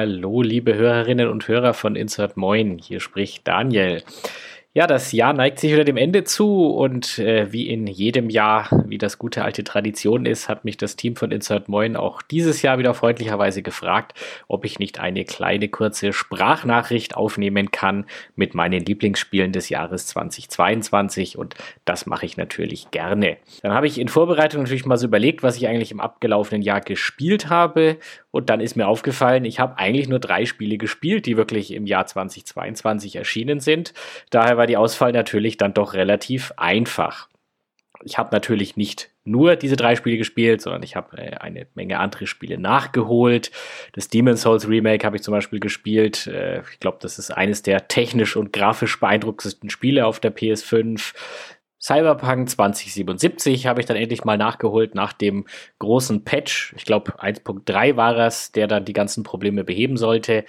Hallo, liebe Hörerinnen und Hörer von Insert Moin. Hier spricht Daniel. Ja, das Jahr neigt sich wieder dem Ende zu und äh, wie in jedem Jahr, wie das gute alte Tradition ist, hat mich das Team von Insert Moin auch dieses Jahr wieder freundlicherweise gefragt, ob ich nicht eine kleine kurze Sprachnachricht aufnehmen kann mit meinen Lieblingsspielen des Jahres 2022 und das mache ich natürlich gerne. Dann habe ich in Vorbereitung natürlich mal so überlegt, was ich eigentlich im abgelaufenen Jahr gespielt habe und dann ist mir aufgefallen, ich habe eigentlich nur drei Spiele gespielt, die wirklich im Jahr 2022 erschienen sind. Daher war die Auswahl natürlich dann doch relativ einfach. Ich habe natürlich nicht nur diese drei Spiele gespielt, sondern ich habe äh, eine Menge andere Spiele nachgeholt. Das Demon's Souls Remake habe ich zum Beispiel gespielt. Äh, ich glaube, das ist eines der technisch und grafisch beeindruckendsten Spiele auf der PS5. Cyberpunk 2077 habe ich dann endlich mal nachgeholt nach dem großen Patch. Ich glaube 1.3 war es, der dann die ganzen Probleme beheben sollte.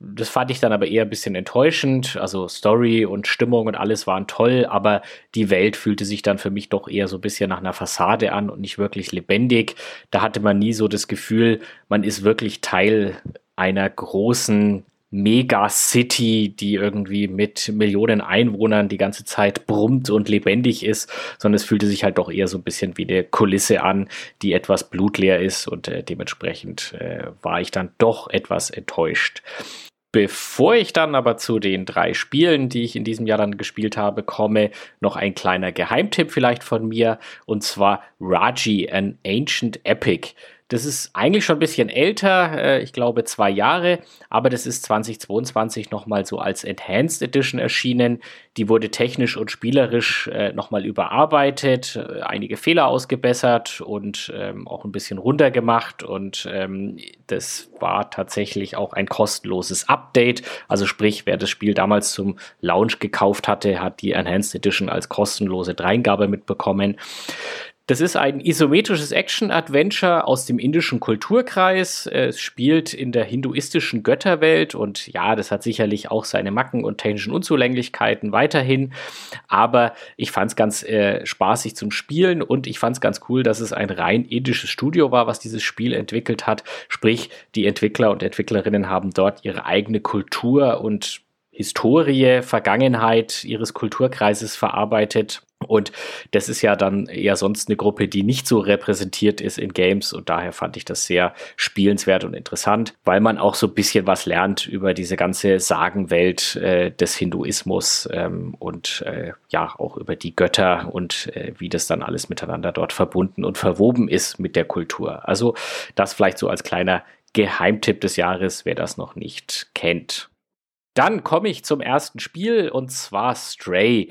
Das fand ich dann aber eher ein bisschen enttäuschend. Also Story und Stimmung und alles waren toll, aber die Welt fühlte sich dann für mich doch eher so ein bisschen nach einer Fassade an und nicht wirklich lebendig. Da hatte man nie so das Gefühl, man ist wirklich Teil einer großen Megacity, die irgendwie mit Millionen Einwohnern die ganze Zeit brummt und lebendig ist, sondern es fühlte sich halt doch eher so ein bisschen wie eine Kulisse an, die etwas blutleer ist und äh, dementsprechend äh, war ich dann doch etwas enttäuscht. Bevor ich dann aber zu den drei Spielen, die ich in diesem Jahr dann gespielt habe, komme, noch ein kleiner Geheimtipp vielleicht von mir und zwar Raji, an Ancient Epic. Das ist eigentlich schon ein bisschen älter, äh, ich glaube zwei Jahre, aber das ist 2022 nochmal so als Enhanced Edition erschienen. Die wurde technisch und spielerisch äh, nochmal überarbeitet, äh, einige Fehler ausgebessert und ähm, auch ein bisschen runtergemacht. Und ähm, das war tatsächlich auch ein kostenloses Update. Also sprich, wer das Spiel damals zum Launch gekauft hatte, hat die Enhanced Edition als kostenlose Dreingabe mitbekommen. Das ist ein isometrisches Action-Adventure aus dem indischen Kulturkreis. Es spielt in der hinduistischen Götterwelt und ja, das hat sicherlich auch seine Macken und technischen Unzulänglichkeiten weiterhin. Aber ich fand es ganz äh, spaßig zum Spielen und ich fand es ganz cool, dass es ein rein indisches Studio war, was dieses Spiel entwickelt hat. Sprich, die Entwickler und Entwicklerinnen haben dort ihre eigene Kultur und Historie, Vergangenheit ihres Kulturkreises verarbeitet und das ist ja dann eher sonst eine Gruppe, die nicht so repräsentiert ist in Games. Und daher fand ich das sehr spielenswert und interessant, weil man auch so ein bisschen was lernt über diese ganze Sagenwelt äh, des Hinduismus ähm, und äh, ja auch über die Götter und äh, wie das dann alles miteinander dort verbunden und verwoben ist mit der Kultur. Also das vielleicht so als kleiner Geheimtipp des Jahres, wer das noch nicht kennt. Dann komme ich zum ersten Spiel und zwar Stray.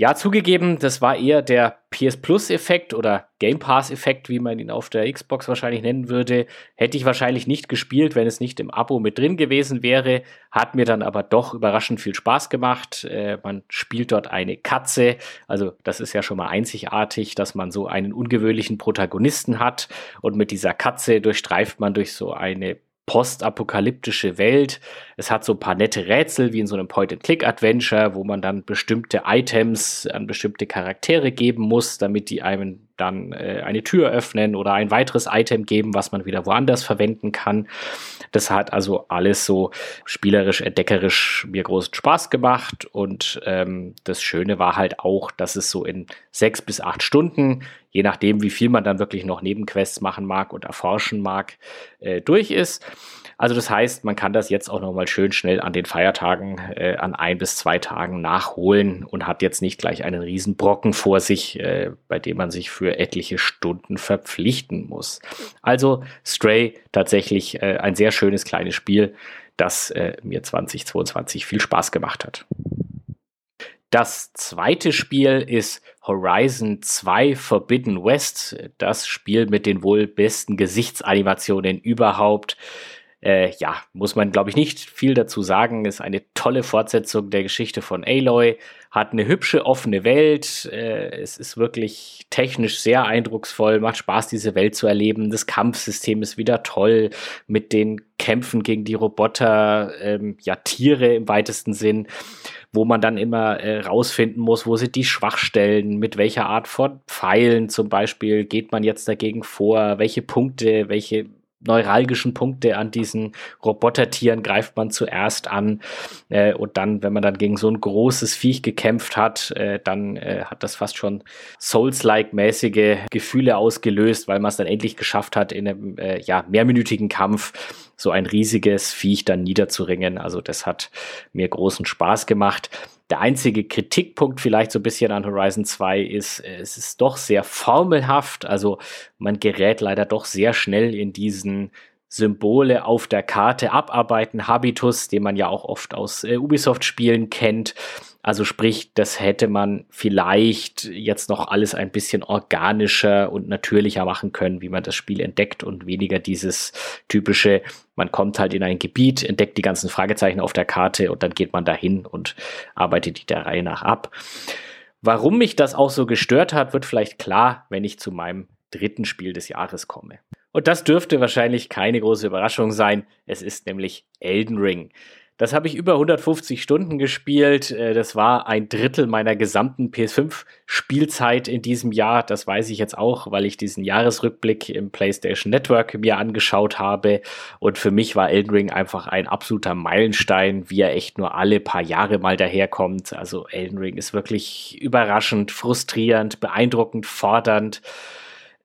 Ja, zugegeben, das war eher der PS Plus-Effekt oder Game Pass-Effekt, wie man ihn auf der Xbox wahrscheinlich nennen würde. Hätte ich wahrscheinlich nicht gespielt, wenn es nicht im Abo mit drin gewesen wäre. Hat mir dann aber doch überraschend viel Spaß gemacht. Äh, man spielt dort eine Katze. Also, das ist ja schon mal einzigartig, dass man so einen ungewöhnlichen Protagonisten hat. Und mit dieser Katze durchstreift man durch so eine postapokalyptische Welt. Es hat so ein paar nette Rätsel wie in so einem Point-and-Click-Adventure, wo man dann bestimmte Items an bestimmte Charaktere geben muss, damit die einem dann äh, eine Tür öffnen oder ein weiteres Item geben, was man wieder woanders verwenden kann. Das hat also alles so spielerisch, entdeckerisch mir großen Spaß gemacht und ähm, das Schöne war halt auch, dass es so in sechs bis acht Stunden, je nachdem, wie viel man dann wirklich noch Nebenquests machen mag und erforschen mag, äh, durch ist. Also das heißt, man kann das jetzt auch nochmal schön schnell an den Feiertagen, äh, an ein bis zwei Tagen nachholen und hat jetzt nicht gleich einen riesen Brocken vor sich, äh, bei dem man sich für etliche Stunden verpflichten muss. Also Stray tatsächlich äh, ein sehr schönes kleines Spiel, das äh, mir 2022 viel Spaß gemacht hat. Das zweite Spiel ist Horizon 2 Forbidden West, das Spiel mit den wohl besten Gesichtsanimationen überhaupt. Äh, ja, muss man, glaube ich, nicht viel dazu sagen. Ist eine tolle Fortsetzung der Geschichte von Aloy. Hat eine hübsche, offene Welt. Äh, es ist wirklich technisch sehr eindrucksvoll. Macht Spaß, diese Welt zu erleben. Das Kampfsystem ist wieder toll mit den Kämpfen gegen die Roboter, ähm, ja, Tiere im weitesten Sinn wo man dann immer äh, rausfinden muss, wo sind die Schwachstellen, mit welcher Art von Pfeilen zum Beispiel geht man jetzt dagegen vor, welche Punkte, welche neuralgischen Punkte an diesen Robotertieren greift man zuerst an äh, und dann, wenn man dann gegen so ein großes Viech gekämpft hat, äh, dann äh, hat das fast schon Souls-like-mäßige Gefühle ausgelöst, weil man es dann endlich geschafft hat, in einem äh, ja, mehrminütigen Kampf so ein riesiges Viech dann niederzuringen. Also das hat mir großen Spaß gemacht. Der einzige Kritikpunkt vielleicht so ein bisschen an Horizon 2 ist, es ist doch sehr formelhaft. Also man gerät leider doch sehr schnell in diesen Symbole auf der Karte abarbeiten, Habitus, den man ja auch oft aus äh, Ubisoft-Spielen kennt. Also sprich, das hätte man vielleicht jetzt noch alles ein bisschen organischer und natürlicher machen können, wie man das Spiel entdeckt und weniger dieses typische, man kommt halt in ein Gebiet, entdeckt die ganzen Fragezeichen auf der Karte und dann geht man dahin und arbeitet die der Reihe nach ab. Warum mich das auch so gestört hat, wird vielleicht klar, wenn ich zu meinem dritten Spiel des Jahres komme. Und das dürfte wahrscheinlich keine große Überraschung sein. Es ist nämlich Elden Ring. Das habe ich über 150 Stunden gespielt. Äh, das war ein Drittel meiner gesamten PS5-Spielzeit in diesem Jahr. Das weiß ich jetzt auch, weil ich diesen Jahresrückblick im PlayStation Network mir angeschaut habe. Und für mich war Elden Ring einfach ein absoluter Meilenstein, wie er echt nur alle paar Jahre mal daherkommt. Also Elden Ring ist wirklich überraschend, frustrierend, beeindruckend, fordernd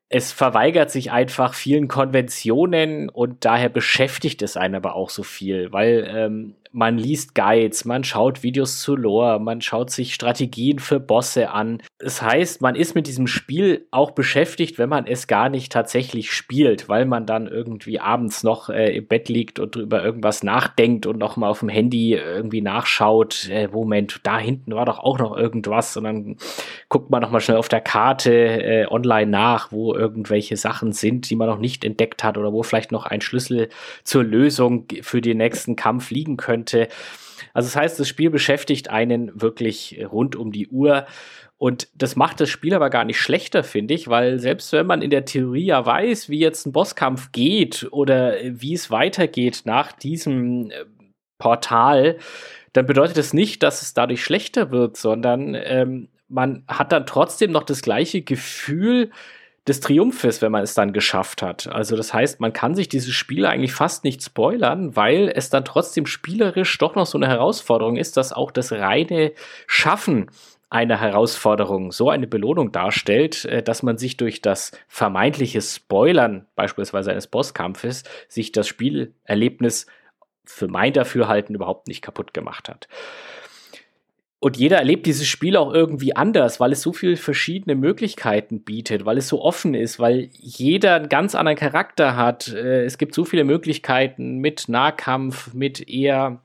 es verweigert sich einfach vielen Konventionen und daher beschäftigt es einen aber auch so viel, weil ähm, man liest Guides, man schaut Videos zu Lore, man schaut sich Strategien für Bosse an. Das heißt, man ist mit diesem Spiel auch beschäftigt, wenn man es gar nicht tatsächlich spielt, weil man dann irgendwie abends noch äh, im Bett liegt und über irgendwas nachdenkt und noch mal auf dem Handy irgendwie nachschaut, äh, Moment, da hinten war doch auch noch irgendwas und dann guckt man noch mal schnell auf der Karte äh, online nach, wo irgendwelche Sachen sind, die man noch nicht entdeckt hat oder wo vielleicht noch ein Schlüssel zur Lösung für den nächsten Kampf liegen könnte könnte. Also das heißt, das Spiel beschäftigt einen wirklich rund um die Uhr. Und das macht das Spiel aber gar nicht schlechter, finde ich, weil selbst wenn man in der Theorie ja weiß, wie jetzt ein Bosskampf geht oder wie es weitergeht nach diesem äh, Portal, dann bedeutet das nicht, dass es dadurch schlechter wird, sondern ähm, man hat dann trotzdem noch das gleiche Gefühl, des Triumphes, wenn man es dann geschafft hat. Also das heißt, man kann sich dieses Spiel eigentlich fast nicht spoilern, weil es dann trotzdem spielerisch doch noch so eine Herausforderung ist, dass auch das reine Schaffen einer Herausforderung so eine Belohnung darstellt, äh, dass man sich durch das vermeintliche Spoilern beispielsweise eines Bosskampfes sich das Spielerlebnis für mein Dafürhalten überhaupt nicht kaputt gemacht hat. Und jeder erlebt dieses Spiel auch irgendwie anders, weil es so viele verschiedene Möglichkeiten bietet, weil es so offen ist, weil jeder einen ganz anderen Charakter hat. Äh, es gibt so viele Möglichkeiten mit Nahkampf, mit eher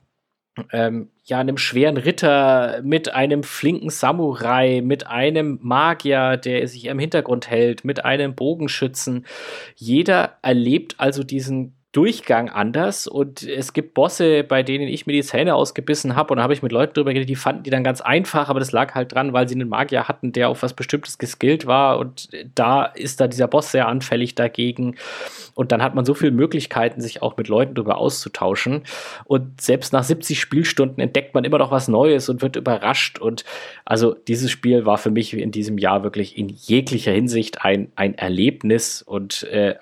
ähm, ja, einem schweren Ritter, mit einem flinken Samurai, mit einem Magier, der sich im Hintergrund hält, mit einem Bogenschützen. Jeder erlebt also diesen Durchgang anders und es gibt Bosse, bei denen ich mir die Zähne ausgebissen habe und da habe ich mit Leuten drüber geredet, die fanden die dann ganz einfach, aber das lag halt dran, weil sie einen Magier hatten, der auf was Bestimmtes geskillt war und da ist da dieser Boss sehr anfällig dagegen und dann hat man so viele Möglichkeiten, sich auch mit Leuten drüber auszutauschen und selbst nach 70 Spielstunden entdeckt man immer noch was Neues und wird überrascht und also dieses Spiel war für mich in diesem Jahr wirklich in jeglicher Hinsicht ein, ein Erlebnis und äh,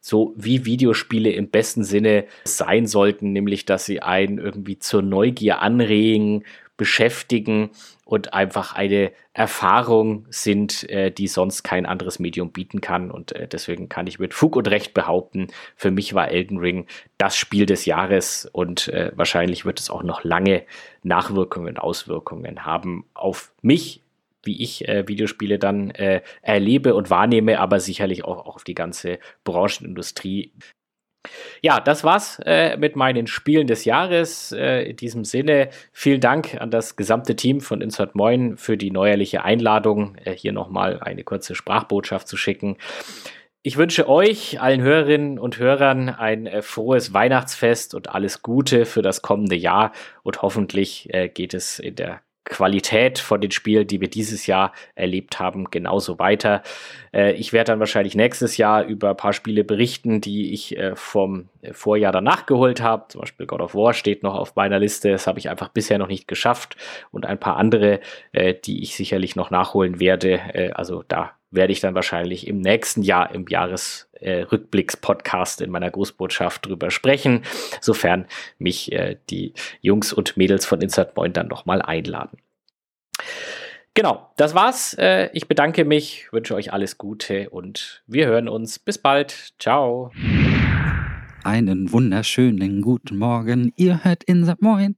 so wie Videospiele im besten Sinne sein sollten, nämlich dass sie einen irgendwie zur Neugier anregen, beschäftigen und einfach eine Erfahrung sind, äh, die sonst kein anderes Medium bieten kann. Und äh, deswegen kann ich mit Fug und Recht behaupten, für mich war Elden Ring das Spiel des Jahres und äh, wahrscheinlich wird es auch noch lange Nachwirkungen, Auswirkungen haben auf mich wie ich äh, Videospiele dann äh, erlebe und wahrnehme, aber sicherlich auch, auch auf die ganze Branchenindustrie. Ja, das war's äh, mit meinen Spielen des Jahres. Äh, in diesem Sinne, vielen Dank an das gesamte Team von Insert Moin für die neuerliche Einladung, äh, hier nochmal eine kurze Sprachbotschaft zu schicken. Ich wünsche euch, allen Hörerinnen und Hörern, ein äh, frohes Weihnachtsfest und alles Gute für das kommende Jahr. Und hoffentlich äh, geht es in der Qualität von den Spielen, die wir dieses Jahr erlebt haben, genauso weiter. Äh, ich werde dann wahrscheinlich nächstes Jahr über ein paar Spiele berichten, die ich äh, vom Vorjahr danach geholt habe. Zum Beispiel God of War steht noch auf meiner Liste. Das habe ich einfach bisher noch nicht geschafft. Und ein paar andere, äh, die ich sicherlich noch nachholen werde. Äh, also da werde ich dann wahrscheinlich im nächsten Jahr im Jahresrückblicks-Podcast äh, in meiner Grußbotschaft drüber sprechen, sofern mich äh, die Jungs und Mädels von Insert Point dann nochmal einladen. Genau, das war's. Äh, ich bedanke mich, wünsche euch alles Gute und wir hören uns. Bis bald. Ciao. Einen wunderschönen guten Morgen. Ihr hört Insert Moin.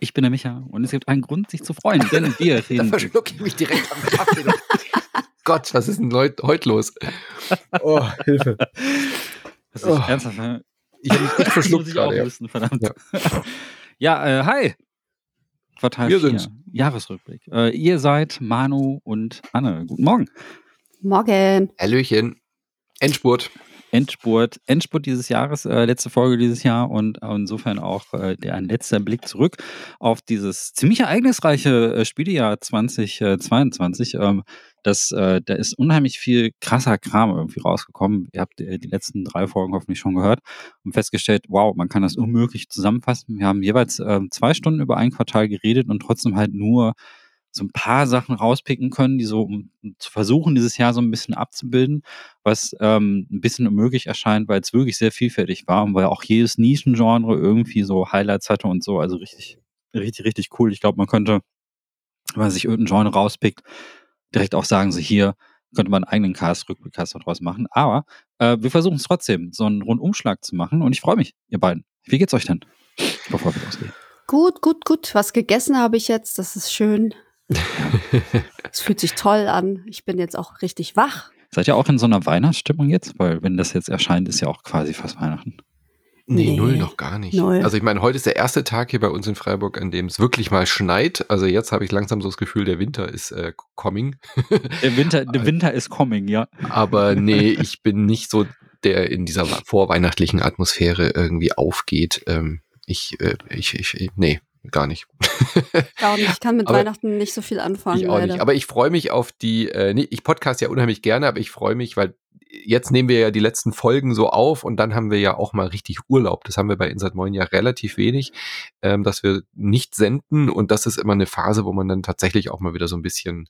Ich bin der Micha und es gibt einen Grund, sich zu freuen, denn wir reden. da verschlucke ich mich direkt am Kaffee. Gott, was ist denn heute los? Oh, Hilfe. Das ist oh. ernsthaft, ne? Ich habe mich echt verschluckt. ich auch ja. wissen, verdammt. Ja, ja äh, hi. Quartal wir 4. Jahresrückblick. Äh, ihr seid Manu und Anne. Guten Morgen. Morgen. Hallöchen. Endspurt. Endspurt, Endspurt dieses Jahres, äh, letzte Folge dieses Jahr und insofern auch äh, der, ein letzter Blick zurück auf dieses ziemlich ereignisreiche äh, Spielejahr 2022. Ähm, das, äh, da ist unheimlich viel krasser Kram irgendwie rausgekommen. Ihr habt äh, die letzten drei Folgen hoffentlich schon gehört und festgestellt, wow, man kann das unmöglich zusammenfassen. Wir haben jeweils äh, zwei Stunden über ein Quartal geredet und trotzdem halt nur so ein paar Sachen rauspicken können, die so, um, zu versuchen, dieses Jahr so ein bisschen abzubilden, was ähm, ein bisschen unmöglich erscheint, weil es wirklich sehr vielfältig war und weil auch jedes Nischengenre irgendwie so Highlights hatte und so. Also richtig, richtig, richtig cool. Ich glaube, man könnte, wenn man sich irgendein Genre rauspickt, direkt auch sagen, so hier könnte man einen eigenen Cast, Rückblickcast daraus machen. Aber äh, wir versuchen es trotzdem, so einen Rundumschlag zu machen und ich freue mich, ihr beiden. Wie geht's euch denn, bevor wir losgehen? Gut, gut, gut. Was gegessen habe ich jetzt, das ist schön. Es fühlt sich toll an. Ich bin jetzt auch richtig wach. Seid ihr auch in so einer Weihnachtsstimmung jetzt? Weil wenn das jetzt erscheint, ist ja auch quasi fast Weihnachten. Nee, nee, null noch gar nicht. Null. Also ich meine, heute ist der erste Tag hier bei uns in Freiburg, an dem es wirklich mal schneit. Also jetzt habe ich langsam so das Gefühl, der Winter ist äh, coming. Der Winter, der Winter ist coming, ja. Aber nee, ich bin nicht so der in dieser vorweihnachtlichen Atmosphäre irgendwie aufgeht. Ähm, ich, äh, ich, ich, nee, gar nicht. Gar nicht. Ich kann mit aber Weihnachten nicht so viel anfangen. Ich auch leider. nicht. Aber ich freue mich auf die, äh, nee, ich podcast ja unheimlich gerne, aber ich freue mich, weil jetzt nehmen wir ja die letzten Folgen so auf und dann haben wir ja auch mal richtig Urlaub. Das haben wir bei Inside Moin ja relativ wenig, ähm, dass wir nicht senden und das ist immer eine Phase, wo man dann tatsächlich auch mal wieder so ein bisschen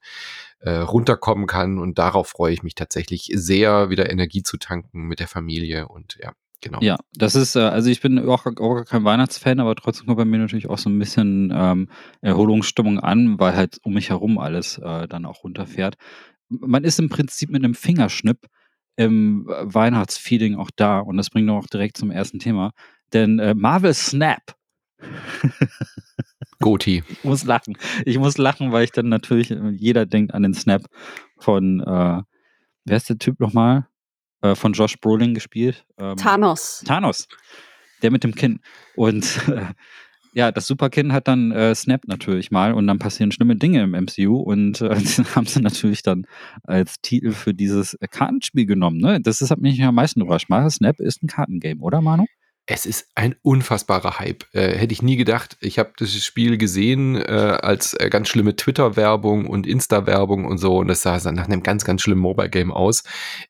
äh, runterkommen kann und darauf freue ich mich tatsächlich sehr, wieder Energie zu tanken mit der Familie und ja, Genau. Ja, das ist, äh, also ich bin auch, auch kein Weihnachtsfan, aber trotzdem kommt bei mir natürlich auch so ein bisschen ähm, Erholungsstimmung an, weil halt um mich herum alles äh, dann auch runterfährt. Man ist im Prinzip mit einem Fingerschnipp im Weihnachtsfeeling auch da und das bringt auch direkt zum ersten Thema. Denn äh, Marvel Snap. Goti. Ich muss lachen. Ich muss lachen, weil ich dann natürlich, jeder denkt an den Snap von, äh, wer ist der Typ nochmal? Äh, von Josh Brolin gespielt. Ähm, Thanos. Thanos. Der mit dem Kinn. Und äh, ja, das Superkinn hat dann äh, Snap natürlich mal und dann passieren schlimme Dinge im MCU und äh, haben sie natürlich dann als Titel für dieses Kartenspiel genommen. Ne? Das ist, hat mich am meisten überrascht. Snap ist ein Kartengame, oder Manu? Es ist ein unfassbarer Hype. Äh, hätte ich nie gedacht. Ich habe das Spiel gesehen äh, als äh, ganz schlimme Twitter-Werbung und Insta-Werbung und so. Und das sah nach einem ganz, ganz schlimmen Mobile-Game aus.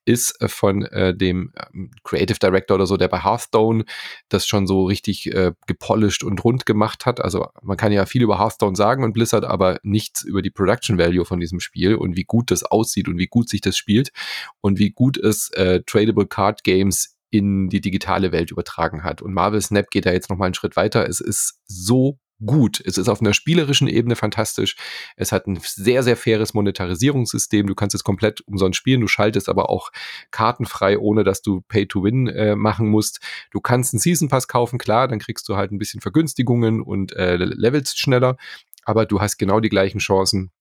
Ist äh, von äh, dem ähm, Creative Director oder so, der bei Hearthstone das schon so richtig äh, gepolished und rund gemacht hat. Also man kann ja viel über Hearthstone sagen und Blizzard, aber nichts über die Production Value von diesem Spiel und wie gut das aussieht und wie gut sich das spielt und wie gut es Tradable Card Games in die digitale Welt übertragen hat. Und Marvel Snap geht da jetzt noch mal einen Schritt weiter. Es ist so gut. Es ist auf einer spielerischen Ebene fantastisch. Es hat ein sehr, sehr faires Monetarisierungssystem. Du kannst es komplett umsonst spielen. Du schaltest aber auch kartenfrei, ohne dass du Pay-to-Win äh, machen musst. Du kannst einen Season Pass kaufen, klar, dann kriegst du halt ein bisschen Vergünstigungen und äh, levelst schneller. Aber du hast genau die gleichen Chancen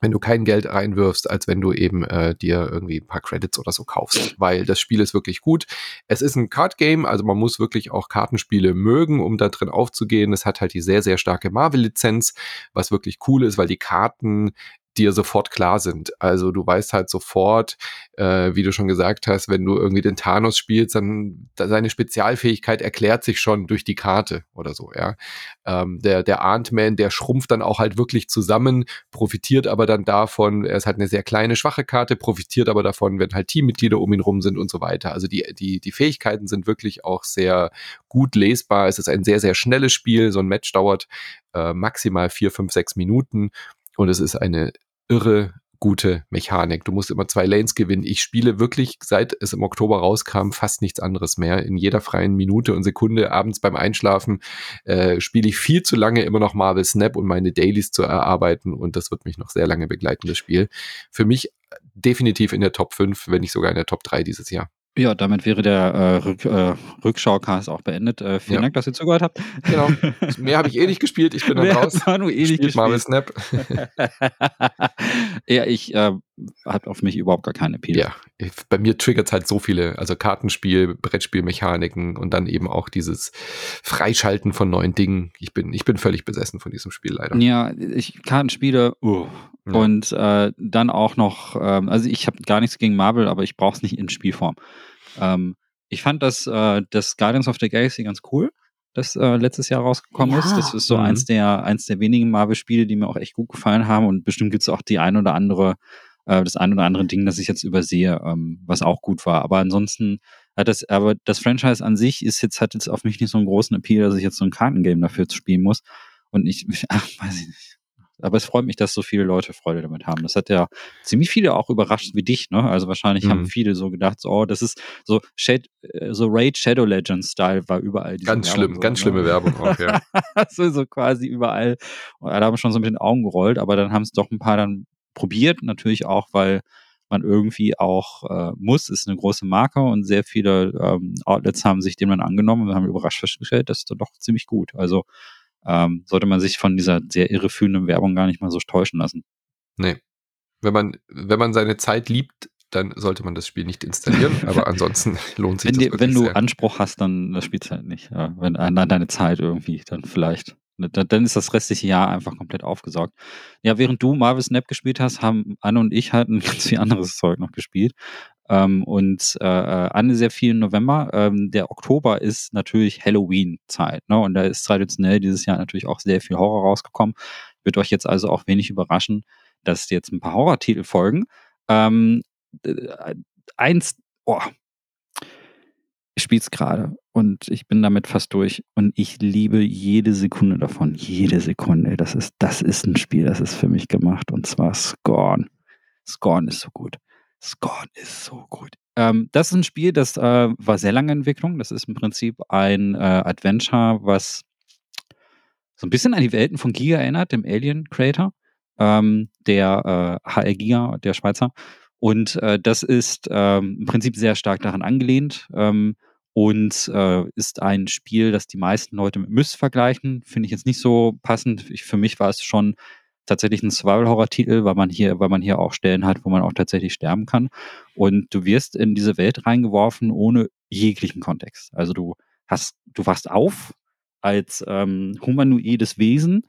wenn du kein Geld reinwirfst, als wenn du eben äh, dir irgendwie ein paar Credits oder so kaufst, weil das Spiel ist wirklich gut. Es ist ein Card Game, also man muss wirklich auch Kartenspiele mögen, um da drin aufzugehen. Es hat halt die sehr sehr starke Marvel Lizenz, was wirklich cool ist, weil die Karten dir sofort klar sind. Also du weißt halt sofort, äh, wie du schon gesagt hast, wenn du irgendwie den Thanos spielst, dann seine Spezialfähigkeit erklärt sich schon durch die Karte oder so, ja. Ähm, der der Ant-Man, der schrumpft dann auch halt wirklich zusammen, profitiert aber dann davon, er ist halt eine sehr kleine, schwache Karte, profitiert aber davon, wenn halt Teammitglieder um ihn rum sind und so weiter. Also die, die, die Fähigkeiten sind wirklich auch sehr gut lesbar. Es ist ein sehr, sehr schnelles Spiel. So ein Match dauert äh, maximal vier, fünf, sechs Minuten und es ist eine irre gute Mechanik. Du musst immer zwei Lanes gewinnen. Ich spiele wirklich, seit es im Oktober rauskam, fast nichts anderes mehr. In jeder freien Minute und Sekunde abends beim Einschlafen äh, spiele ich viel zu lange immer noch Marvel Snap und meine Dailies zu erarbeiten und das wird mich noch sehr lange begleiten, das Spiel. Für mich definitiv in der Top 5, wenn nicht sogar in der Top 3 dieses Jahr. Ja, damit wäre der äh, Rück, äh, Rückschau-Cast auch beendet. Äh, vielen ja. Dank, dass ihr zugehört habt. Genau. Mehr habe ich eh nicht gespielt. Ich bin dann Mehr raus. Manu eh nicht gespielt. Marvel Snap. ja, ich äh, habe auf mich überhaupt gar keine Appeal. Ja, bei mir triggert es halt so viele, also Kartenspiel, Brettspielmechaniken und dann eben auch dieses Freischalten von neuen Dingen. Ich bin, ich bin völlig besessen von diesem Spiel leider. Ja, ich Kartenspiele, uh. ja. und äh, dann auch noch, ähm, also ich habe gar nichts gegen Marvel, aber ich brauche es nicht in Spielform. Ähm, ich fand das, äh, das Guardians of the Galaxy ganz cool, das äh, letztes Jahr rausgekommen ja. ist. Das ist so mhm. eins der, eins der wenigen Marvel-Spiele, die mir auch echt gut gefallen haben. Und bestimmt gibt es auch die ein oder andere, äh, das ein oder andere Ding, das ich jetzt übersehe, ähm, was auch gut war. Aber ansonsten hat das, aber das Franchise an sich ist jetzt, hat jetzt auf mich nicht so einen großen Appeal, dass ich jetzt so ein Kartengame dafür spielen muss. Und ich, ach, weiß ich nicht. Aber es freut mich, dass so viele Leute Freude damit haben. Das hat ja ziemlich viele auch überrascht wie dich, ne? Also wahrscheinlich mhm. haben viele so gedacht, so, oh, das ist so, Shad äh, so Raid Shadow Legends Style war überall. Ganz schlimm, so, ganz ne? schlimme Werbung auch, ja. so, so quasi überall. Und alle haben schon so mit den Augen gerollt, aber dann haben es doch ein paar dann probiert, natürlich auch, weil man irgendwie auch äh, muss, ist eine große Marke und sehr viele ähm, Outlets haben sich dem dann angenommen und haben überrascht festgestellt, das ist doch ziemlich gut. Also ähm, sollte man sich von dieser sehr irreführenden Werbung gar nicht mal so täuschen lassen. Nee. Wenn man, wenn man seine Zeit liebt, dann sollte man das Spiel nicht installieren, aber ansonsten lohnt sich wenn das dir, Wenn du sehr. Anspruch hast, dann das spielst du halt nicht. Ja, wenn an deine Zeit irgendwie, dann vielleicht. Dann ist das restliche Jahr einfach komplett aufgesaugt. Ja, während du Marvel Snap gespielt hast, haben Anne und ich halt ein ganz viel anderes Zeug noch gespielt. Ähm, und äh, äh, an sehr vielen November. Ähm, der Oktober ist natürlich Halloween-Zeit. Ne? Und da ist traditionell dieses Jahr natürlich auch sehr viel Horror rausgekommen. Wird euch jetzt also auch wenig überraschen, dass jetzt ein paar Horror-Titel folgen. Ähm, äh, eins, oh, ich spiele es gerade und ich bin damit fast durch und ich liebe jede Sekunde davon. Jede Sekunde. Das ist, das ist ein Spiel, das ist für mich gemacht und zwar Scorn. Scorn ist so gut. Scorn ist so gut. Ähm, das ist ein Spiel, das äh, war sehr lange Entwicklung. Das ist im Prinzip ein äh, Adventure, was so ein bisschen an die Welten von Giga erinnert, dem Alien Creator, ähm, der äh, HR Giga, der Schweizer. Und äh, das ist ähm, im Prinzip sehr stark daran angelehnt ähm, und äh, ist ein Spiel, das die meisten Leute mit Myst vergleichen. Finde ich jetzt nicht so passend. Ich, für mich war es schon tatsächlich ein Survival-Horror-Titel, weil man hier, weil man hier auch Stellen hat, wo man auch tatsächlich sterben kann. Und du wirst in diese Welt reingeworfen ohne jeglichen Kontext. Also du hast, du wachst auf als ähm, humanoides Wesen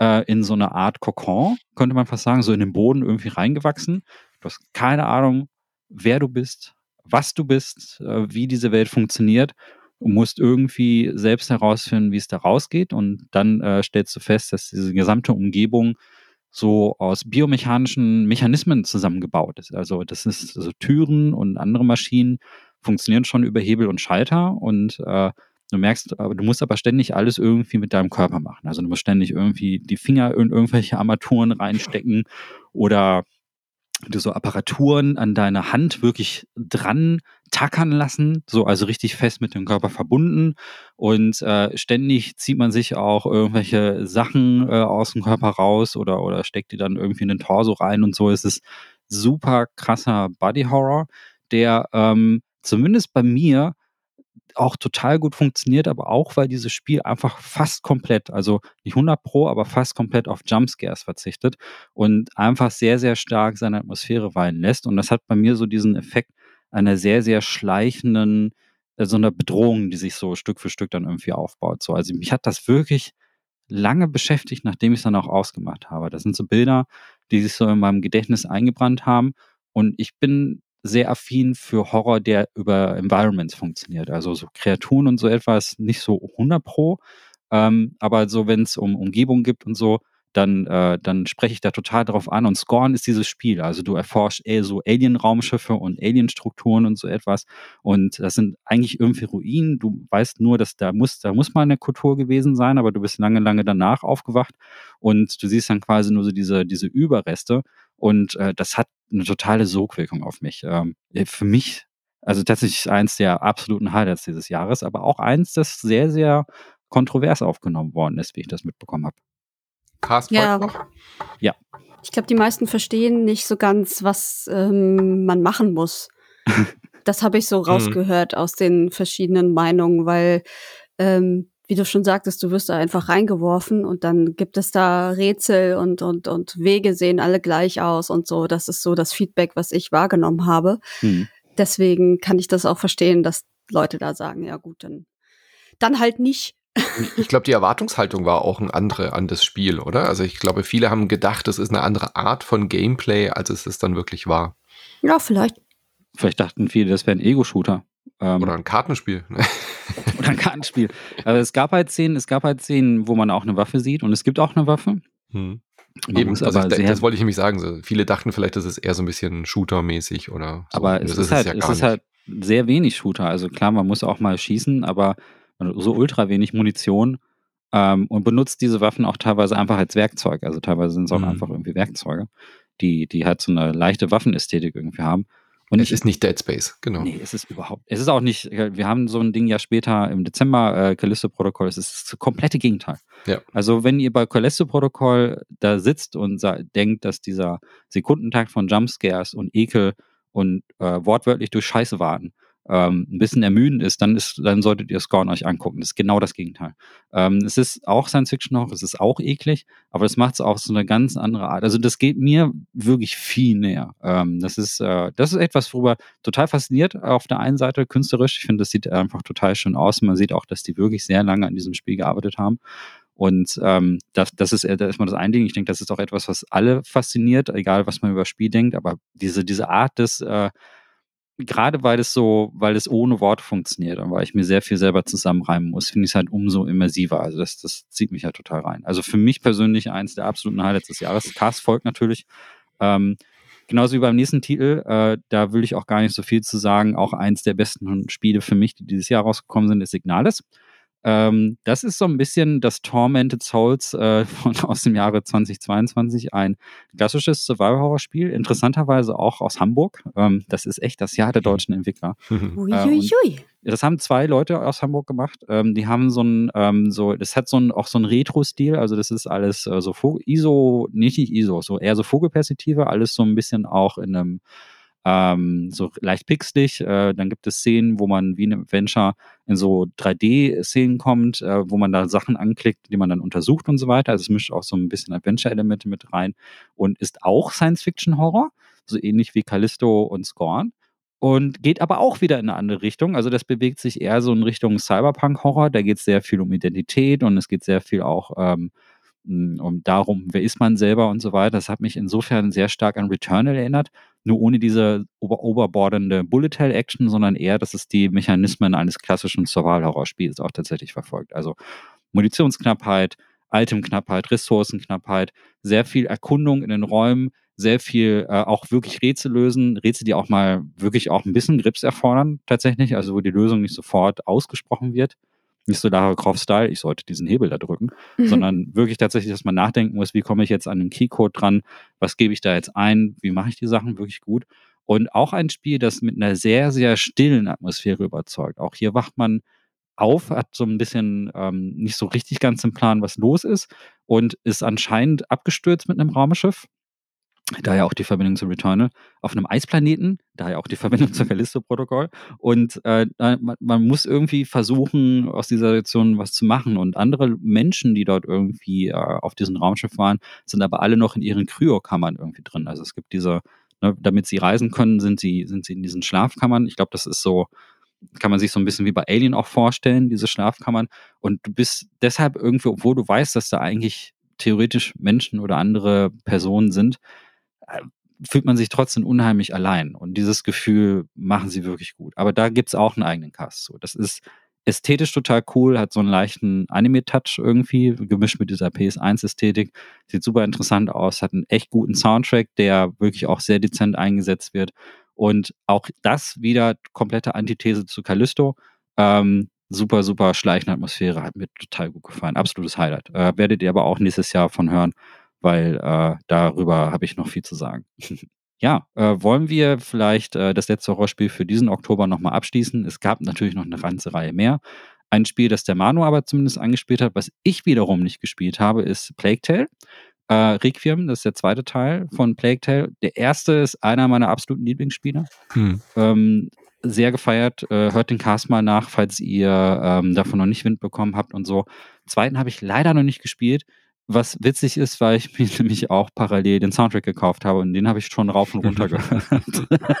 äh, in so einer Art Kokon, könnte man fast sagen, so in den Boden irgendwie reingewachsen. Du hast keine Ahnung, wer du bist, was du bist, äh, wie diese Welt funktioniert und musst irgendwie selbst herausfinden, wie es da rausgeht. Und dann äh, stellst du fest, dass diese gesamte Umgebung so aus biomechanischen Mechanismen zusammengebaut ist. Also das ist also Türen und andere Maschinen funktionieren schon über Hebel und Schalter und äh, du merkst, aber du musst aber ständig alles irgendwie mit deinem Körper machen. Also du musst ständig irgendwie die Finger in irgendwelche Armaturen reinstecken oder du so Apparaturen an deine Hand wirklich dran tackern lassen, so also richtig fest mit dem Körper verbunden und äh, ständig zieht man sich auch irgendwelche Sachen äh, aus dem Körper raus oder oder steckt die dann irgendwie in den Torso rein und so. Es ist super krasser Body Horror, der ähm, zumindest bei mir auch total gut funktioniert, aber auch, weil dieses Spiel einfach fast komplett, also nicht 100 Pro, aber fast komplett auf Jumpscares verzichtet und einfach sehr, sehr stark seine Atmosphäre weilen lässt. Und das hat bei mir so diesen Effekt einer sehr, sehr schleichenden, äh, so einer Bedrohung, die sich so Stück für Stück dann irgendwie aufbaut. So, also mich hat das wirklich lange beschäftigt, nachdem ich es dann auch ausgemacht habe. Das sind so Bilder, die sich so in meinem Gedächtnis eingebrannt haben. Und ich bin sehr affin für Horror, der über Environments funktioniert. Also so Kreaturen und so etwas nicht so 100 pro. Ähm, aber so, wenn es um Umgebung gibt und so, dann, äh, dann spreche ich da total drauf an. Und Scorn ist dieses Spiel. Also du erforscht eher so Alien-Raumschiffe und Alien-Strukturen und so etwas. Und das sind eigentlich irgendwie Ruinen. Du weißt nur, dass da muss, da muss mal eine Kultur gewesen sein, aber du bist lange, lange danach aufgewacht und du siehst dann quasi nur so diese, diese Überreste. Und äh, das hat eine totale Sogwirkung auf mich. Ähm, für mich, also tatsächlich eins der absoluten Highlights dieses Jahres, aber auch eins, das sehr, sehr kontrovers aufgenommen worden ist, wie ich das mitbekommen habe. Cast Ja. noch? Ja. Ich glaube, die meisten verstehen nicht so ganz, was ähm, man machen muss. das habe ich so rausgehört aus den verschiedenen Meinungen, weil, ähm, wie du schon sagtest, du wirst da einfach reingeworfen und dann gibt es da Rätsel und, und, und Wege sehen alle gleich aus und so. Das ist so das Feedback, was ich wahrgenommen habe. Hm. Deswegen kann ich das auch verstehen, dass Leute da sagen, ja gut, dann, dann halt nicht. Ich glaube, die Erwartungshaltung war auch eine andere an das Spiel, oder? Also ich glaube, viele haben gedacht, das ist eine andere Art von Gameplay, als es es dann wirklich war. Ja, vielleicht. Vielleicht dachten viele, das wäre ein Ego-Shooter. Ähm, Oder ein Kartenspiel. oder ein Kartenspiel. Aber es gab halt Szenen, es gab halt Szenen, wo man auch eine Waffe sieht und es gibt auch eine Waffe. Hm. Man Eben, also aber ich, das wollte ich nämlich sagen. So. Viele dachten vielleicht, das ist eher so ein bisschen Shooter-mäßig oder so. aber Das es ist, halt, es ist halt sehr wenig Shooter. Also klar, man muss auch mal schießen, aber so ultra wenig Munition ähm, und benutzt diese Waffen auch teilweise einfach als Werkzeug. Also teilweise sind es auch Mhm. einfach irgendwie Werkzeuge, die, die halt so eine leichte Waffenästhetik irgendwie haben. Und Es ich, ist nicht Dead Space, genau. Nee, es ist überhaupt. Es ist auch nicht. Wir haben so ein Ding ja später im Dezember, äh, Callisto-Protokoll. Es ist das komplette Gegenteil. Ja. Also, wenn ihr bei Callisto-Protokoll da sitzt und denkt, dass dieser Sekundentakt von Jumpscares und Ekel und äh, wortwörtlich durch Scheiße warten ähm, ein bisschen ermüdend ist, dann, ist, dann solltet ihr Scorn euch angucken. Das ist genau das Gegenteil. Ähm, es ist auch Science-Fiction-Horror, es ist auch eklig, aber das macht es auf so eine ganz andere Art. Also, das geht mir wirklich viel näher. Ähm, das, ist, äh, das ist etwas, worüber total fasziniert auf der einen Seite künstlerisch. Ich finde, das sieht einfach total schön aus. Man sieht auch, dass die wirklich sehr lange an diesem Spiel gearbeitet haben. Und ähm, das, das ist äh, das ist mal das eine Ding. Ich denke, das ist auch etwas, was alle fasziniert, egal was man über das Spiel denkt. Aber diese, diese Art des, äh, gerade weil es so, weil es ohne Worte funktioniert und weil ich mir sehr viel selber zusammenreimen muss, finde ich es halt umso immersiver. Also das, das zieht mich halt total rein. Also für mich persönlich eins der absoluten Highlights des Jahres. Cast folgt natürlich. Ähm, genauso wie beim nächsten Titel, äh, da will ich auch gar nicht so viel zu sagen. Auch eins der besten Spiele für mich, die dieses Jahr rausgekommen sind, ist Signales. Ähm, das ist so ein bisschen das Tormented Souls äh, von, aus dem Jahre 2022, ein klassisches Survival-Horror-Spiel, interessanterweise auch aus Hamburg. Ähm, das ist echt das Jahr der deutschen Entwickler. Uiuiui. Das haben zwei Leute aus Hamburg gemacht. Ähm, die haben so ein, ähm, so, das hat so ein, auch so ein Retro-Stil. Also das ist alles äh, so Vogel, ISO, nicht, nicht ISO, so eher so Vogelperspektive, alles so ein bisschen auch in einem ähm, so leicht pixelig. Äh, dann gibt es Szenen, wo man wie in einem Adventure in so 3D-Szenen kommt, äh, wo man da Sachen anklickt, die man dann untersucht und so weiter. Also es mischt auch so ein bisschen Adventure-Elemente mit rein und ist auch Science-Fiction-Horror, so ähnlich wie Callisto und Scorn. Und geht aber auch wieder in eine andere Richtung. Also das bewegt sich eher so in Richtung Cyberpunk-Horror. Da geht es sehr viel um Identität und es geht sehr viel auch ähm, um darum, wer ist man selber und so weiter. Das hat mich insofern sehr stark an Returnal erinnert, nur ohne diese ober oberbordende Bullet-Hell-Action, sondern eher, dass es die Mechanismen eines klassischen Survival-Horror-Spiels auch tatsächlich verfolgt. Also Munitionsknappheit, Itemknappheit, Ressourcenknappheit, sehr viel Erkundung in den Räumen, sehr viel äh, auch wirklich Rätsel lösen, Rätsel, die auch mal wirklich auch ein bisschen Grips erfordern, tatsächlich, also wo die Lösung nicht sofort ausgesprochen wird. Nicht so Lara Croft-Style, ich sollte diesen Hebel da drücken, Mhm. sondern wirklich tatsächlich, dass man nachdenken muss, wie komme ich jetzt an den Keycode dran, was gebe ich da jetzt ein, wie mache ich die Sachen wirklich gut. Und auch ein Spiel, das mit einer sehr, sehr stillen Atmosphäre überzeugt. Auch hier wacht man auf, hat so ein bisschen ähm, nicht so richtig ganz im Plan, was los ist und ist anscheinend abgestürzt mit einem Raumschiff. Daher auch die Verbindung zu Returnal auf einem Eisplaneten, daher auch die Verbindung zur Callisto-Protokoll. Und äh, man, man muss irgendwie versuchen, aus dieser Situation was zu machen. Und andere Menschen, die dort irgendwie äh, auf diesem Raumschiff waren, sind aber alle noch in ihren Kryokammern irgendwie drin. Also es gibt diese, ne, damit sie reisen können, sind sie, sind sie in diesen Schlafkammern. Ich glaube, das ist so, kann man sich so ein bisschen wie bei Alien auch vorstellen, diese Schlafkammern. Und du bist deshalb irgendwie, obwohl du weißt, dass da eigentlich theoretisch Menschen oder andere Personen sind, fühlt man sich trotzdem unheimlich allein. Und dieses Gefühl machen sie wirklich gut. Aber da gibt's auch einen eigenen Cast. So. Das ist ästhetisch total cool, hat so einen leichten Anime-Touch irgendwie, gemischt mit dieser PS1-Ästhetik. Sieht super interessant aus, hat einen echt guten Soundtrack, der wirklich auch sehr dezent eingesetzt wird. Und auch das wieder komplette Antithese zu Callisto. Ähm, super, super schleichende Atmosphäre, hat mir total gut gefallen. Absolutes Highlight. Äh, werdet ihr aber auch nächstes Jahr von hören, weil äh, darüber habe ich noch viel zu sagen. ja, äh, wollen wir vielleicht äh, das letzte Horrorspiel für diesen Oktober nochmal abschließen? Es gab natürlich noch eine ganze Reihe mehr. Ein Spiel, das der Manu aber zumindest angespielt hat, was ich wiederum nicht gespielt habe, ist Plague Tale. Äh, Requiem, das ist der zweite Teil von Plague Tale. Der erste ist einer meiner absoluten Lieblingsspiele. Hm. Ähm, sehr gefeiert. Äh, hört den Cast mal nach, falls ihr ähm, davon noch nicht Wind bekommen habt und so. Zweiten habe ich leider noch nicht gespielt. Was witzig ist, weil ich mir nämlich auch parallel den Soundtrack gekauft habe und den habe ich schon rauf und runter gehört.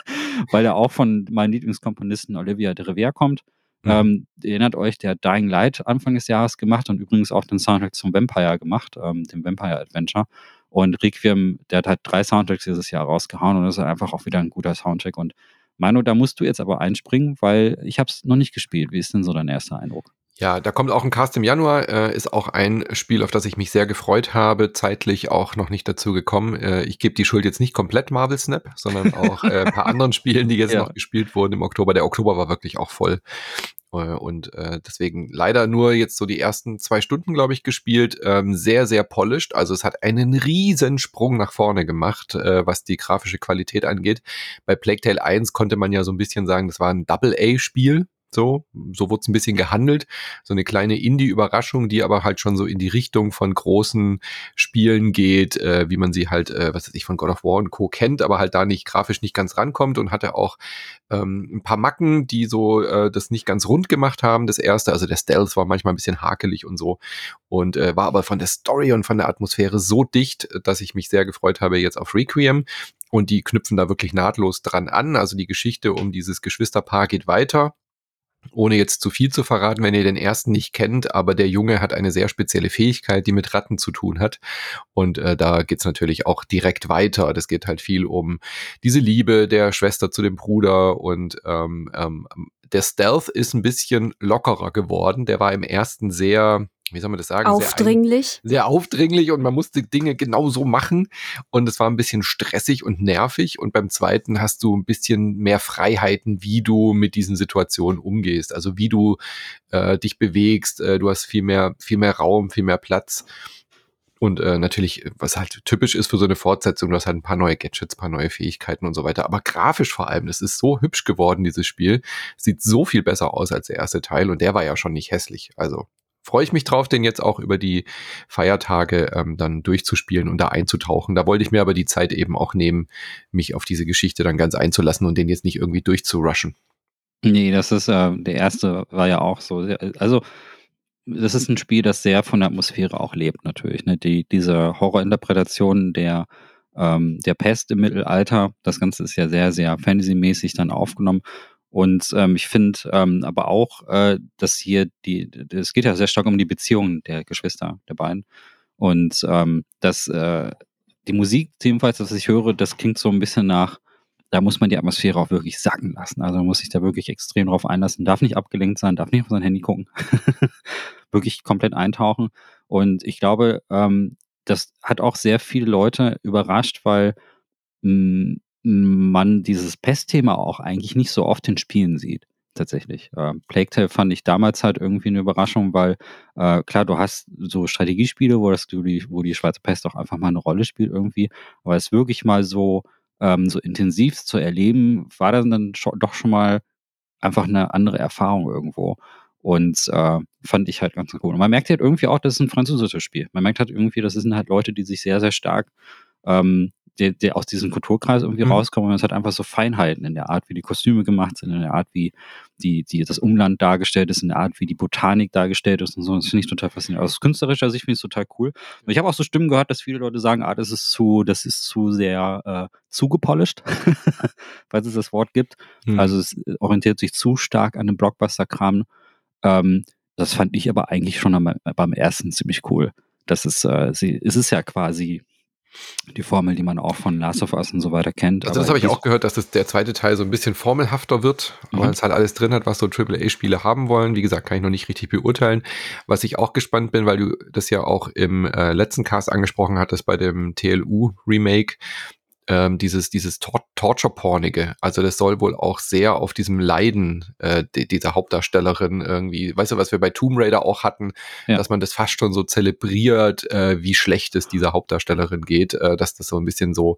weil er auch von meinen Lieblingskomponisten Olivia de Rivera kommt. Mhm. Ähm, erinnert euch, der hat Dying Light Anfang des Jahres gemacht und übrigens auch den Soundtrack zum Vampire gemacht, ähm, dem Vampire Adventure. Und Requiem, der hat halt drei Soundtracks dieses Jahr rausgehauen und das ist einfach auch wieder ein guter Soundtrack. Und Manu, da musst du jetzt aber einspringen, weil ich habe es noch nicht gespielt. Wie ist denn so dein erster Eindruck? Ja, da kommt auch ein Cast im Januar, äh, ist auch ein Spiel, auf das ich mich sehr gefreut habe, zeitlich auch noch nicht dazu gekommen. Äh, ich gebe die Schuld jetzt nicht komplett Marvel Snap, sondern auch äh, ein paar anderen Spielen, die jetzt ja. noch gespielt wurden im Oktober. Der Oktober war wirklich auch voll. Äh, und äh, deswegen leider nur jetzt so die ersten zwei Stunden, glaube ich, gespielt. Ähm, sehr, sehr polished. Also es hat einen riesen Sprung nach vorne gemacht, äh, was die grafische Qualität angeht. Bei Plague Tale 1 konnte man ja so ein bisschen sagen, das war ein Double-A-Spiel. So, so wurde es ein bisschen gehandelt. So eine kleine Indie-Überraschung, die aber halt schon so in die Richtung von großen Spielen geht, äh, wie man sie halt, äh, was weiß ich, von God of War und Co. kennt, aber halt da nicht grafisch nicht ganz rankommt und hatte auch ähm, ein paar Macken, die so äh, das nicht ganz rund gemacht haben. Das erste, also der Stealth war manchmal ein bisschen hakelig und so und äh, war aber von der Story und von der Atmosphäre so dicht, dass ich mich sehr gefreut habe jetzt auf Requiem. Und die knüpfen da wirklich nahtlos dran an. Also die Geschichte um dieses Geschwisterpaar geht weiter ohne jetzt zu viel zu verraten, wenn ihr den ersten nicht kennt, aber der Junge hat eine sehr spezielle Fähigkeit, die mit Ratten zu tun hat. Und äh, da geht's natürlich auch direkt weiter. Das geht halt viel um diese Liebe der Schwester zu dem Bruder und ähm, ähm, der Stealth ist ein bisschen lockerer geworden. Der war im ersten sehr wie soll man das sagen? Aufdringlich. Sehr, sehr, aufdringlich und man musste Dinge genau so machen und es war ein bisschen stressig und nervig und beim zweiten hast du ein bisschen mehr Freiheiten, wie du mit diesen Situationen umgehst, also wie du äh, dich bewegst, äh, du hast viel mehr, viel mehr Raum, viel mehr Platz. Und äh, natürlich, was halt typisch ist für so eine Fortsetzung, du hast halt ein paar neue Gadgets, paar neue Fähigkeiten und so weiter. Aber grafisch vor allem, das ist so hübsch geworden, dieses Spiel. Sieht so viel besser aus als der erste Teil und der war ja schon nicht hässlich. Also freue ich mich drauf, den jetzt auch über die Feiertage ähm, dann durchzuspielen und da einzutauchen. Da wollte ich mir aber die Zeit eben auch nehmen, mich auf diese Geschichte dann ganz einzulassen und den jetzt nicht irgendwie durchzurushen. Nee, das ist, äh, der erste war ja auch so. Also, das ist ein Spiel, das sehr von der Atmosphäre auch lebt, natürlich. Ne? Die, diese Horrorinterpretation der, ähm, der Pest im Mittelalter, das Ganze ist ja sehr, sehr fantasymäßig dann aufgenommen. Und ähm, ich finde ähm, aber auch, äh, dass hier die, es geht ja sehr stark um die Beziehungen der Geschwister, der beiden. Und ähm, dass äh, die Musik, jedenfalls, was ich höre, das klingt so ein bisschen nach, da muss man die Atmosphäre auch wirklich sacken lassen. Also man muss sich da wirklich extrem drauf einlassen, darf nicht abgelenkt sein, darf nicht auf sein Handy gucken, wirklich komplett eintauchen. Und ich glaube, ähm, das hat auch sehr viele Leute überrascht, weil hm, man dieses Pest-Thema auch eigentlich nicht so oft in Spielen sieht. Tatsächlich. Äh, Plague Tale fand ich damals halt irgendwie eine Überraschung, weil äh, klar, du hast so Strategiespiele, wo das wo die Schwarze Pest auch einfach mal eine Rolle spielt irgendwie, aber es wirklich mal so ähm, so intensiv zu erleben, war dann, dann doch schon mal einfach eine andere Erfahrung irgendwo. Und äh, fand ich halt ganz cool. Und man merkt halt irgendwie auch, das ist ein französisches Spiel. Man merkt halt irgendwie, das sind halt Leute, die sich sehr, sehr stark ähm, der, der aus diesem Kulturkreis irgendwie mhm. rauskommt. Und es hat einfach so Feinheiten in der Art, wie die Kostüme gemacht sind, in der Art, wie die, die, das Umland dargestellt ist, in der Art, wie die Botanik dargestellt ist und so. Das finde ich total faszinierend. Aus künstlerischer Sicht finde ich es total cool. Und ich habe auch so Stimmen gehört, dass viele Leute sagen, ah, das ist zu, das ist zu sehr äh, zugepolished, falls es das Wort gibt. Mhm. Also es orientiert sich zu stark an dem Blockbuster-Kram. Ähm, das fand ich aber eigentlich schon am, beim ersten ziemlich cool. Das ist, äh, sie, es ist ja quasi die Formel, die man auch von Last of Us und so weiter kennt. Also das habe ich auch gehört, dass das der zweite Teil so ein bisschen formelhafter wird, mhm. weil es halt alles drin hat, was so AAA-Spiele haben wollen. Wie gesagt, kann ich noch nicht richtig beurteilen. Was ich auch gespannt bin, weil du das ja auch im äh, letzten Cast angesprochen hattest bei dem TLU-Remake, ähm, dieses, dieses Tor Torture-Pornige. Also das soll wohl auch sehr auf diesem Leiden äh, die, dieser Hauptdarstellerin irgendwie, weißt du, was wir bei Tomb Raider auch hatten, ja. dass man das fast schon so zelebriert, äh, wie schlecht es dieser Hauptdarstellerin geht, äh, dass das so ein bisschen so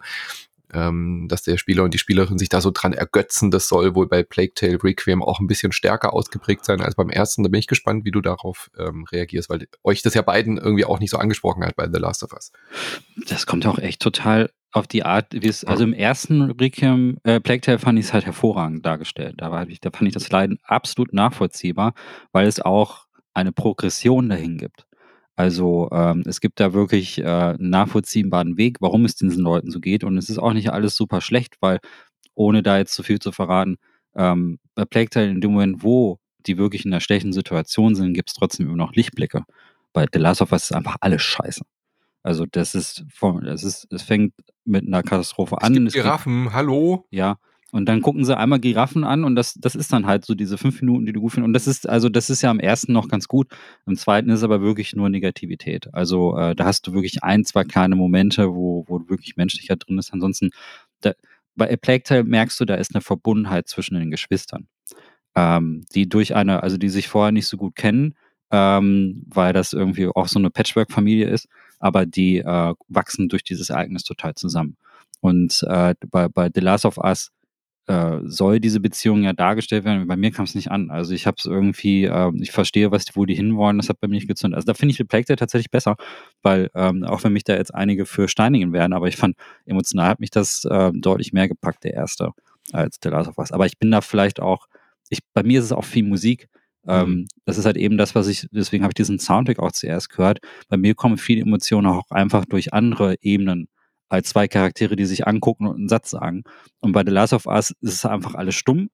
ähm, dass der Spieler und die Spielerin sich da so dran ergötzen. Das soll wohl bei Plague Tale Requiem auch ein bisschen stärker ausgeprägt sein als beim ersten. Da bin ich gespannt, wie du darauf ähm, reagierst, weil euch das ja beiden irgendwie auch nicht so angesprochen hat bei The Last of Us. Das kommt auch echt total auf die Art, wie es, also im ersten Requiem, äh, Plague Tale fand ich es halt hervorragend dargestellt. Da, war ich, da fand ich das Leiden absolut nachvollziehbar, weil es auch eine Progression dahin gibt. Also ähm, es gibt da wirklich äh, einen nachvollziehbaren Weg, warum es diesen Leuten so geht. Und es ist auch nicht alles super schlecht, weil ohne da jetzt zu viel zu verraten, ähm, bei Plague Tale in dem Moment, wo die wirklich in einer schlechten Situation sind, gibt es trotzdem immer noch Lichtblicke. Bei The Last of Us ist einfach alles scheiße. Also das ist, das ist, es fängt mit einer Katastrophe an. Es gibt Giraffen, gibt, hallo? Ja, und dann gucken sie einmal Giraffen an und das, das ist dann halt so diese fünf Minuten, die du gut findest. Und das ist, also das ist ja am ersten noch ganz gut. Im zweiten ist aber wirklich nur Negativität. Also äh, da hast du wirklich ein, zwei kleine Momente, wo, wo wirklich Menschlichkeit drin ist. Ansonsten, da, bei A Plague Tale merkst du, da ist eine Verbundenheit zwischen den Geschwistern. Ähm, die durch eine, also die sich vorher nicht so gut kennen, ähm, weil das irgendwie auch so eine Patchwork-Familie ist, aber die äh, wachsen durch dieses Ereignis total zusammen. Und äh, bei, bei The Last of Us äh, soll diese Beziehung ja dargestellt werden. Bei mir kam es nicht an. Also ich habe es irgendwie, äh, ich verstehe, was wo die hinwollen, das hat bei mir nicht gezündet. Also da finde ich The tatsächlich besser, weil ähm, auch wenn mich da jetzt einige für steinigen werden, aber ich fand, emotional hat mich das äh, deutlich mehr gepackt, der erste, als The Last of Us. Aber ich bin da vielleicht auch, ich, bei mir ist es auch viel Musik. Ähm, mhm. das ist halt eben das, was ich, deswegen habe ich diesen Soundtrack auch zuerst gehört. Bei mir kommen viele Emotionen auch einfach durch andere Ebenen als zwei Charaktere, die sich angucken und einen Satz sagen. Und bei The Last of Us ist es einfach alles stumm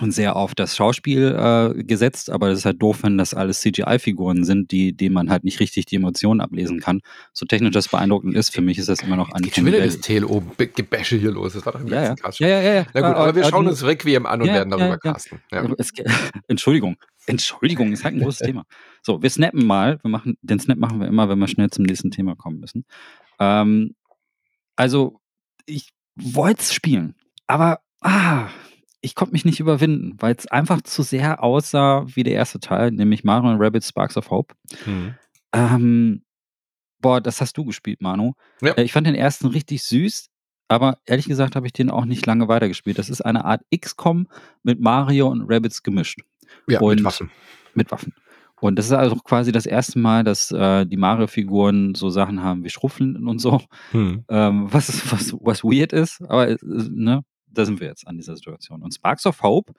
und sehr auf das Schauspiel äh, gesetzt, aber es ist halt doof, wenn das alles CGI-Figuren sind, die, denen man halt nicht richtig die Emotionen ablesen kann. So technisch das beeindruckend ist, für mich ist das immer noch an. Geht schon wieder das TLO-Gebäsche hier los. Das war doch im ja, letzten ja. Cast schon. Ja, ja, ja. Na gut, aber wir schauen uns Requiem an und werden darüber casten. Es, Entschuldigung. Entschuldigung, ist halt ein großes Thema. So, wir snappen mal. Wir machen, den Snap machen wir immer, wenn wir schnell zum nächsten Thema kommen müssen. Ähm, also, ich wollte es spielen, aber ah, ich konnte mich nicht überwinden, weil es einfach zu sehr aussah wie der erste Teil, nämlich Mario und Rabbit Sparks of Hope. Mhm. Ähm, boah, das hast du gespielt, Manu. Ja. Äh, ich fand den ersten richtig süß, aber ehrlich gesagt habe ich den auch nicht lange weitergespielt. Das ist eine Art XCOM mit Mario und Rabbits gemischt. Ja, und mit Waffen. Mit Waffen. Und das ist also quasi das erste Mal, dass äh, die Mario-Figuren so Sachen haben wie Schruffeln und so. Hm. Ähm, was, ist, was, was weird ist, aber äh, ne, da sind wir jetzt an dieser Situation. Und Sparks of Hope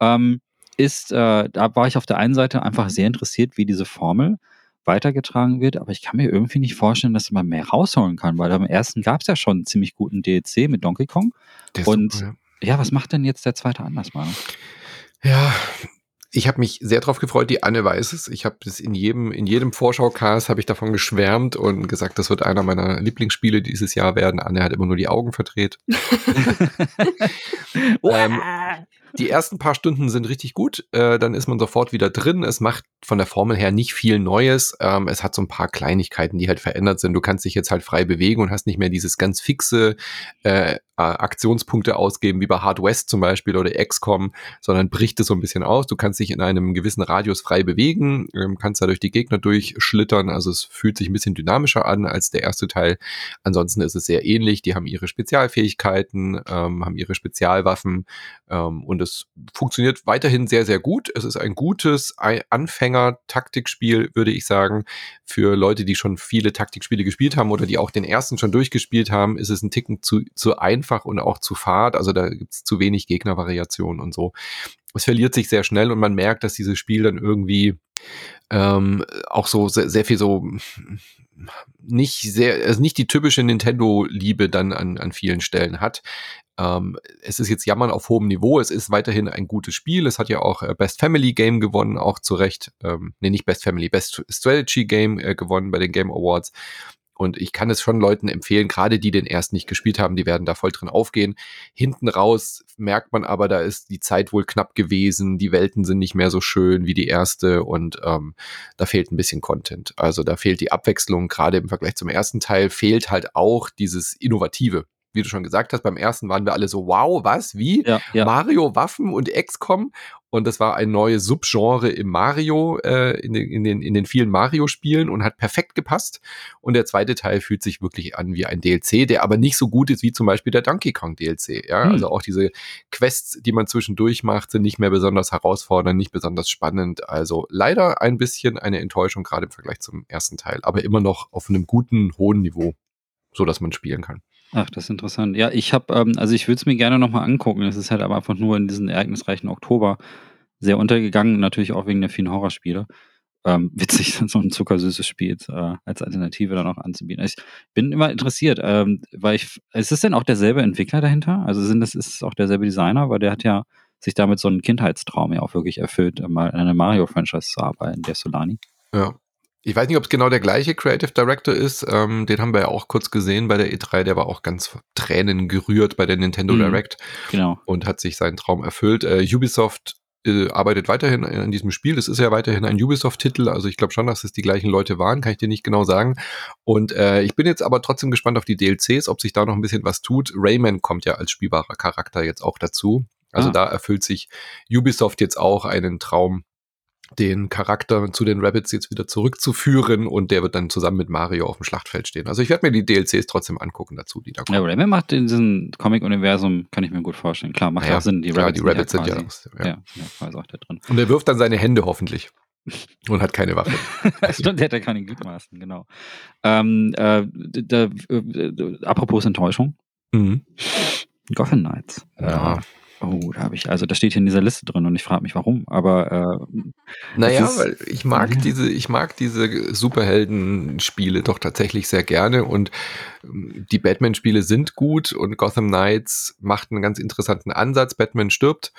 ähm, ist, äh, da war ich auf der einen Seite einfach sehr interessiert, wie diese Formel weitergetragen wird, aber ich kann mir irgendwie nicht vorstellen, dass man mehr rausholen kann, weil am ersten gab es ja schon einen ziemlich guten DLC mit Donkey Kong. und super, ja. ja. was macht denn jetzt der zweite anders, Manu? Ja, ich habe mich sehr darauf gefreut, die Anne weiß es. Ich habe das in jedem, in jedem Vorschau-Cast habe ich davon geschwärmt und gesagt, das wird einer meiner Lieblingsspiele dieses Jahr werden. Anne hat immer nur die Augen verdreht. ähm, die ersten paar Stunden sind richtig gut, äh, dann ist man sofort wieder drin. Es macht von der Formel her nicht viel Neues. Ähm, es hat so ein paar Kleinigkeiten, die halt verändert sind. Du kannst dich jetzt halt frei bewegen und hast nicht mehr dieses ganz fixe äh, Aktionspunkte ausgeben, wie bei Hard West zum Beispiel oder XCOM, sondern bricht es so ein bisschen aus. Du kannst dich in einem gewissen Radius frei bewegen, ähm, kannst da durch die Gegner durchschlittern. Also es fühlt sich ein bisschen dynamischer an als der erste Teil. Ansonsten ist es sehr ähnlich. Die haben ihre Spezialfähigkeiten, ähm, haben ihre Spezialwaffen ähm, und es funktioniert weiterhin sehr, sehr gut. Es ist ein gutes Anfänger-Taktikspiel, würde ich sagen. Für Leute, die schon viele Taktikspiele gespielt haben oder die auch den ersten schon durchgespielt haben, ist es ein Ticken zu, zu einfach und auch zu fad. Also da gibt es zu wenig Gegnervariationen und so. Es verliert sich sehr schnell und man merkt, dass dieses Spiel dann irgendwie ähm, auch so sehr, sehr viel so nicht sehr, also nicht die typische Nintendo-Liebe dann an, an vielen Stellen hat. Ähm, es ist jetzt Jammern auf hohem Niveau. Es ist weiterhin ein gutes Spiel. Es hat ja auch äh, Best Family Game gewonnen, auch zu Recht. Ähm, nee, nicht Best Family, Best Strategy Game äh, gewonnen bei den Game Awards. Und ich kann es schon Leuten empfehlen, gerade die den erst nicht gespielt haben, die werden da voll drin aufgehen. Hinten raus merkt man aber, da ist die Zeit wohl knapp gewesen, die Welten sind nicht mehr so schön wie die erste und ähm, da fehlt ein bisschen Content. Also da fehlt die Abwechslung, gerade im Vergleich zum ersten Teil fehlt halt auch dieses Innovative. Wie du schon gesagt hast, beim ersten waren wir alle so, wow, was, wie? Ja, ja. Mario, Waffen und XCOM. Und das war ein neues Subgenre im Mario, äh, in, den, in, den, in den vielen Mario-Spielen und hat perfekt gepasst. Und der zweite Teil fühlt sich wirklich an wie ein DLC, der aber nicht so gut ist wie zum Beispiel der Donkey Kong DLC. Ja, Hm. also auch diese Quests, die man zwischendurch macht, sind nicht mehr besonders herausfordernd, nicht besonders spannend. Also leider ein bisschen eine Enttäuschung, gerade im Vergleich zum ersten Teil, aber immer noch auf einem guten, hohen Niveau, so dass man spielen kann. Ach, das ist interessant. Ja, ich habe, ähm, also ich würde es mir gerne nochmal angucken. Es ist halt aber einfach nur in diesem ereignisreichen Oktober sehr untergegangen, natürlich auch wegen der vielen Horrorspiele. Ähm, witzig, so ein zuckersüßes Spiel äh, als Alternative dann auch anzubieten. Ich bin immer interessiert, ähm, weil ich, ist es denn auch derselbe Entwickler dahinter? Also sind das, ist es auch derselbe Designer? Weil der hat ja sich damit so einen Kindheitstraum ja auch wirklich erfüllt, mal in einer Mario-Franchise zu arbeiten, der Solani. Ja. Ich weiß nicht, ob es genau der gleiche Creative Director ist. Ähm, den haben wir ja auch kurz gesehen bei der E3. Der war auch ganz Tränen gerührt bei der Nintendo Mhm. Direct Genau. und hat sich seinen Traum erfüllt. Äh, Ubisoft äh, arbeitet weiterhin an diesem Spiel. Das ist ja weiterhin ein Ubisoft-Titel. Also ich glaube schon, dass es die gleichen Leute waren. Kann ich dir nicht genau sagen. Und äh, ich bin jetzt aber trotzdem gespannt auf die DLCs, ob sich da noch ein bisschen was tut. Rayman kommt ja als spielbarer Charakter jetzt auch dazu. Also Ah. da erfüllt sich Ubisoft jetzt auch einen Traum, den Charakter zu den Rabbits jetzt wieder zurückzuführen und der wird dann zusammen mit Mario auf dem Schlachtfeld stehen. Also ich werde mir die DLCs trotzdem angucken dazu, die da Ja, kommen. Rayman macht in diesem Comic-Universum, kann ich mir gut vorstellen. Klar, macht ja auch Sinn. Die klar, Rabbits, die Rabbits sind ja, quasi- ja. ja. ja, quasi auch da drin. Und er wirft dann seine Hände hoffentlich und hat keine Waffe. Stimmt, der hat ja keine Gliedmaßen, genau. Ähm, äh, da, äh, apropos Enttäuschung, Mhm. Gotham Knights. Ja. Oh, da habe ich, also das steht hier in dieser Liste drin und ich frage mich warum, aber äh, Naja, ist- weil ich mag Ja. diese, ich mag diese Superhelden-Spiele doch tatsächlich sehr gerne und ähm, die Batman-Spiele sind gut und Gotham Knights macht einen ganz interessanten Ansatz. Batman stirbt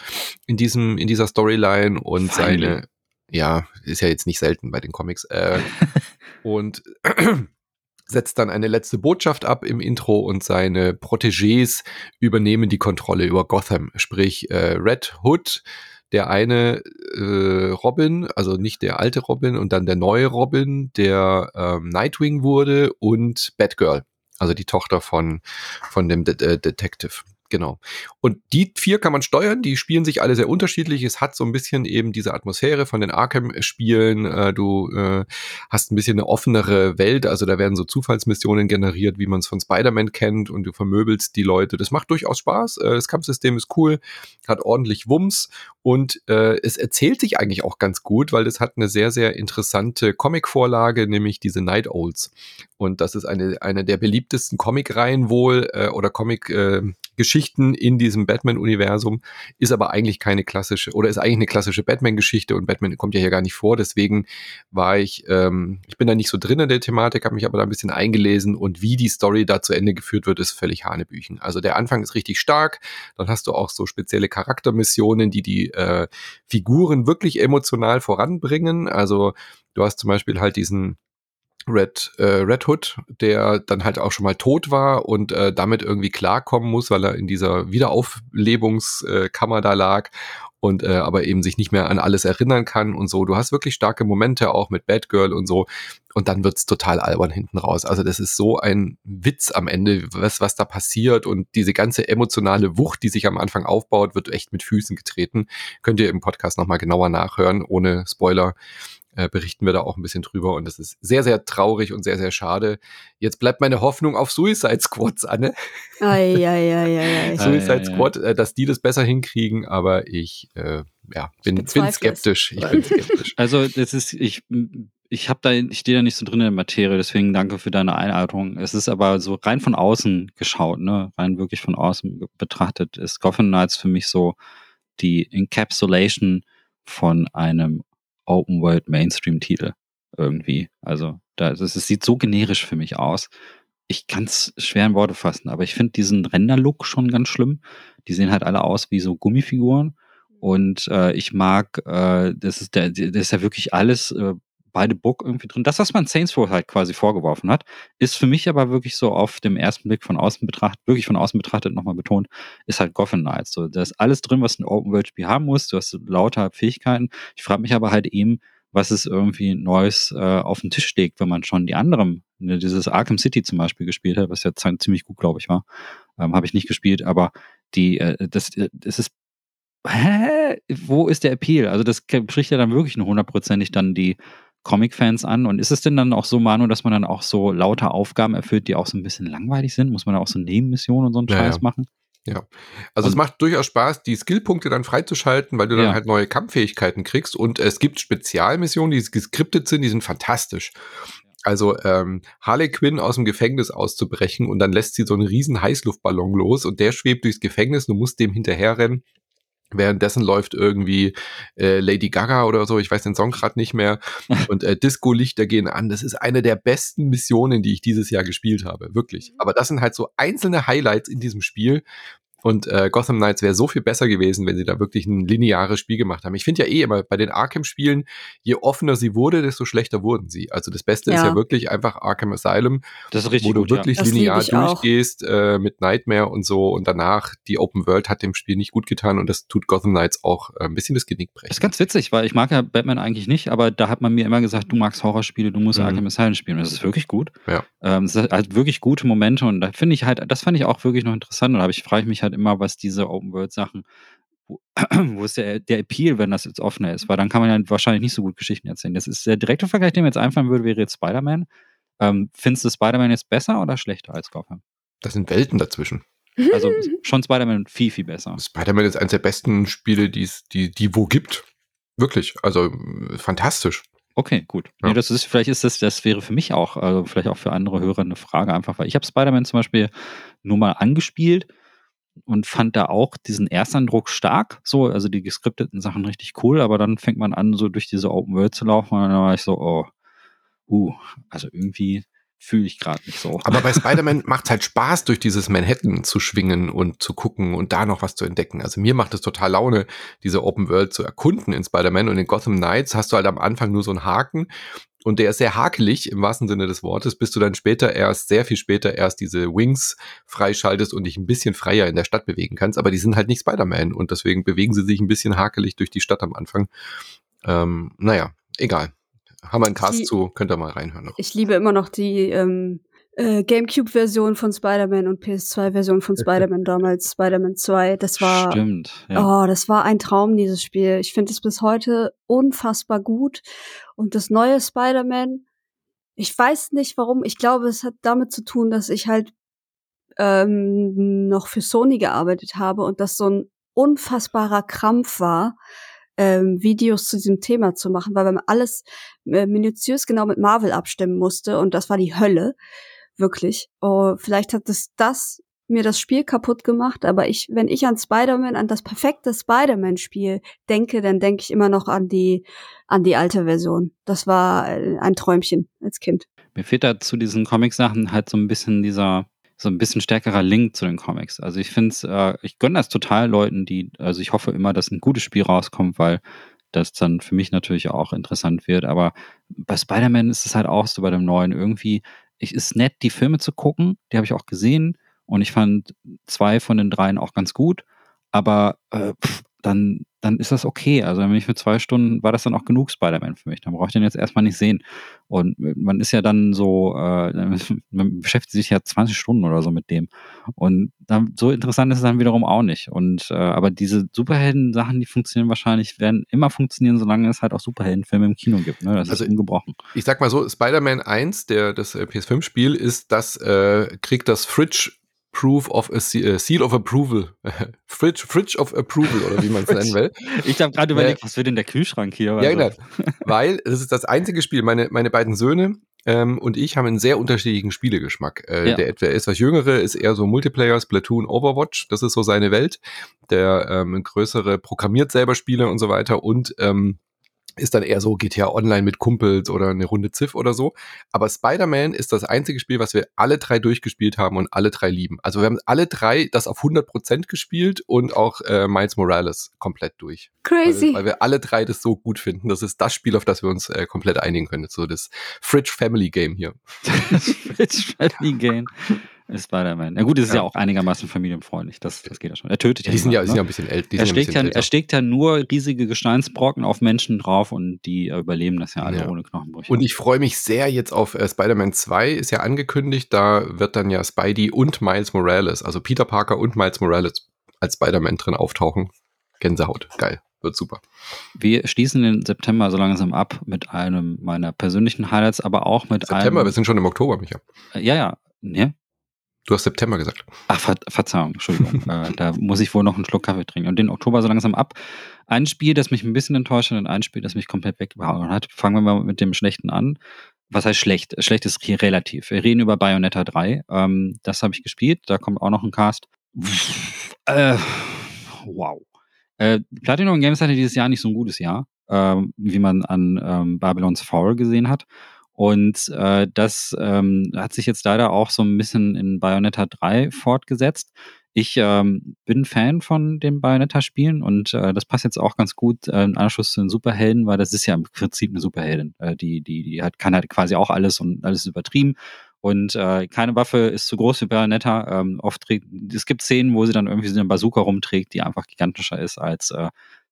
in diesem, in dieser Storyline und Finally. seine, ja, ist ja jetzt nicht selten bei den Comics, äh, und setzt dann eine letzte Botschaft ab im Intro und seine Protégés übernehmen die Kontrolle über Gotham, sprich äh, Red Hood, der eine äh, Robin, also nicht der alte Robin und dann der neue Robin, der ähm, Nightwing wurde und Batgirl, also die Tochter von, von dem De äh, Detective. Genau. Und die vier kann man steuern, die spielen sich alle sehr unterschiedlich. Es hat so ein bisschen eben diese Atmosphäre von den Arkham-Spielen. Äh, du äh, hast ein bisschen eine offenere Welt, also da werden so Zufallsmissionen generiert, wie man es von Spider-Man kennt und du vermöbelst die Leute. Das macht durchaus Spaß. Äh, das Kampfsystem ist cool, hat ordentlich Wumms und äh, es erzählt sich eigentlich auch ganz gut, weil es hat eine sehr, sehr interessante Comic-Vorlage, nämlich diese Night Owls. Und das ist eine, eine der beliebtesten Comic-Reihen wohl oder Comic-Geschichten in diesem Batman-Universum, ist aber eigentlich keine klassische oder ist eigentlich eine klassische Batman-Geschichte und Batman kommt ja hier gar nicht vor. Deswegen war ich, ähm, ich bin da nicht so drin in der Thematik, habe mich aber da ein bisschen eingelesen und wie die Story da zu Ende geführt wird, ist völlig Hanebüchen. Also der Anfang ist richtig stark, dann hast du auch so spezielle Charaktermissionen, die die äh, Figuren wirklich emotional voranbringen. Also du hast zum Beispiel halt diesen Red, äh, Red Hood, der dann halt auch schon mal tot war und äh, damit irgendwie klarkommen muss, weil er in dieser Wiederauflebungskammer da lag und äh, aber eben sich nicht mehr an alles erinnern kann und so. Du hast wirklich starke Momente auch mit Batgirl und so und dann wird's total albern hinten raus. Also das ist so ein Witz am Ende, was, was da passiert und diese ganze emotionale Wucht, die sich am Anfang aufbaut, wird echt mit Füßen getreten. Könnt ihr im Podcast nochmal genauer nachhören, ohne Spoiler äh, berichten wir da auch ein bisschen drüber und das ist sehr, sehr traurig und sehr, sehr schade. Jetzt bleibt meine Hoffnung auf Suicide Squads, Anne. Ei, ei, ei, ei, ei. Ah, Suicide. Squad, äh, dass die das besser hinkriegen, aber ich äh, ja, bin, bin bezweifle es. skeptisch. Ich bin skeptisch. Also das ist, ich, ich habe da, ich stehe da nicht so drin in der Materie, deswegen danke für deine Einladung. Es ist aber so rein von außen geschaut, ne, rein wirklich von außen betrachtet, ist Gotham Knights für mich so die Encapsulation von einem Open World Mainstream Titel irgendwie. Also da, das, es sieht so generisch für mich aus. Ich kann es schwer in Worte fassen, aber ich finde diesen Render-Look schon ganz schlimm. Die sehen halt alle aus wie so Gummifiguren. Und äh, ich mag, äh, das ist der, das ist ja wirklich alles äh, bei The Book irgendwie drin. Das, was man Saints Row halt quasi vorgeworfen hat, ist für mich aber wirklich so auf dem ersten Blick von außen betrachtet, wirklich von außen betrachtet nochmal betont, ist halt Gotham Knights. So, da ist alles drin, was ein Open World Spiel haben muss. Du hast lauter Fähigkeiten. Ich frage mich aber halt eben, was es irgendwie Neues äh, auf den Tisch legt, wenn man schon die anderen, ne, dieses Arkham City zum Beispiel gespielt hat, was ja ziemlich gut, glaube ich, war. Ähm, Habe ich nicht gespielt, aber die, äh, das, äh, das ist hä? Wo ist der Appeal? Also das spricht ja dann wirklich nur hundertprozentig dann die Comic-Fans an. Und ist es denn dann auch so, Manu, dass man dann auch so lauter Aufgaben erfüllt, die auch so ein bisschen langweilig sind? Muss man da auch so Nebenmissionen und so einen Ja, Scheiß ja. machen? Ja. Also es Und- macht durchaus Spaß, die Skillpunkte dann freizuschalten, weil du dann Ja. halt neue Kampffähigkeiten kriegst. Und es gibt Spezialmissionen, die geskriptet sind, die sind fantastisch. Also ähm, Harley Quinn aus dem Gefängnis auszubrechen und dann lässt sie so einen riesen Heißluftballon los und der schwebt durchs Gefängnis und du musst dem hinterherrennen. Währenddessen läuft irgendwie äh, Lady Gaga oder so, ich weiß den Song gerade nicht mehr. Und äh, Disco-Lichter gehen an. Das ist eine der besten Missionen, die ich dieses Jahr gespielt habe. Wirklich. Aber das sind halt so einzelne Highlights in diesem Spiel. Und äh, Gotham Knights wäre so viel besser gewesen, wenn sie da wirklich ein lineares Spiel gemacht haben. Ich finde ja eh immer, bei den Arkham-Spielen, je offener sie wurde, desto schlechter wurden sie. Also das Beste ist Ja. ja wirklich einfach Arkham Asylum, Das ist richtig wo du gut, wirklich Das linear durchgehst äh, mit Nightmare und so und danach die Open World hat dem Spiel nicht gut getan und das tut Gotham Knights auch äh, ein bisschen das Genick Das ist brechen. ganz witzig, weil ich mag ja Batman eigentlich nicht, aber da hat man mir immer gesagt, du magst Horrorspiele, du musst Mhm. Arkham Asylum spielen. Und das ist wirklich gut. Ja. Ähm, es hat halt wirklich gute Momente und da finde ich halt, das fand ich auch wirklich noch interessant. Und da habe ich, frage ich mich halt immer, was diese Open World Sachen, wo, wo ist der, der Appeal, wenn das jetzt offener ist? Weil dann kann man ja wahrscheinlich nicht so gut Geschichten erzählen. Das ist der direkte Vergleich, der mir jetzt einfallen würde, wäre jetzt Spider-Man. Ähm, findest du Spider-Man jetzt besser oder schlechter als Gotham? Das sind Welten dazwischen. Also schon Spider-Man viel, viel besser. Spider-Man ist eines der besten Spiele, die es die, die wo gibt. Wirklich. Also fantastisch. Okay, gut. Ja. Nee, das ist, vielleicht ist das, das wäre für mich auch, also vielleicht auch für andere Hörer eine Frage, einfach, weil ich habe Spider-Man zum Beispiel nur mal angespielt und fand da auch diesen Ersteindruck stark, so, also die geskripteten Sachen richtig cool, aber dann fängt man an, so durch diese Open World zu laufen und dann war ich so, oh, uh, also irgendwie fühle ich gerade nicht so. Aber bei Spider-Man macht es halt Spaß, durch dieses Manhattan zu schwingen und zu gucken und da noch was zu entdecken. Also mir macht es total Laune, diese Open World zu erkunden in Spider-Man. Und in Gotham Knights hast du halt am Anfang nur so einen Haken und der ist sehr hakelig im wahrsten Sinne des Wortes, bis du dann später erst, sehr viel später erst diese Wings freischaltest und dich ein bisschen freier in der Stadt bewegen kannst. Aber die sind halt nicht Spider-Man und deswegen bewegen sie sich ein bisschen hakelig durch die Stadt am Anfang. Ähm, naja, egal. Haben wir einen Cast Die- zu, könnt ihr mal reinhören noch. Ich liebe immer noch die ähm, äh, GameCube-Version von Spider-Man und PS2-Version von Spider-Man damals, Spider-Man 2. Das war, Stimmt, ja. oh, das war ein Traum, dieses Spiel. Ich finde es bis heute unfassbar gut. Und das neue Spider-Man, ich weiß nicht warum, ich glaube, es hat damit zu tun, dass ich halt ähm, noch für Sony gearbeitet habe und das so ein unfassbarer Krampf war, ähm, Videos zu diesem Thema zu machen, weil man alles äh, minutiös genau mit Marvel abstimmen musste und das war die Hölle, wirklich. Oh, vielleicht hat es das mir das Spiel kaputt gemacht, aber ich, wenn ich an Spider-Man, an das perfekte Spider-Man-Spiel denke, dann denke ich immer noch an die, an die alte Version. Das war äh, ein Träumchen als Kind. Mir fehlt da zu diesen Comic-Sachen halt so ein bisschen dieser, so ein bisschen stärkerer Link zu den Comics. Also ich finde es, äh, ich gönne das total Leuten, die, also ich hoffe immer, dass ein gutes Spiel rauskommt, weil das dann für mich natürlich auch interessant wird. Aber bei Spider-Man ist es halt auch so bei dem neuen irgendwie, ich ist nett, die Filme zu gucken, die habe ich auch gesehen und ich fand zwei von den dreien auch ganz gut, aber äh, pff, dann, dann ist das okay. Also wenn ich für zwei Stunden war das dann auch genug Spider-Man für mich. Dann brauche ich den jetzt erstmal nicht sehen. Und man ist ja dann so, äh, man beschäftigt sich ja 20 Stunden oder so mit dem. Und dann, so interessant ist es dann wiederum auch nicht. Und äh, aber diese Superhelden-Sachen, die funktionieren wahrscheinlich, werden immer funktionieren, solange es halt auch Superheldenfilme im Kino gibt. Ne? Das Also ist ungebrochen. ich sag mal so, Spider-Man 1, der, das äh, PS5-Spiel, ist das, äh, kriegt das Fridge Proof of a äh, Seal of Approval. Fridge, Fridge of Approval, oder wie man es nennen will. Ich habe gerade überlegt, was wird denn der Kühlschrank hier? Ja, Also, genau. Weil es ist das einzige Spiel, meine, meine beiden Söhne ähm, und ich haben einen sehr unterschiedlichen Spielegeschmack. Äh, Ja. Der etwa etwas jüngere ist eher so Multiplayer, Splatoon, Overwatch. Das ist so seine Welt. Der ähm, größere programmiert selber Spiele und so weiter und ähm, ist dann eher so GTA Online mit Kumpels oder eine Runde Ziff oder so. Aber Spider-Man ist das einzige Spiel, was wir alle drei durchgespielt haben und alle drei lieben. Also wir haben alle drei das auf 100% gespielt und auch äh, Miles Morales komplett durch. Crazy. Weil, weil wir alle drei das so gut finden. Das ist das Spiel, auf das wir uns äh, komplett einigen können. So das Fridge Family Game hier. das Fridge Family Game. Spider-Man. Na gut, es ist ja. ja. auch einigermaßen familienfreundlich. Das, das geht ja schon. Er tötet ja. Die sind ja, ne? sind ja ein bisschen älter. Er, schlägt ja, er schlägt ja nur riesige Gesteinsbrocken auf Menschen drauf und die überleben das ja alle ja. ohne Knochenbrüche. Und ich freue mich sehr jetzt auf äh, Spider-Man 2, ist ja angekündigt. Da wird dann ja Spidey und Miles Morales, also Peter Parker und Miles Morales als Spider-Man drin auftauchen. Gänsehaut. Geil. Wird super. Wir schließen den September so langsam ab mit einem meiner persönlichen Highlights, aber auch mit September, einem. September, wir sind schon im Oktober, Micha. Ja, ja. Ne? Du hast September gesagt. Ach, Ver Verzeihung, Entschuldigung. äh, da muss ich wohl noch einen Schluck Kaffee trinken. Und den Oktober so langsam ab. Ein Spiel, das mich ein bisschen enttäuscht hat und ein Spiel, das mich komplett weggehauen hat. Fangen wir mal mit dem Schlechten an. Was heißt schlecht? Schlecht ist hier relativ. Wir reden über Bayonetta 3. Ähm, das habe ich gespielt. Da kommt auch noch ein Cast. Äh, wow. Äh, Platinum Games hatte dieses Jahr nicht so ein gutes Jahr, äh, wie man an ähm, Babylon's Fall gesehen hat. Und äh, das ähm, hat sich jetzt leider auch so ein bisschen in Bayonetta 3 fortgesetzt. Ich ähm, bin Fan von den Bayonetta-Spielen und äh, das passt jetzt auch ganz gut äh, im Anschluss zu den Superhelden, weil das ist ja im Prinzip eine Superheldin. Äh, die, die, die hat, kann halt quasi auch alles und alles ist übertrieben. Und äh, keine Waffe ist zu groß für Bayonetta. Ähm, oft trägt, es gibt Szenen, wo sie dann irgendwie so eine Bazooka rumträgt, die einfach gigantischer ist als äh,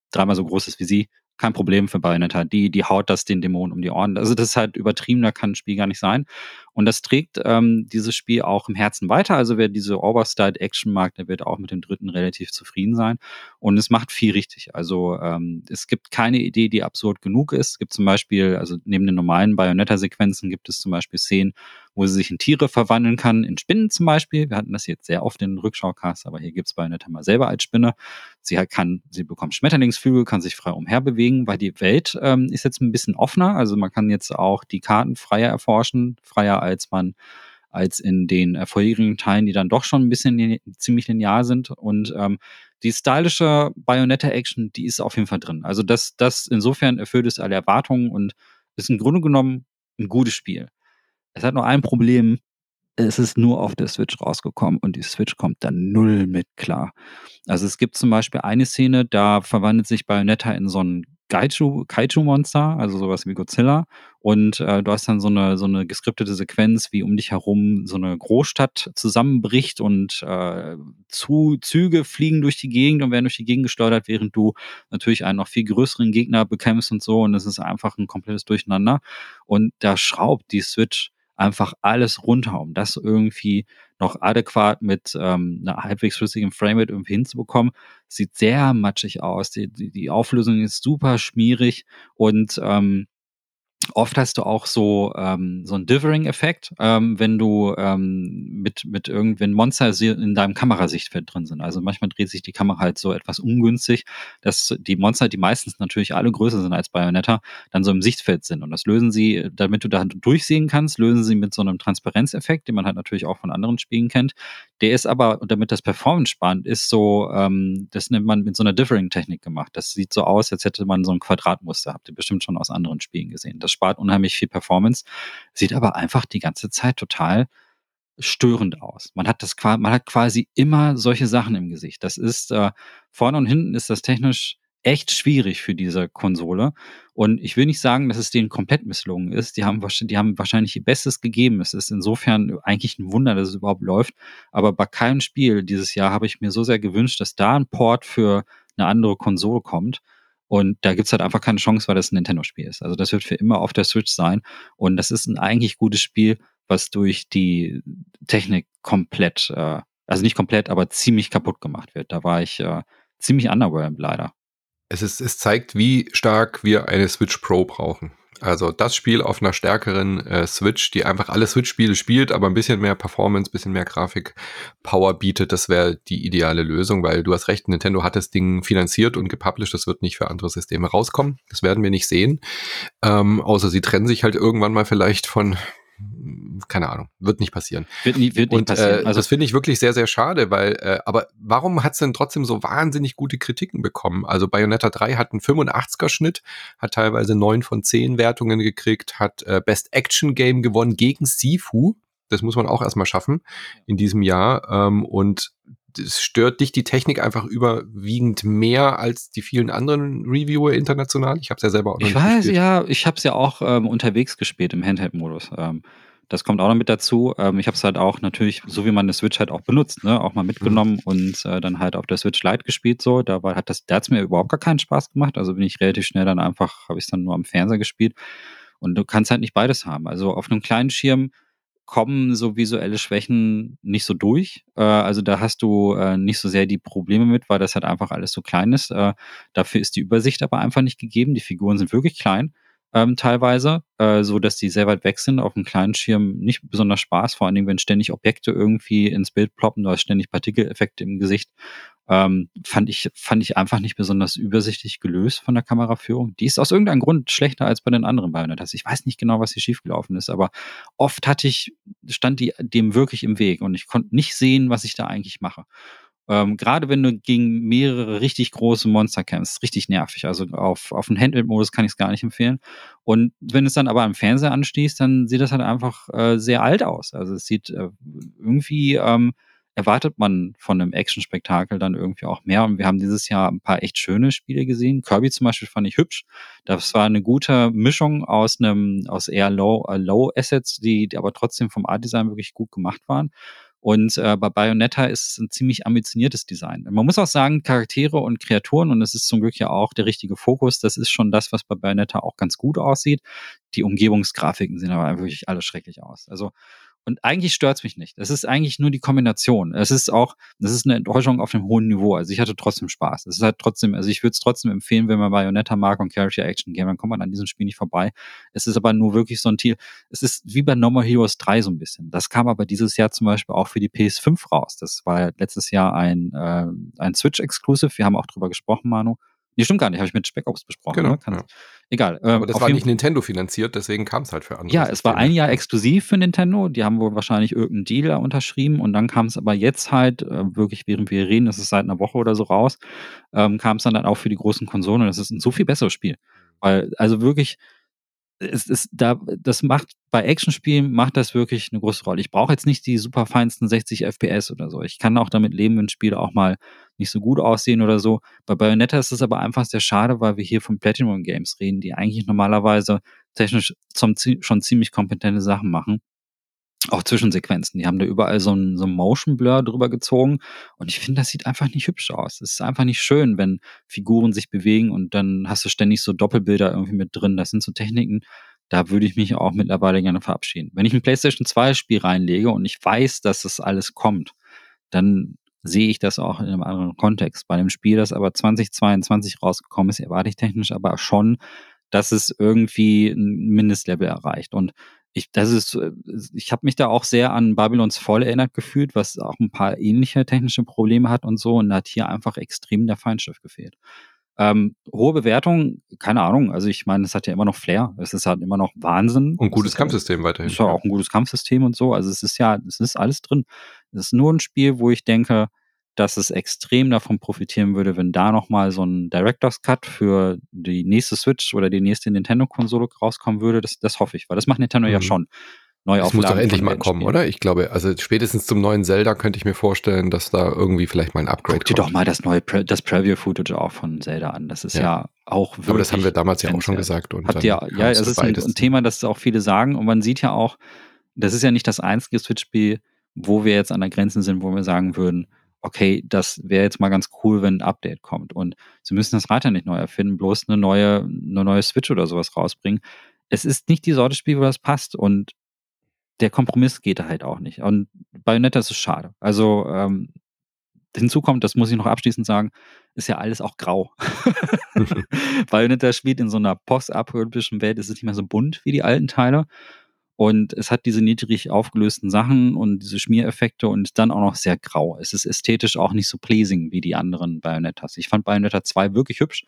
dreimal so groß ist wie sie kein Problem für Bayonetta. Die, die haut das den Dämonen um die Ohren. Also das ist halt übertrieben, da kann ein Spiel gar nicht sein. Und das trägt ähm, dieses Spiel auch im Herzen weiter. Also wer diese Overstyle-Action mag, der wird auch mit dem dritten relativ zufrieden sein. Und es macht viel richtig. Also ähm, es gibt keine Idee, die absurd genug ist. Es gibt zum Beispiel, also neben den normalen Bayonetta-Sequenzen gibt es zum Beispiel Szenen, wo sie sich in Tiere verwandeln kann, in Spinnen zum Beispiel. Wir hatten das jetzt sehr oft in den Rückschaukast, aber hier gibt's Bayonetta mal selber als Spinne. Sie kann, sie bekommt Schmetterlingsflügel, kann sich frei umherbewegen, weil die Welt ähm, ist jetzt ein bisschen offener. Also man kann jetzt auch die Karten freier erforschen, freier als man als in den äh, vorherigen Teilen, die dann doch schon ein bisschen ziemlich linear sind. Und ähm, die stylische Bayonetta-Action, die ist auf jeden Fall drin. Also das, das insofern erfüllt es alle Erwartungen und ist im Grunde genommen ein gutes Spiel. Es hat nur ein Problem. Es ist nur auf der Switch rausgekommen und die Switch kommt dann null mit klar. Also es gibt zum Beispiel eine Szene, da verwandelt sich Bayonetta in so ein Kaiju, Kaiju-Monster, also sowas wie Godzilla. Und äh, du hast dann so eine, so eine geskriptete Sequenz, wie um dich herum so eine Großstadt zusammenbricht und äh, zu, Züge fliegen durch die Gegend und werden durch die Gegend gesteuert, während du natürlich einen noch viel größeren Gegner bekämpfst und so. Und es ist einfach ein komplettes Durcheinander. Und da schraubt die Switch einfach alles runter, um das irgendwie noch adäquat mit ähm, einer halbwegs flüssigen Framerate irgendwie hinzubekommen. Sieht sehr matschig aus. Die, die, die Auflösung ist super schmierig und ähm, Oft hast du auch so, ähm, so einen Dithering-Effekt, ähm, wenn du ähm, mit, mit irgendwelchen Monster in deinem Kamerasichtfeld drin sind. Also manchmal dreht sich die Kamera halt so etwas ungünstig, dass die Monster, die meistens natürlich alle größer sind als Bayonetta, dann so im Sichtfeld sind. Und das lösen sie, damit du da durchsehen kannst, lösen sie mit so einem Transparenzeffekt, den man halt natürlich auch von anderen Spielen kennt. Der ist aber, damit das Performance spannend ist, so, ähm, das nennt man mit so einer Dithering-Technik gemacht. Das sieht so aus, als hätte man so ein Quadratmuster. Habt ihr bestimmt schon aus anderen Spielen gesehen. Das spart unheimlich viel Performance, sieht aber einfach die ganze Zeit total störend aus. Man hat das man hat quasi immer solche Sachen im Gesicht. Das ist äh, vorne und hinten ist das technisch echt schwierig für diese Konsole. Und ich will nicht sagen, dass es denen komplett misslungen ist. Die haben, die haben wahrscheinlich ihr Bestes gegeben. Es ist insofern eigentlich ein Wunder, dass es überhaupt läuft. Aber bei keinem Spiel dieses Jahr habe ich mir so sehr gewünscht, dass da ein Port für eine andere Konsole kommt. Und da gibt's halt einfach keine Chance, weil das ein Nintendo-Spiel ist. Also das wird für immer auf der Switch sein. Und das ist ein eigentlich gutes Spiel, was durch die Technik komplett, äh, also nicht komplett, aber ziemlich kaputt gemacht wird. Da war ich äh, ziemlich underwhelmed leider. Es, ist, es zeigt, wie stark wir eine Switch Pro brauchen. Also das Spiel auf einer stärkeren äh, Switch, die einfach alle Switch-Spiele spielt, aber ein bisschen mehr Performance, bisschen mehr Grafik-Power bietet, das wäre die ideale Lösung, weil du hast recht, Nintendo hat das Ding finanziert und gepublished, das wird nicht für andere Systeme rauskommen. Das werden wir nicht sehen. Ähm, außer sie trennen sich halt irgendwann mal vielleicht von keine Ahnung, wird nicht passieren. Wird, nie, wird und, nicht passieren. Äh, also das finde ich wirklich sehr, sehr schade, weil, äh, aber warum hat es denn trotzdem so wahnsinnig gute Kritiken bekommen? Also Bayonetta 3 hat einen 85er Schnitt, hat teilweise 9 von 10 Wertungen gekriegt, hat äh, Best Action Game gewonnen gegen Sifu. Das muss man auch erstmal schaffen in diesem Jahr. Ähm, und es stört dich die Technik einfach überwiegend mehr als die vielen anderen Reviewer international? Ich habe es ja selber auch noch Ich weiß, gespielt. ja, ich habe es ja auch ähm, unterwegs gespielt im Handheld-Modus. Ähm, Das kommt auch noch mit dazu. Ähm, ich habe es halt auch natürlich, so wie man eine Switch halt auch benutzt, ne, auch mal mitgenommen mhm. und äh, dann halt auf der Switch Lite gespielt. So, da war, hat das, da hat es mir überhaupt gar keinen Spaß gemacht. Also bin ich relativ schnell dann einfach, habe ich es dann nur am Fernseher gespielt. Und du kannst halt nicht beides haben. Also auf einem kleinen Schirm kommen so visuelle Schwächen nicht so durch. Äh, also da hast du äh, nicht so sehr die Probleme mit, weil das halt einfach alles so klein ist. Äh, dafür ist die Übersicht aber einfach nicht gegeben. Die Figuren sind wirklich klein ähm, teilweise, äh, so dass die sehr weit weg sind, auf einem kleinen Schirm nicht besonders Spaß, vor allen Dingen, wenn ständig Objekte irgendwie ins Bild ploppen, du hast ständig Partikeleffekte im Gesicht. Ähm, fand ich, fand ich einfach nicht besonders übersichtlich gelöst von der Kameraführung. Die ist aus irgendeinem Grund schlechter als bei den anderen Bayonettas. Ich weiß nicht genau, was hier schiefgelaufen ist, aber oft hatte ich, stand die dem wirklich im Weg und ich konnte nicht sehen, was ich da eigentlich mache. Ähm, Gerade wenn du gegen mehrere richtig große Monster kämpfst, richtig nervig. Also auf, auf den Handheld-Modus kann ich es gar nicht empfehlen. Und wenn es dann aber am Fernseher anstießt, dann sieht das halt einfach äh, sehr alt aus. Also es sieht äh, irgendwie ähm, erwartet man von einem Action-Spektakel dann irgendwie auch mehr. Und wir haben dieses Jahr ein paar echt schöne Spiele gesehen. Kirby zum Beispiel fand ich hübsch. Das war eine gute Mischung aus einem, aus eher Low, uh, Low Assets, die, die aber trotzdem vom Art Design wirklich gut gemacht waren. Und äh, bei Bayonetta ist es ein ziemlich ambitioniertes Design. Man muss auch sagen, Charaktere und Kreaturen, und das ist zum Glück ja auch der richtige Fokus, das ist schon das, was bei Bayonetta auch ganz gut aussieht. Die Umgebungsgrafiken sehen aber wirklich alle schrecklich aus. Also und eigentlich stört's mich nicht. Es ist eigentlich nur die Kombination. Es ist auch, das ist eine Enttäuschung auf einem hohen Niveau. Also ich hatte trotzdem Spaß. Es ist halt trotzdem, also ich würde es trotzdem empfehlen, wenn man Bayonetta mag und Character Action Game, dann kommt man an diesem Spiel nicht vorbei. Es ist aber nur wirklich so ein Tier. Es ist wie bei No More Heroes 3 so ein bisschen. Das kam aber dieses Jahr zum Beispiel auch für die PS5 raus. Das war letztes Jahr ein, äh, ein Switch-Exclusive. Wir haben auch drüber gesprochen, Manu. Nee, stimmt gar nicht, habe ich mit Speckops besprochen. Genau. Ne? Ja. Egal. Ähm, Aber das war nicht Nintendo finanziert, deswegen kam es halt für andere. Ja, es war ein Jahr exklusiv für Nintendo. Die haben wohl wahrscheinlich irgendeinen Deal unterschrieben und dann kam es aber jetzt halt, äh, wirklich während wir reden, das ist seit einer Woche oder so raus, ähm, kam es dann, dann auch für die großen Konsolen und es ist ein so viel besseres Spiel. Weil, also wirklich, es ist da, das macht bei Actionspielen macht das wirklich eine große Rolle. Ich brauche jetzt nicht die super feinsten 60 FPS oder so. Ich kann auch damit leben, wenn Spiele auch mal nicht so gut aussehen oder so. Bei Bayonetta ist es aber einfach sehr schade, weil wir hier von Platinum Games reden, die eigentlich normalerweise technisch zum, schon ziemlich kompetente Sachen machen auch Zwischensequenzen. Die haben da überall so ein, so ein Motion Blur drüber gezogen. Und ich finde, das sieht einfach nicht hübsch aus. Es ist einfach nicht schön, wenn Figuren sich bewegen und dann hast du ständig so Doppelbilder irgendwie mit drin. Das sind so Techniken, da würde ich mich auch mittlerweile gerne verabschieden. Wenn ich ein PlayStation 2 Spiel reinlege und ich weiß, dass das alles kommt, dann sehe ich das auch in einem anderen Kontext. Bei einem Spiel, das aber 2022 rausgekommen ist, erwarte ich technisch aber schon, dass es irgendwie ein Mindestlevel erreicht. Und ich, das ist, äh, ich habe mich da auch sehr an Babylons Fall erinnert gefühlt, was auch ein paar ähnliche technische Probleme hat und so. Und da hat hier einfach extrem der Feinstift gefehlt. Ähm, hohe Bewertung, keine Ahnung. Also ich meine, es hat ja immer noch Flair. Es ist halt immer noch Wahnsinn. Und gutes Kampfsystem weiterhin. Ist ja auch ein gutes Kampfsystem und so. Also es ist ja, es ist alles drin. Es ist nur ein Spiel, wo ich denke, dass es extrem davon profitieren würde, wenn da nochmal so ein Director's Cut für die nächste Switch oder die nächste Nintendo-Konsole rauskommen würde. Das, das hoffe ich, weil das macht Nintendo mhm. ja schon. Neu Das muss doch endlich mal kommen, oder? Ich glaube, also spätestens zum neuen Zelda könnte ich mir vorstellen, dass da irgendwie vielleicht mal ein Upgrade Guck dir kommt. doch mal das neue Pre das Preview-Footage auch von Zelda an. Das ist ja, ja auch wirklich. Aber das haben wir damals ja auch schon gesagt. Und Habt ihr, ja, es ist ein, ein Thema, das auch viele sagen. Und man sieht ja auch, das ist ja nicht das einzige Switch-Spiel, wo wir jetzt an der Grenze sind, wo wir sagen würden, okay, das wäre jetzt mal ganz cool, wenn ein Update kommt. Und sie müssen das Rad ja nicht neu erfinden, bloß eine neue, eine neue Switch oder sowas rausbringen. Es ist nicht die Sorte Spiel, wo das passt. Und der Kompromiss geht da halt auch nicht. Und Bayonetta ist es schade. Also ähm, hinzu kommt, das muss ich noch abschließend sagen, ist ja alles auch grau. Bayonetta spielt in so einer postapokalyptischen Welt, ist es nicht mehr so bunt wie die alten Teile. Und es hat diese niedrig aufgelösten Sachen und diese Schmiereffekte und dann auch noch sehr grau. Es ist ästhetisch auch nicht so pleasing wie die anderen Bayonettas. Ich fand Bayonetta 2 wirklich hübsch.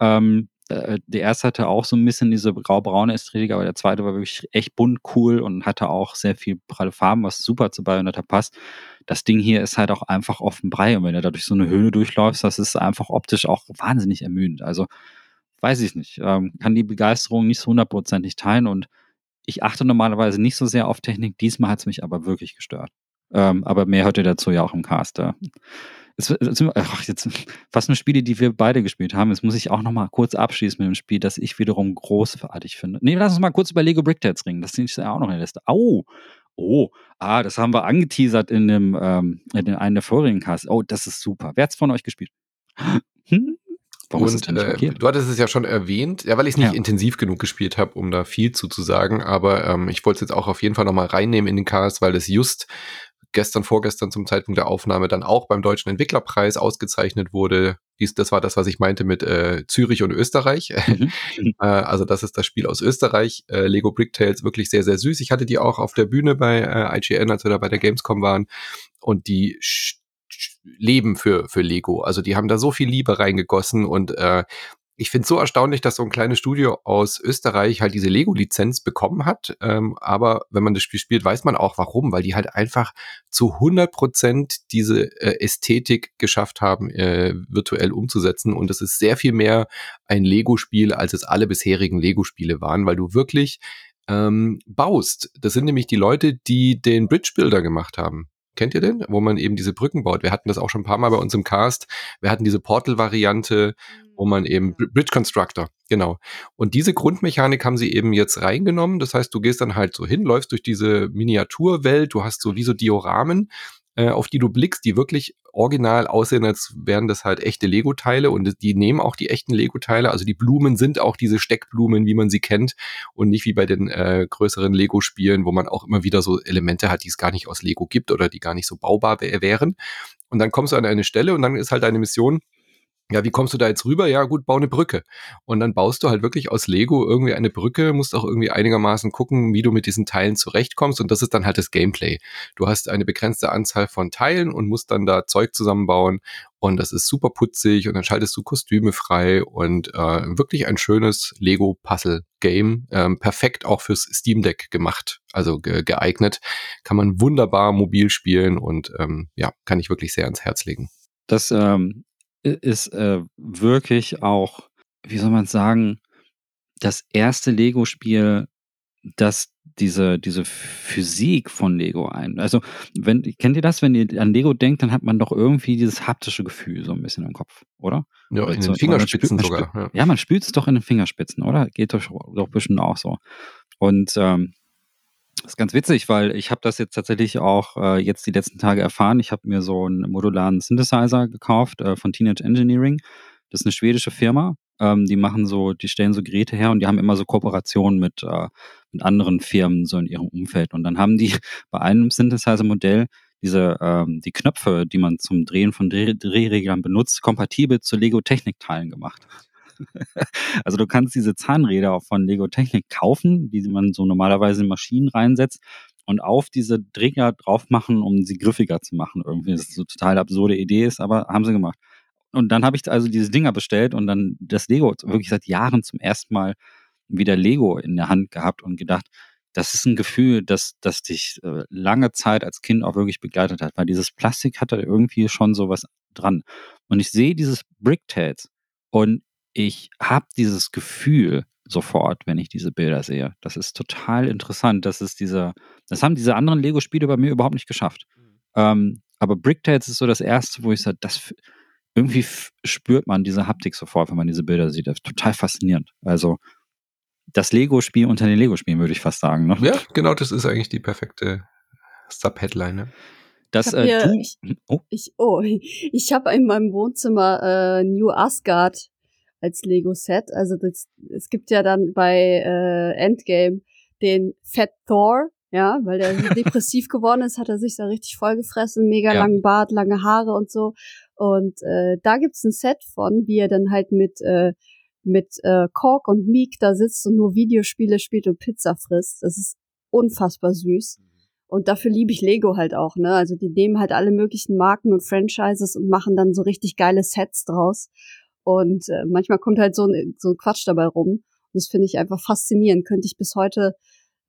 Ähm, äh, der erste hatte auch so ein bisschen diese grau-braune Ästhetik, aber der zweite war wirklich echt bunt, cool und hatte auch sehr viel pralle Farben, was super zu Bayonetta passt. Das Ding hier ist halt auch einfach offen Brei und wenn du da durch so eine Höhle durchläufst, das ist einfach optisch auch wahnsinnig ermüdend. Also weiß ich nicht, ähm, kann die Begeisterung nicht so hundertprozentig teilen und ich achte normalerweise nicht so sehr auf Technik, diesmal hat es mich aber wirklich gestört. Ähm, aber mehr hört ihr dazu ja auch im Cast. Es, es, ach, jetzt fast nur Spiele, die wir beide gespielt haben. Jetzt muss ich auch noch mal kurz abschließen mit dem Spiel, das ich wiederum großartig finde. Nee, lass uns mal kurz über Lego Brickheads reden. Das ist ja auch noch in der Liste. Au! Oh, ah, das haben wir angeteasert in dem ähm, in einem der vorigen Casts. Oh, das ist super. Wer hat's von euch gespielt? Hm? Warum und äh, du hattest es ja schon erwähnt, ja, weil ich nicht ja. intensiv genug gespielt habe, um da viel zu, zu sagen, aber ähm, ich wollte es jetzt auch auf jeden Fall nochmal reinnehmen in den Cast, weil es just gestern, vorgestern zum Zeitpunkt der Aufnahme dann auch beim Deutschen Entwicklerpreis ausgezeichnet wurde. Dies, das war das, was ich meinte mit äh, Zürich und Österreich. Mhm. äh, also das ist das Spiel aus Österreich. Äh, Lego Bricktales, wirklich sehr, sehr süß. Ich hatte die auch auf der Bühne bei äh, IGN, als wir da bei der Gamescom waren. Und die leben für, für Lego. Also die haben da so viel Liebe reingegossen und äh, ich finde es so erstaunlich, dass so ein kleines Studio aus Österreich halt diese Lego-Lizenz bekommen hat. Ähm, aber wenn man das Spiel spielt, weiß man auch warum, weil die halt einfach zu 100 Prozent diese äh, Ästhetik geschafft haben, äh, virtuell umzusetzen. Und es ist sehr viel mehr ein Lego-Spiel, als es alle bisherigen Lego-Spiele waren, weil du wirklich ähm, baust. Das sind nämlich die Leute, die den Bridge Builder gemacht haben. Kennt ihr den? Wo man eben diese Brücken baut. Wir hatten das auch schon ein paar Mal bei uns im Cast. Wir hatten diese Portal-Variante, wo man eben Bridge Constructor, genau. Und diese Grundmechanik haben sie eben jetzt reingenommen. Das heißt, du gehst dann halt so hin, läufst durch diese Miniaturwelt, du hast so wie so Dioramen, äh, auf die du blickst, die wirklich original aussehen, als wären das halt echte Lego-Teile und die nehmen auch die echten Lego-Teile. Also die Blumen sind auch diese Steckblumen, wie man sie kennt und nicht wie bei den äh, größeren Lego-Spielen, wo man auch immer wieder so Elemente hat, die es gar nicht aus Lego gibt oder die gar nicht so baubar wären. Und dann kommst du an eine Stelle und dann ist halt eine Mission, ja, wie kommst du da jetzt rüber? Ja, gut, bau eine Brücke. Und dann baust du halt wirklich aus Lego irgendwie eine Brücke, musst auch irgendwie einigermaßen gucken, wie du mit diesen Teilen zurechtkommst. Und das ist dann halt das Gameplay. Du hast eine begrenzte Anzahl von Teilen und musst dann da Zeug zusammenbauen. Und das ist super putzig und dann schaltest du Kostüme frei und äh, wirklich ein schönes Lego-Puzzle-Game. Ähm, perfekt auch fürs Steam Deck gemacht, also ge geeignet. Kann man wunderbar mobil spielen und ähm, ja, kann ich wirklich sehr ans Herz legen. Das ähm, ist äh, wirklich auch, wie soll man sagen, das erste Lego-Spiel, das diese, diese Physik von Lego ein. Also, wenn, kennt ihr das, wenn ihr an Lego denkt, dann hat man doch irgendwie dieses haptische Gefühl so ein bisschen im Kopf, oder? Ja, in den Fingerspitzen spürt, sogar. Ja. ja. man spürt es doch in den Fingerspitzen, oder? Geht doch, doch bestimmt auch so. Und ähm, das ist ganz witzig, weil ich habe das jetzt tatsächlich auch äh, jetzt die letzten Tage erfahren. Ich habe mir so einen modularen Synthesizer gekauft äh, von Teenage Engineering. Das ist eine schwedische Firma. Ähm, die machen so, die stellen so Geräte her und die haben immer so Kooperationen mit, äh, mit anderen Firmen so in ihrem Umfeld. Und dann haben die bei einem Synthesizer-Modell diese ähm, die Knöpfe, die man zum Drehen von Dreh Drehreglern benutzt, kompatibel zu Lego Technik-Teilen gemacht. Also du kannst diese Zahnräder auch von Lego Technik kaufen, die man so normalerweise in Maschinen reinsetzt und auf diese Träger drauf machen, um sie griffiger zu machen. Irgendwie das ist so total absurde Idee ist, aber haben sie gemacht. Und dann habe ich also diese Dinger bestellt und dann das Lego wirklich seit Jahren zum ersten Mal wieder Lego in der Hand gehabt und gedacht, das ist ein Gefühl, das, das dich äh, lange Zeit als Kind auch wirklich begleitet hat, weil dieses Plastik hatte irgendwie schon sowas dran. Und ich sehe dieses Bricktails und ich habe dieses Gefühl sofort, wenn ich diese Bilder sehe. Das ist total interessant. Das ist dieser, das haben diese anderen Lego-Spiele bei mir überhaupt nicht geschafft. Mhm. Ähm, aber Bricktails ist so das erste, wo ich sage, das irgendwie spürt man diese Haptik sofort, wenn man diese Bilder sieht. Das ist total faszinierend. Also das Lego-Spiel unter den Lego-Spielen, würde ich fast sagen. Ne? Ja, genau, das ist eigentlich die perfekte Sub-Headline. Ne? Das, ich äh, du, ich, oh. ich, oh, ich habe in meinem Wohnzimmer äh, New Asgard als Lego-Set. Also das, es gibt ja dann bei äh, Endgame den Fat Thor, ja, weil der depressiv geworden ist, hat er sich da richtig vollgefressen, mega ja. langen Bart, lange Haare und so. Und äh, da gibt's ein Set von, wie er dann halt mit äh, mit äh, Kork und Meek da sitzt und nur Videospiele spielt und Pizza frisst. Das ist unfassbar süß. Und dafür liebe ich Lego halt auch, ne? Also die nehmen halt alle möglichen Marken und Franchises und machen dann so richtig geile Sets draus. Und äh, manchmal kommt halt so ein, so ein Quatsch dabei rum. Und das finde ich einfach faszinierend. Könnte ich bis heute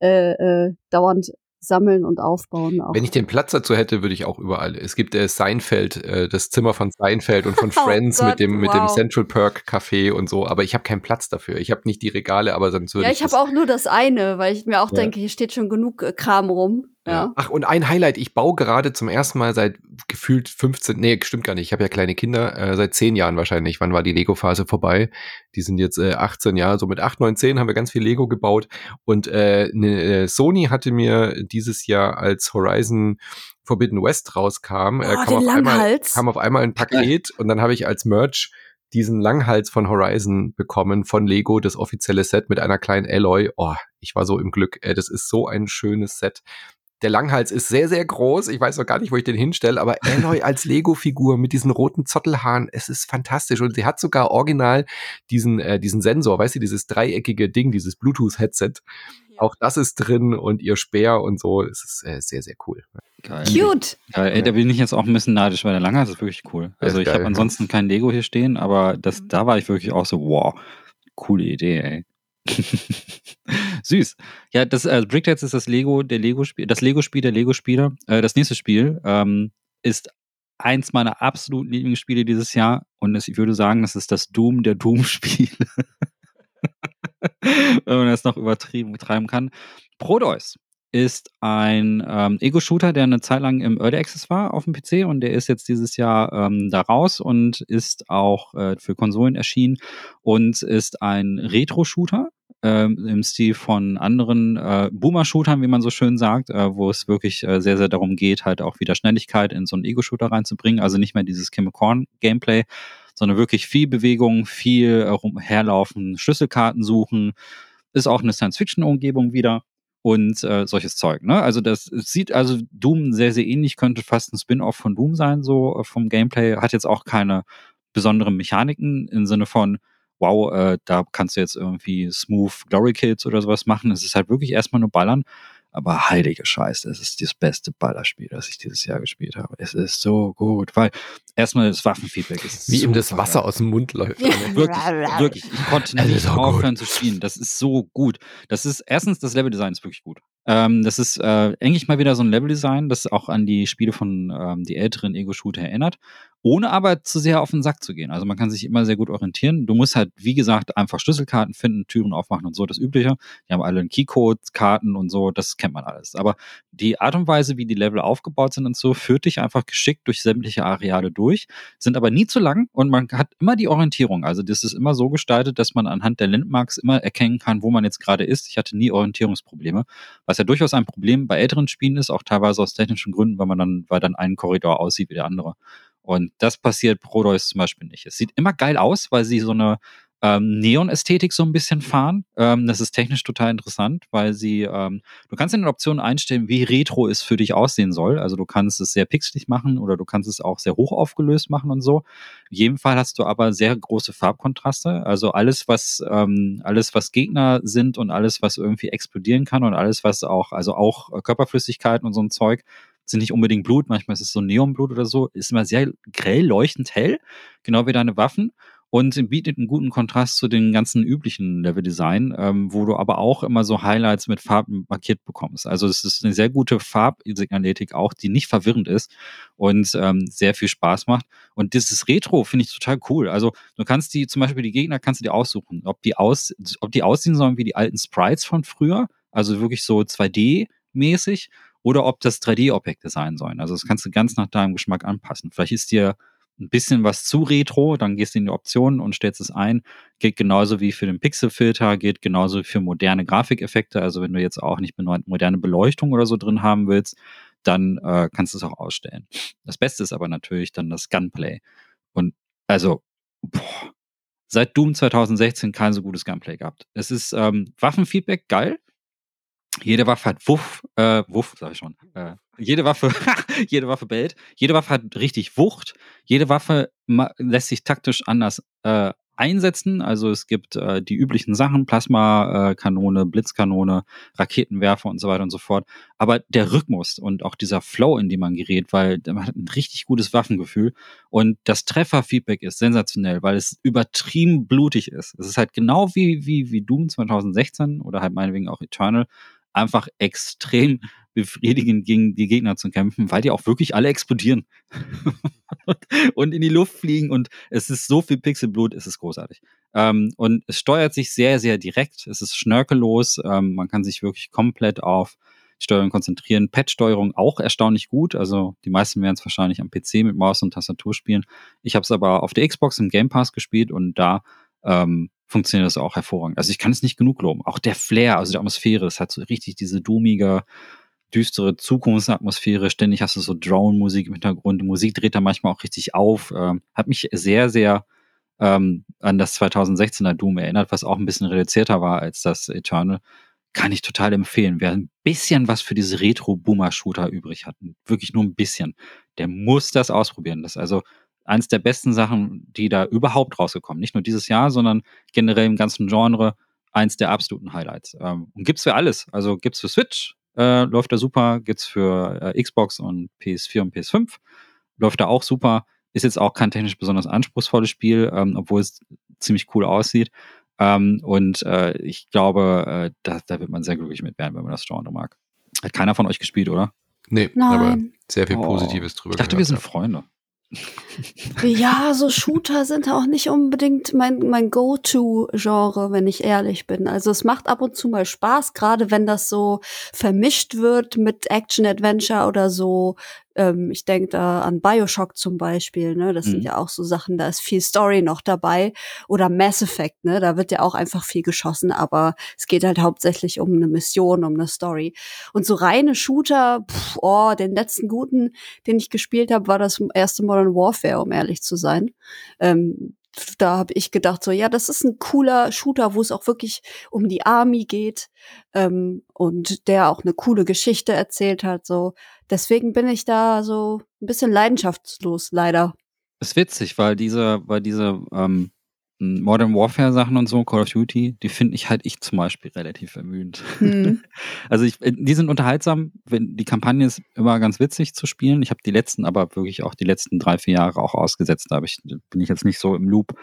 äh, äh, dauernd sammeln und aufbauen. Auch. Wenn ich den Platz dazu hätte, würde ich auch überall. Es gibt äh, Seinfeld, äh, das Zimmer von Seinfeld und von oh Friends oh Gott, mit dem wow. mit dem Central Perk Café und so, aber ich habe keinen Platz dafür. Ich habe nicht die Regale, aber sonst würde Ja, ich, ich habe auch nur das eine, weil ich mir auch ja. denke, hier steht schon genug äh, Kram rum. Ja. Ach, und ein Highlight, ich baue gerade zum ersten Mal seit gefühlt 15, nee, stimmt gar nicht, ich habe ja kleine Kinder, äh, seit 10 Jahren wahrscheinlich. Wann war die Lego-Phase vorbei? Die sind jetzt äh, 18 Jahre, so mit 8, 9, 10 haben wir ganz viel Lego gebaut. Und äh, ne, äh, Sony hatte mir dieses Jahr als Horizon Forbidden West rauskam, äh, Oh, kam, den auf einmal, kam auf einmal ein Paket und dann habe ich als Merch diesen Langhals von Horizon bekommen, von Lego, das offizielle Set mit einer kleinen Alloy. Oh, ich war so im Glück. Äh, das ist so ein schönes Set. Der Langhals ist sehr, sehr groß. Ich weiß noch gar nicht, wo ich den hinstelle, aber Alloy als Lego-Figur mit diesen roten Zottelhaaren, es ist fantastisch. Und sie hat sogar original diesen, äh, diesen Sensor, weißt du, dieses dreieckige Ding, dieses Bluetooth-Headset. Auch das ist drin und ihr Speer und so. Es ist äh, sehr, sehr cool. Geil. Cute. Ja, ey, da bin ich jetzt auch ein bisschen neidisch, weil der Langhals ist wirklich cool. Also ich geil, habe ja. ansonsten kein Lego hier stehen, aber das, da war ich wirklich auch so, wow, coole Idee, ey. Süß. Ja, das äh, Brickheads ist das Lego, der Lego-Spiel, das Lego-Spiel der Lego-Spieler. Äh, das nächste Spiel ähm, ist eins meiner absoluten Lieblingsspiele dieses Jahr und es, ich würde sagen, das ist das Doom der Doom-Spiele. Wenn man das noch übertrieben betreiben kann. Prodeus ist ein ähm, Ego-Shooter, der eine Zeit lang im Early Access war auf dem PC und der ist jetzt dieses Jahr ähm, da raus und ist auch äh, für Konsolen erschienen und ist ein Retro-Shooter ähm, im Stil von anderen äh, Boomer-Shootern, wie man so schön sagt, äh, wo es wirklich äh, sehr, sehr darum geht, halt auch wieder Schnelligkeit in so einen Ego-Shooter reinzubringen. Also nicht mehr dieses Kim Corn-Gameplay, sondern wirklich viel Bewegung, viel äh, rumherlaufen, Schlüsselkarten suchen. Ist auch eine Science-Fiction-Umgebung wieder und äh, solches Zeug. Ne? Also das sieht also Doom sehr, sehr ähnlich, könnte fast ein Spin-off von Doom sein, so äh, vom Gameplay. Hat jetzt auch keine besonderen Mechaniken im Sinne von, wow, äh, da kannst du jetzt irgendwie smooth Glory Kills oder sowas machen. Es ist halt wirklich erstmal nur Ballern. Aber heilige Scheiße, es ist das beste Ballerspiel, das ich dieses Jahr gespielt habe. Es ist so gut, weil erstmal das Waffenfeedback ist Wie ihm das Wasser geil. aus dem Mund läuft. Wirklich, wirklich. Ich konnte nicht so gut. aufhören zu spielen. Das ist so gut. Das ist erstens, das Leveldesign ist wirklich gut. Ähm, das ist äh, eigentlich mal wieder so ein Leveldesign, das auch an die Spiele von ähm, die älteren Ego-Shooter erinnert, ohne aber zu sehr auf den Sack zu gehen. Also man kann sich immer sehr gut orientieren. Du musst halt, wie gesagt, einfach Schlüsselkarten finden, Türen aufmachen und so, das Übliche. Die haben alle einen Keycode, Karten und so, das kennt man alles. Aber die Art und Weise, wie die Level aufgebaut sind und so, führt dich einfach geschickt durch sämtliche Areale durch, sind aber nie zu lang und man hat immer die Orientierung. Also das ist immer so gestaltet, dass man anhand der Landmarks immer erkennen kann, wo man jetzt gerade ist. Ich hatte nie Orientierungsprobleme, was ja durchaus ein Problem bei älteren Spielen ist, auch teilweise aus technischen Gründen, weil man dann, weil dann ein Korridor aussieht wie der andere. Und das passiert Prodeus zum Beispiel nicht. Es sieht immer geil aus, weil sie so eine ähm, Neon-Ästhetik so ein bisschen fahren. Ähm, das ist technisch total interessant, weil sie, ähm, du kannst in den Optionen einstellen, wie retro es für dich aussehen soll. Also du kannst es sehr pixelig machen oder du kannst es auch sehr hoch aufgelöst machen und so. In jedem Fall hast du aber sehr große Farbkontraste. Also alles, was, ähm, alles, was Gegner sind und alles, was irgendwie explodieren kann und alles, was auch, also auch äh, Körperflüssigkeiten und so ein Zeug, sind nicht unbedingt Blut, manchmal ist es so Neonblut oder so, ist immer sehr grell leuchtend hell, genau wie deine Waffen und bietet einen guten Kontrast zu den ganzen üblichen Leveldesign, ähm, wo du aber auch immer so Highlights mit Farben markiert bekommst. Also es ist eine sehr gute Farbsignaletik auch, die nicht verwirrend ist und ähm, sehr viel Spaß macht. Und dieses Retro finde ich total cool. Also du kannst die, zum Beispiel die Gegner kannst du dir aussuchen, ob die aus, ob die aussehen sollen wie die alten Sprites von früher, also wirklich so 2D-mäßig, oder ob das 3D-Objekte sein sollen. Also das kannst du ganz nach deinem Geschmack anpassen. Vielleicht ist dir ein bisschen was zu retro, dann gehst du in die Optionen und stellst es ein. Geht genauso wie für den Pixelfilter, geht genauso für moderne Grafikeffekte. Also wenn du jetzt auch nicht moderne Beleuchtung oder so drin haben willst, dann äh, kannst du es auch ausstellen. Das Beste ist aber natürlich dann das Gunplay. Und also, boah, seit Doom 2016 kein so gutes Gunplay gehabt. Es ist ähm, Waffenfeedback geil. Jede Waffe hat Wuff, äh, Wuff, sag ich schon. Äh, jede Waffe, jede Waffe bellt. Jede Waffe hat richtig Wucht. Jede Waffe lässt sich taktisch anders äh, einsetzen. Also es gibt äh, die üblichen Sachen, Plasmakanone, äh, Blitzkanone, Raketenwerfer und so weiter und so fort. Aber der Rhythmus und auch dieser Flow, in dem man gerät, weil man hat ein richtig gutes Waffengefühl und das Trefferfeedback ist sensationell, weil es übertrieben blutig ist. Es ist halt genau wie, wie, wie Doom 2016 oder halt meinetwegen auch Eternal einfach extrem befriedigend gegen die Gegner zu kämpfen, weil die auch wirklich alle explodieren und in die Luft fliegen und es ist so viel Pixelblut, es ist großartig. Ähm, und es steuert sich sehr, sehr direkt, es ist schnörkellos, ähm, man kann sich wirklich komplett auf Steuerung konzentrieren. Pad-Steuerung auch erstaunlich gut. Also die meisten werden es wahrscheinlich am PC mit Maus und Tastatur spielen. Ich habe es aber auf der Xbox im Game Pass gespielt und da ähm, funktioniert das auch hervorragend. Also ich kann es nicht genug loben. Auch der Flair, also die Atmosphäre, das hat so richtig diese dummige, düstere Zukunftsatmosphäre. Ständig hast du so Drone-Musik im Hintergrund. Die Musik dreht da manchmal auch richtig auf. Ähm, hat mich sehr, sehr ähm, an das 2016er Doom erinnert, was auch ein bisschen reduzierter war als das Eternal. Kann ich total empfehlen. Wer ein bisschen was für diese Retro-Boomer-Shooter übrig hat, wirklich nur ein bisschen, der muss das ausprobieren. Das also eins der besten Sachen, die da überhaupt rausgekommen. Nicht nur dieses Jahr, sondern generell im ganzen Genre eins der absoluten Highlights. Ähm, und gibt's für alles. Also gibt's für Switch, äh, läuft da super, gibt's für äh, Xbox und PS4 und PS5, läuft da auch super. Ist jetzt auch kein technisch besonders anspruchsvolles Spiel, ähm, obwohl es ziemlich cool aussieht. Ähm, und äh, ich glaube, äh, da, da wird man sehr glücklich mit werden, wenn man das Genre mag. Hat keiner von euch gespielt, oder? Nee, Nein. aber sehr viel Oh. Positives drüber. Ich dachte, gehört, wir sind ja. Freunde. Ja, so Shooter sind auch nicht unbedingt mein, mein Go-To-Genre, wenn ich ehrlich bin. Also es macht ab und zu mal Spaß, gerade wenn das so vermischt wird mit Action-Adventure oder so. Ähm, ich denke da an Bioshock zum Beispiel, ne? Das Mhm. sind ja auch so Sachen, da ist viel Story noch dabei. Oder Mass Effect, ne? Da wird ja auch einfach viel geschossen, aber es geht halt hauptsächlich um eine Mission, um eine Story. Und so reine Shooter, pff, oh, den letzten guten, den ich gespielt habe, war das erste Modern Warfare, um ehrlich zu sein. Ähm, da habe ich gedacht, so ja, das ist ein cooler Shooter, wo es auch wirklich um die Army geht ähm, und der auch eine coole Geschichte erzählt hat. So deswegen bin ich da so ein bisschen leidenschaftslos, leider. ist witzig, weil diese, weil diese ähm, Modern Warfare Sachen und so, Call of Duty, die finde ich halt ich zum Beispiel relativ ermüdend. Hm. Also ich, die sind unterhaltsam, wenn die Kampagne ist immer ganz witzig zu spielen. Ich habe die letzten, aber wirklich auch die letzten drei, vier Jahre auch ausgesetzt. Da ich, bin ich jetzt nicht so im Loop.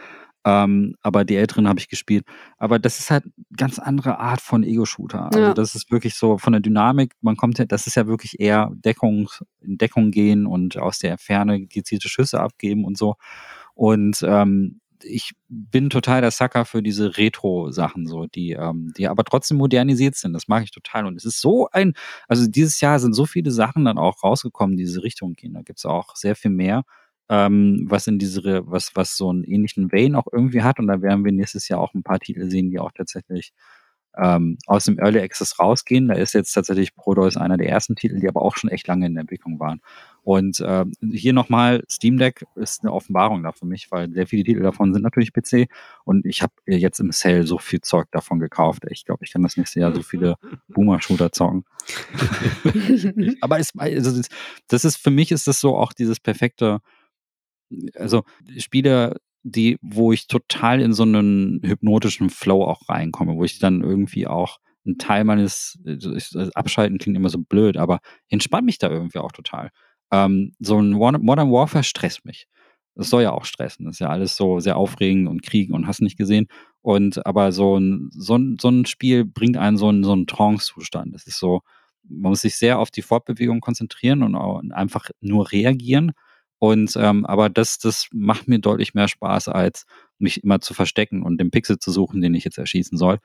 Ähm, aber die älteren habe ich gespielt. Aber das ist halt eine ganz andere Art von Ego-Shooter. Also Ja. das ist wirklich so von der Dynamik, man kommt ja, das ist ja wirklich eher Deckung, in Deckung gehen und aus der Ferne gezielte Schüsse abgeben und so. Und ähm, ich bin total der Sucker für diese Retro-Sachen, so, die, ähm, die aber trotzdem modernisiert sind. Das mag ich total. Und es ist so ein, also dieses Jahr sind so viele Sachen dann auch rausgekommen, die diese Richtung gehen. Da gibt's auch sehr viel mehr, ähm, was in diese, was, was so einen ähnlichen Vein auch irgendwie hat. Und da werden wir nächstes Jahr auch ein paar Titel sehen, die auch tatsächlich ähm, aus dem Early Access rausgehen. Da ist jetzt tatsächlich Prodeus einer der ersten Titel, die aber auch schon echt lange in der Entwicklung waren. Und ähm, hier nochmal, Steam Deck ist eine Offenbarung da für mich, weil sehr viele Titel davon sind natürlich PC und ich habe jetzt im Sale so viel Zeug davon gekauft. Ich glaube, ich kann das nächste Jahr so viele Boomer-Shooter zocken. aber es, also das, das ist für mich ist das so auch dieses perfekte, also Spiele, die, wo ich total in so einen hypnotischen Flow auch reinkomme, wo ich dann irgendwie auch ein Teil meines also Abschalten klingt immer so blöd, aber entspannt mich da irgendwie auch total. Ähm, so ein Modern Warfare stresst mich. Das soll ja auch stressen. Das ist ja alles so sehr aufregend und Krieg und hast nicht gesehen. Und aber so ein, so ein, so ein Spiel bringt einen so einen, so einen Trance-Zustand. Das ist so, man muss sich sehr auf die Fortbewegung konzentrieren und, einfach nur reagieren. Und ähm, aber das, das macht mir deutlich mehr Spaß, als mich immer zu verstecken und den Pixel zu suchen, den ich jetzt erschießen soll.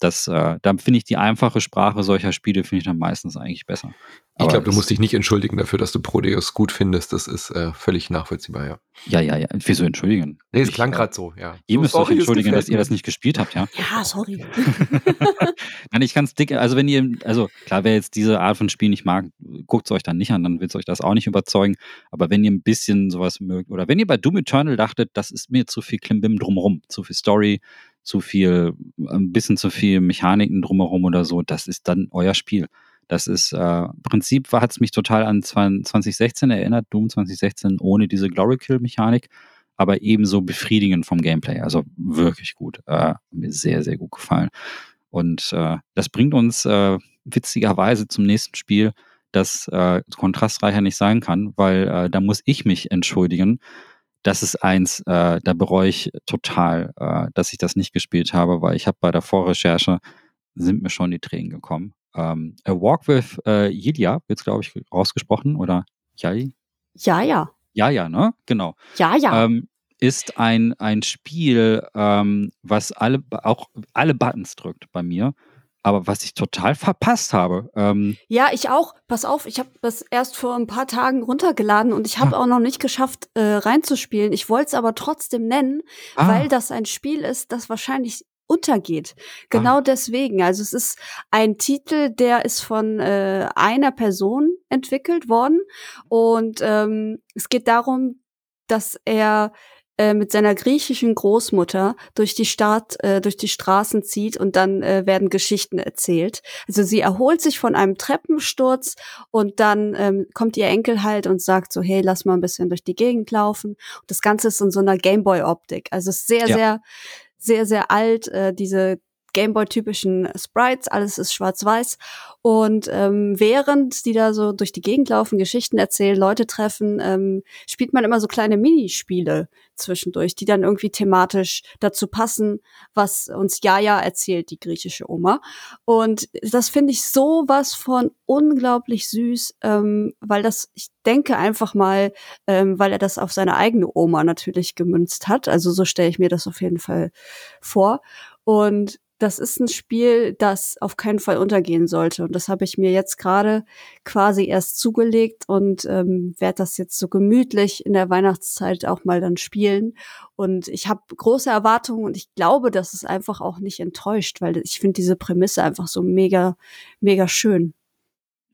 Das, äh, da finde ich die einfache Sprache solcher Spiele finde ich dann meistens eigentlich besser. Ich Aber glaube, du musst dich nicht entschuldigen dafür, dass du Prodeus gut findest. Das ist äh, völlig nachvollziehbar, ja. Ja, ja, ja. Wieso entschuldigen? Nee, es Ich, klang äh, gerade so, ja. Ihr so, müsst euch entschuldigen, dass ihr das nicht gespielt habt, ja. Ja, sorry. Nein, ich kann es dick, also wenn ihr, also klar, wer jetzt diese Art von Spiel nicht mag, guckt es euch dann nicht an, dann wird es euch das auch nicht überzeugen. Aber wenn ihr ein bisschen sowas mögt, oder wenn ihr bei Doom Eternal dachtet, das ist mir zu viel Klimbim drumherum, zu viel Story, zu viel, ein bisschen zu viel Mechaniken drumherum oder so, das ist dann euer Spiel. Das ist, äh, Prinzip hat es mich total an 2016 erinnert, Doom 2016 ohne diese Glory Kill Mechanik, aber ebenso befriedigend vom Gameplay. Also wirklich gut. Äh, mir sehr, sehr gut gefallen. Und äh, das bringt uns äh, witzigerweise zum nächsten Spiel, das äh, kontrastreicher nicht sein kann, weil äh, da muss ich mich entschuldigen. Das ist eins, äh, da bereue ich total, äh, dass ich das nicht gespielt habe, weil ich habe bei der Vorrecherche sind mir schon die Tränen gekommen. Ähm, A Walk with äh, Yilia wird glaube ich, rausgesprochen, oder Yai? Ja, ja. Ja, ja, ne? Genau Ja, ja. ähm, ist ein, ein Spiel, ähm, was alle, auch alle Buttons drückt bei mir. Aber was ich total verpasst habe. Ähm, ja, ich auch. Pass auf, ich habe das erst vor ein paar Tagen runtergeladen und ich habe ah. auch noch nicht geschafft, äh, reinzuspielen. Ich wollte es aber trotzdem nennen, ah. weil das ein Spiel ist, das wahrscheinlich untergeht. Genau ah. deswegen. Also es ist ein Titel, der ist von äh, einer Person entwickelt worden und ähm, es geht darum, dass er äh, mit seiner griechischen Großmutter durch die Stadt, äh, durch die Straßen zieht und dann äh, werden Geschichten erzählt. Also sie erholt sich von einem Treppensturz und dann ähm, kommt ihr Enkel halt und sagt so, hey, lass mal ein bisschen durch die Gegend laufen. Und das Ganze ist in so einer Gameboy-Optik. Also sehr, ja. sehr, sehr, sehr alt. Äh, diese Gameboy-typischen Sprites, alles ist schwarz-weiß. Und ähm, während die da so durch die Gegend laufen, Geschichten erzählen, Leute treffen, ähm, spielt man immer so kleine Minispiele zwischendurch, die dann irgendwie thematisch dazu passen, was uns Jaja erzählt, die griechische Oma. Und das finde ich so was von unglaublich süß, ähm, weil das, ich denke einfach mal, ähm, weil er das auf seine eigene Oma natürlich gemünzt hat. Also so stelle ich mir das auf jeden Fall vor. Und das ist ein Spiel, das auf keinen Fall untergehen sollte. Und das habe ich mir jetzt gerade quasi erst zugelegt und ähm, werde das jetzt so gemütlich in der Weihnachtszeit auch mal dann spielen. Und ich habe große Erwartungen und ich glaube, dass es einfach auch nicht enttäuscht, weil ich finde diese Prämisse einfach so mega, mega schön.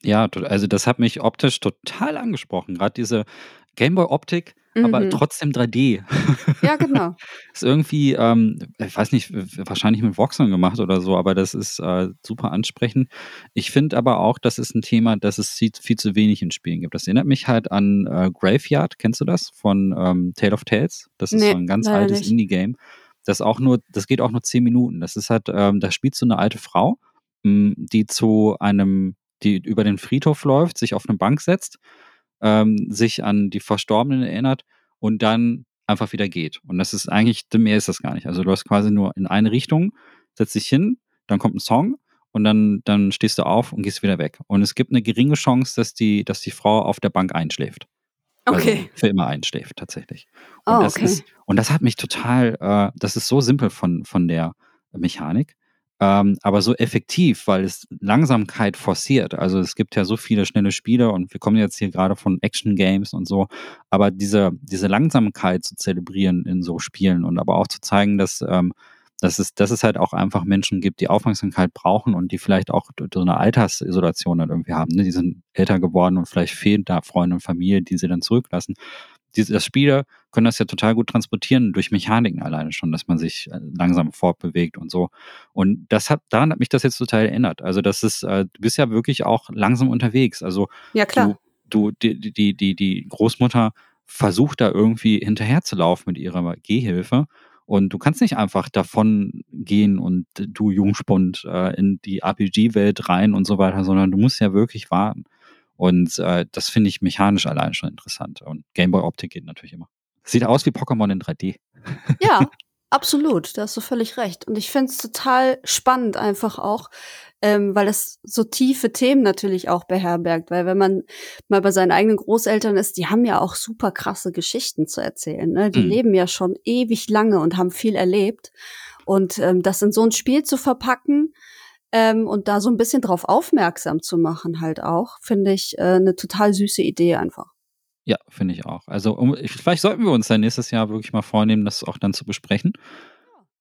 Ja, also das hat mich optisch total angesprochen. Gerade diese Gameboy-Optik aber mhm. trotzdem 3D. Ja, genau. ist irgendwie, ähm, ich weiß nicht, wahrscheinlich mit Voxeln gemacht oder so, aber das ist äh, super ansprechend. Ich finde aber auch, das ist ein Thema, dass es viel, viel, zu wenig in Spielen gibt. Das erinnert mich halt an äh, Graveyard, kennst du das? Von ähm, Tale of Tales. Das ist nee, so ein ganz altes Indie-Game. Das auch nur, das geht auch nur zehn Minuten. Das ist halt, ähm, da spielt so eine alte Frau, mh, die zu einem, die über den Friedhof läuft, sich auf eine Bank setzt ähm, sich an die Verstorbenen erinnert und dann einfach wieder geht. Und das ist eigentlich, mehr ist das gar nicht. Also du hast quasi nur in eine Richtung, setzt dich hin, dann kommt ein Song und dann, dann stehst du auf und gehst wieder weg. Und es gibt eine geringe Chance, dass die, dass die Frau auf der Bank einschläft. Also okay. Also für immer einschläft, tatsächlich. Und oh, das okay. ist, und das hat mich total, äh, das ist so simpel von, von der Mechanik ähm, aber so effektiv, weil es Langsamkeit forciert. Also es gibt ja so viele schnelle Spiele und wir kommen jetzt hier gerade von Action-Games und so, aber diese, diese Langsamkeit zu zelebrieren in so Spielen und aber auch zu zeigen, dass, ähm, dass, es, dass es halt auch einfach Menschen gibt, die Aufmerksamkeit brauchen und die vielleicht auch so eine Altersisolation dann irgendwie haben. Ne? Die sind älter geworden und vielleicht fehlt da Freunde und Familie, die sie dann zurücklassen diese, das Spieler können das ja total gut transportieren durch Mechaniken alleine schon, dass man sich äh, langsam fortbewegt und so. Und das hat, daran hat mich das jetzt total erinnert. Also, das ist, äh, du bist ja wirklich auch langsam unterwegs. Also, ja, klar. Du, du die, die, die, die Großmutter versucht da irgendwie hinterherzulaufen mit ihrer Gehhilfe. Und du kannst nicht einfach davon gehen und du Jungspund äh, in die RPG-Welt rein und so weiter, sondern du musst ja wirklich warten. Und äh, das finde ich mechanisch allein schon interessant. Und Gameboy-Optik geht natürlich immer. Sieht aus wie Pokémon in 3D. Ja, absolut. Da hast du völlig recht. Und ich finde es total spannend einfach auch, ähm, weil es so tiefe Themen natürlich auch beherbergt. Weil wenn man mal bei seinen eigenen Großeltern ist, die haben ja auch super krasse Geschichten zu erzählen. Ne? Die mhm. leben ja schon ewig lange und haben viel erlebt. Und ähm, das in so ein Spiel zu verpacken, ähm, und da so ein bisschen drauf aufmerksam zu machen, halt auch, finde ich äh, eine total süße Idee einfach. Ja, finde ich auch. Also um, vielleicht sollten wir uns dann nächstes Jahr wirklich mal vornehmen, das auch dann zu besprechen.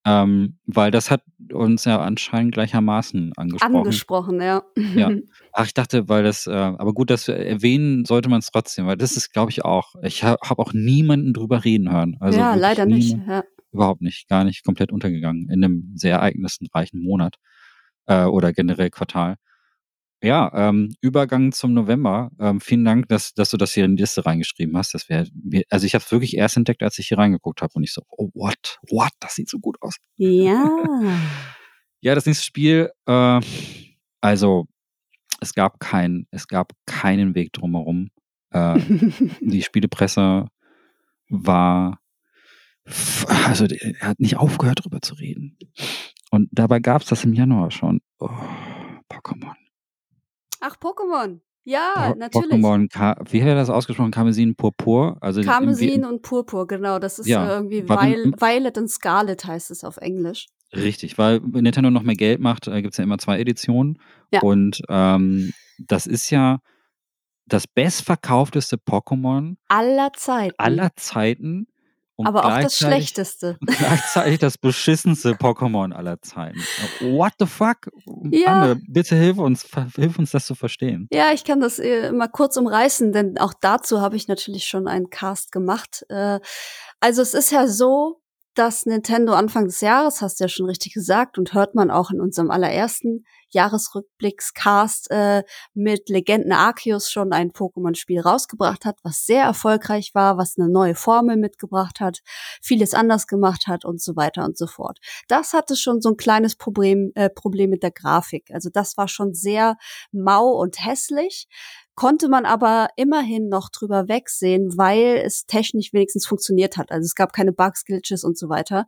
Ähm, weil das hat uns ja anscheinend gleichermaßen angesprochen. Angesprochen, ja. ja. Ach, ich dachte, weil das, äh, aber gut, das erwähnen sollte man es trotzdem, weil das ist, glaube ich, auch, ich habe hab auch niemanden drüber reden hören. Also ja, leider nicht. Ja. Überhaupt nicht, gar nicht komplett untergegangen in einem sehr ereignisreichen Monat äh, oder generell Quartal. Ja, ähm, Übergang zum November. Ähm, vielen Dank, dass, dass du das hier in die Liste reingeschrieben hast. Das wäre, also ich habe es wirklich erst entdeckt, als ich hier reingeguckt habe und ich so, oh what, what, das sieht so gut aus. Ja. ja, das nächste Spiel. Äh, also es gab kein, es gab keinen Weg drumherum. Äh, die Spielepresse war, also er hat nicht aufgehört, darüber zu reden. Und dabei gab es das im Januar schon. Oh, Pokémon. Ach, Pokémon. Ja, po natürlich. Pokémon, wie hat er das ausgesprochen? Karmesin Purpur? Also Karmesin und Purpur, genau. Das ist ja, irgendwie Violet, Violet und Scarlet heißt es auf Englisch. Richtig, weil Nintendo noch mehr Geld macht, äh, gibt es ja immer zwei Editionen. Ja. Und ähm, das ist ja das bestverkaufteste Pokémon Aller Zeiten. aller Zeiten. Und aber auch das Schlechteste. Gleichzeitig das beschissenste Pokémon aller Zeiten. What the fuck? Ja. Anne, bitte hilf uns, hilf uns das zu verstehen. Ja, ich kann das äh, mal kurz umreißen, denn auch dazu habe ich natürlich schon einen Cast gemacht. Äh, also es ist ja so, dass Nintendo Anfang des Jahres, hast du ja schon richtig gesagt, und hört man auch in unserem allerersten Jahresrückblickscast äh, mit Legenden Arceus schon ein Pokémon-Spiel rausgebracht hat, was sehr erfolgreich war, was eine neue Formel mitgebracht hat, vieles anders gemacht hat und so weiter und so fort. Das hatte schon so ein kleines Problem, äh, Problem mit der Grafik. Also das war schon sehr mau und hässlich konnte man aber immerhin noch drüber wegsehen, weil es technisch wenigstens funktioniert hat. Also es gab keine Bugs, Glitches und so weiter.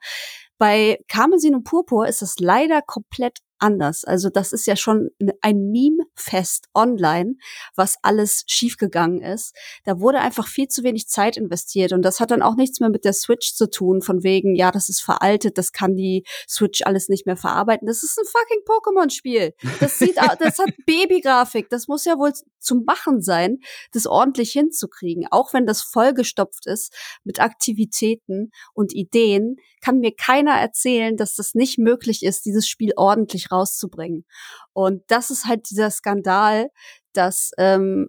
Bei Karmesin und Purpur ist es leider komplett anders. Also das ist ja schon ein Meme-Fest online, was alles schiefgegangen ist. Da wurde einfach viel zu wenig Zeit investiert und das hat dann auch nichts mehr mit der Switch zu tun, von wegen, ja, das ist veraltet, das kann die Switch alles nicht mehr verarbeiten. Das ist ein fucking Pokémon-Spiel. Das sieht, das hat Babygrafik. Das muss ja wohl zum Machen sein, das ordentlich hinzukriegen. Auch wenn das vollgestopft ist mit Aktivitäten und Ideen, kann mir keiner erzählen, dass das nicht möglich ist, dieses Spiel ordentlich rauszubringen. Und das ist halt dieser Skandal, dass ähm,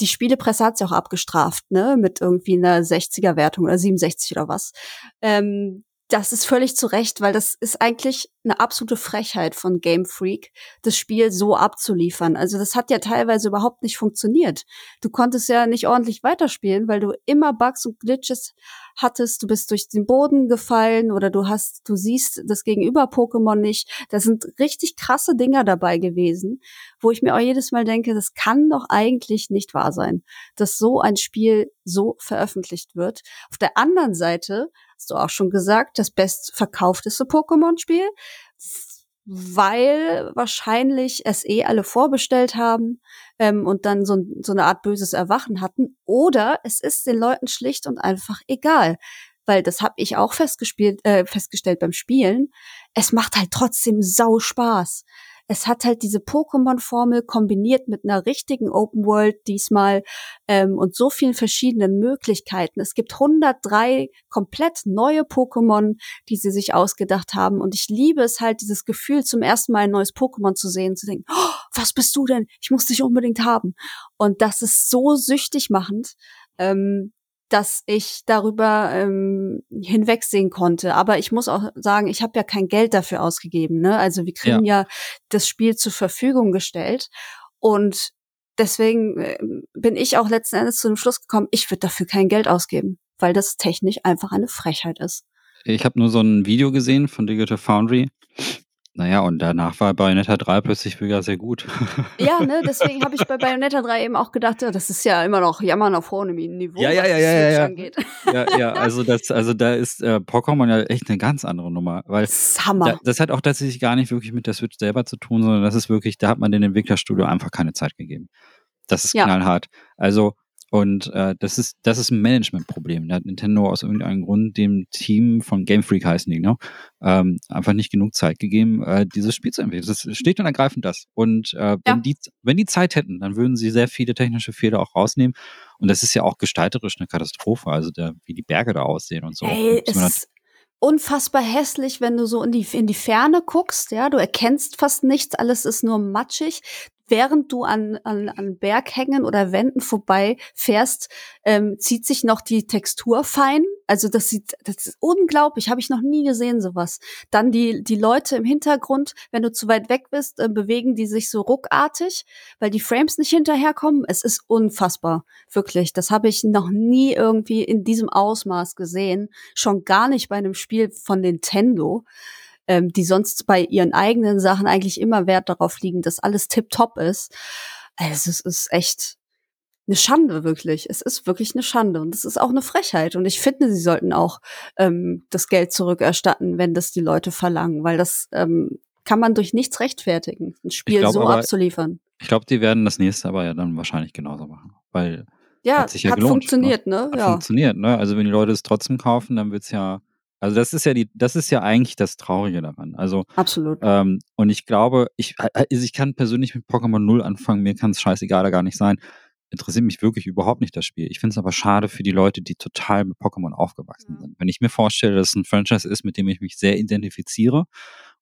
die Spielepresse hat ja auch abgestraft, ne, mit irgendwie einer 60er-Wertung oder 67 oder was. Ähm, das ist völlig zu Recht, weil das ist eigentlich eine absolute Frechheit von Game Freak, das Spiel so abzuliefern. Also das hat ja teilweise überhaupt nicht funktioniert. Du konntest ja nicht ordentlich weiterspielen, weil du immer Bugs und Glitches hattest. Du bist durch den Boden gefallen oder du hast, du siehst das Gegenüber Pokémon nicht. Da sind richtig krasse Dinger dabei gewesen, wo ich mir auch jedes Mal denke, das kann doch eigentlich nicht wahr sein, dass so ein Spiel so veröffentlicht wird. Auf der anderen Seite hast du auch schon gesagt, das bestverkaufteste Pokémon-Spiel, weil wahrscheinlich es eh alle vorbestellt haben ähm, und dann so, so eine Art böses Erwachen hatten. Oder es ist den Leuten schlicht und einfach egal. Weil das habe ich auch festgespielt, äh, festgestellt beim Spielen. Es macht halt trotzdem sau Spaß. Es hat halt diese Pokémon-Formel kombiniert mit einer richtigen Open World diesmal ähm, und so vielen verschiedenen Möglichkeiten. Es gibt 103 komplett neue Pokémon, die sie sich ausgedacht haben. Und ich liebe es halt, dieses Gefühl, zum ersten Mal ein neues Pokémon zu sehen, zu denken, oh, was bist du denn? Ich muss dich unbedingt haben. Und das ist so süchtig machend. Ähm, dass ich darüber ähm, hinwegsehen konnte. Aber ich muss auch sagen, ich habe ja kein Geld dafür ausgegeben. Ne? Also wir kriegen ja. ja das Spiel zur Verfügung gestellt. Und deswegen äh, bin ich auch letzten Endes zu dem Schluss gekommen, ich würde dafür kein Geld ausgeben, weil das technisch einfach eine Frechheit ist. Ich habe nur so ein Video gesehen von Digital Foundry. Naja, und danach war Bayonetta 3 plötzlich wieder sehr gut. Ja, ne, deswegen habe ich bei Bayonetta 3 eben auch gedacht, ja, das ist ja immer noch Jammern auf hohem Niveau, Ja, ja, was ja, ja, Switch ja. angeht. ja, ja, also das, also da ist äh, Pokémon ja echt eine ganz andere Nummer, weil Hammer. da, das hat auch tatsächlich gar nicht wirklich mit der Switch selber zu tun, sondern das ist wirklich, da hat man den Entwicklerstudio einfach keine Zeit gegeben. Das ist Ja. knallhart. Also und äh, das ist das ist ein Managementproblem. Da hat Nintendo aus irgendeinem Grund dem Team von Game Freak heißen die, ne? ähm, einfach nicht genug Zeit gegeben, äh, dieses Spiel zu entwickeln. Das steht und ergreifend das. Und äh, wenn Ja. die wenn die Zeit hätten, dann würden sie sehr viele technische Fehler auch rausnehmen. Und das ist ja auch gestalterisch eine Katastrophe, also der, wie die Berge da aussehen und so. Ey, ist unfassbar hässlich, wenn du so in die, in die Ferne guckst, ja, du erkennst fast nichts, alles ist nur matschig. Während du an, an, an Berghängen oder Wänden vorbei fährst, ähm, zieht sich noch die Textur fein. Also das sieht, das ist unglaublich, habe ich noch nie gesehen sowas. Dann die, die Leute im Hintergrund, wenn du zu weit weg bist, äh, bewegen die sich so ruckartig, weil die Frames nicht hinterherkommen. Es ist unfassbar, wirklich. Das habe ich noch nie irgendwie in diesem Ausmaß gesehen. Schon gar nicht bei einem Spiel von Nintendo, ähm, die sonst bei ihren eigenen Sachen eigentlich immer Wert darauf liegen, dass alles tipptopp ist. Also es ist echt eine Schande, wirklich. Es ist wirklich eine Schande und es ist auch eine Frechheit. Und ich finde, sie sollten auch ähm, das Geld zurückerstatten, wenn das die Leute verlangen, weil das ähm, kann man durch nichts rechtfertigen, ein Spiel glaub so aber- abzuliefern. ich glaube, die werden das nächste aber ja dann wahrscheinlich genauso machen, weil Ja, hat sich ja hat gelohnt, funktioniert, ne? hat Ja. funktioniert. Ne? Also wenn die Leute es trotzdem kaufen, dann wird's ja Also das ist ja die, das ist ja eigentlich das Traurige daran. Also Absolut. ähm, und ich glaube, ich, also ich kann persönlich mit Pokémon Null anfangen. Mir kann es scheißegal da gar nicht sein. Interessiert mich wirklich überhaupt nicht das Spiel. Ich finde es aber schade für die Leute, die total mit Pokémon aufgewachsen Ja. sind. Wenn ich mir vorstelle, dass es ein Franchise ist, mit dem ich mich sehr identifiziere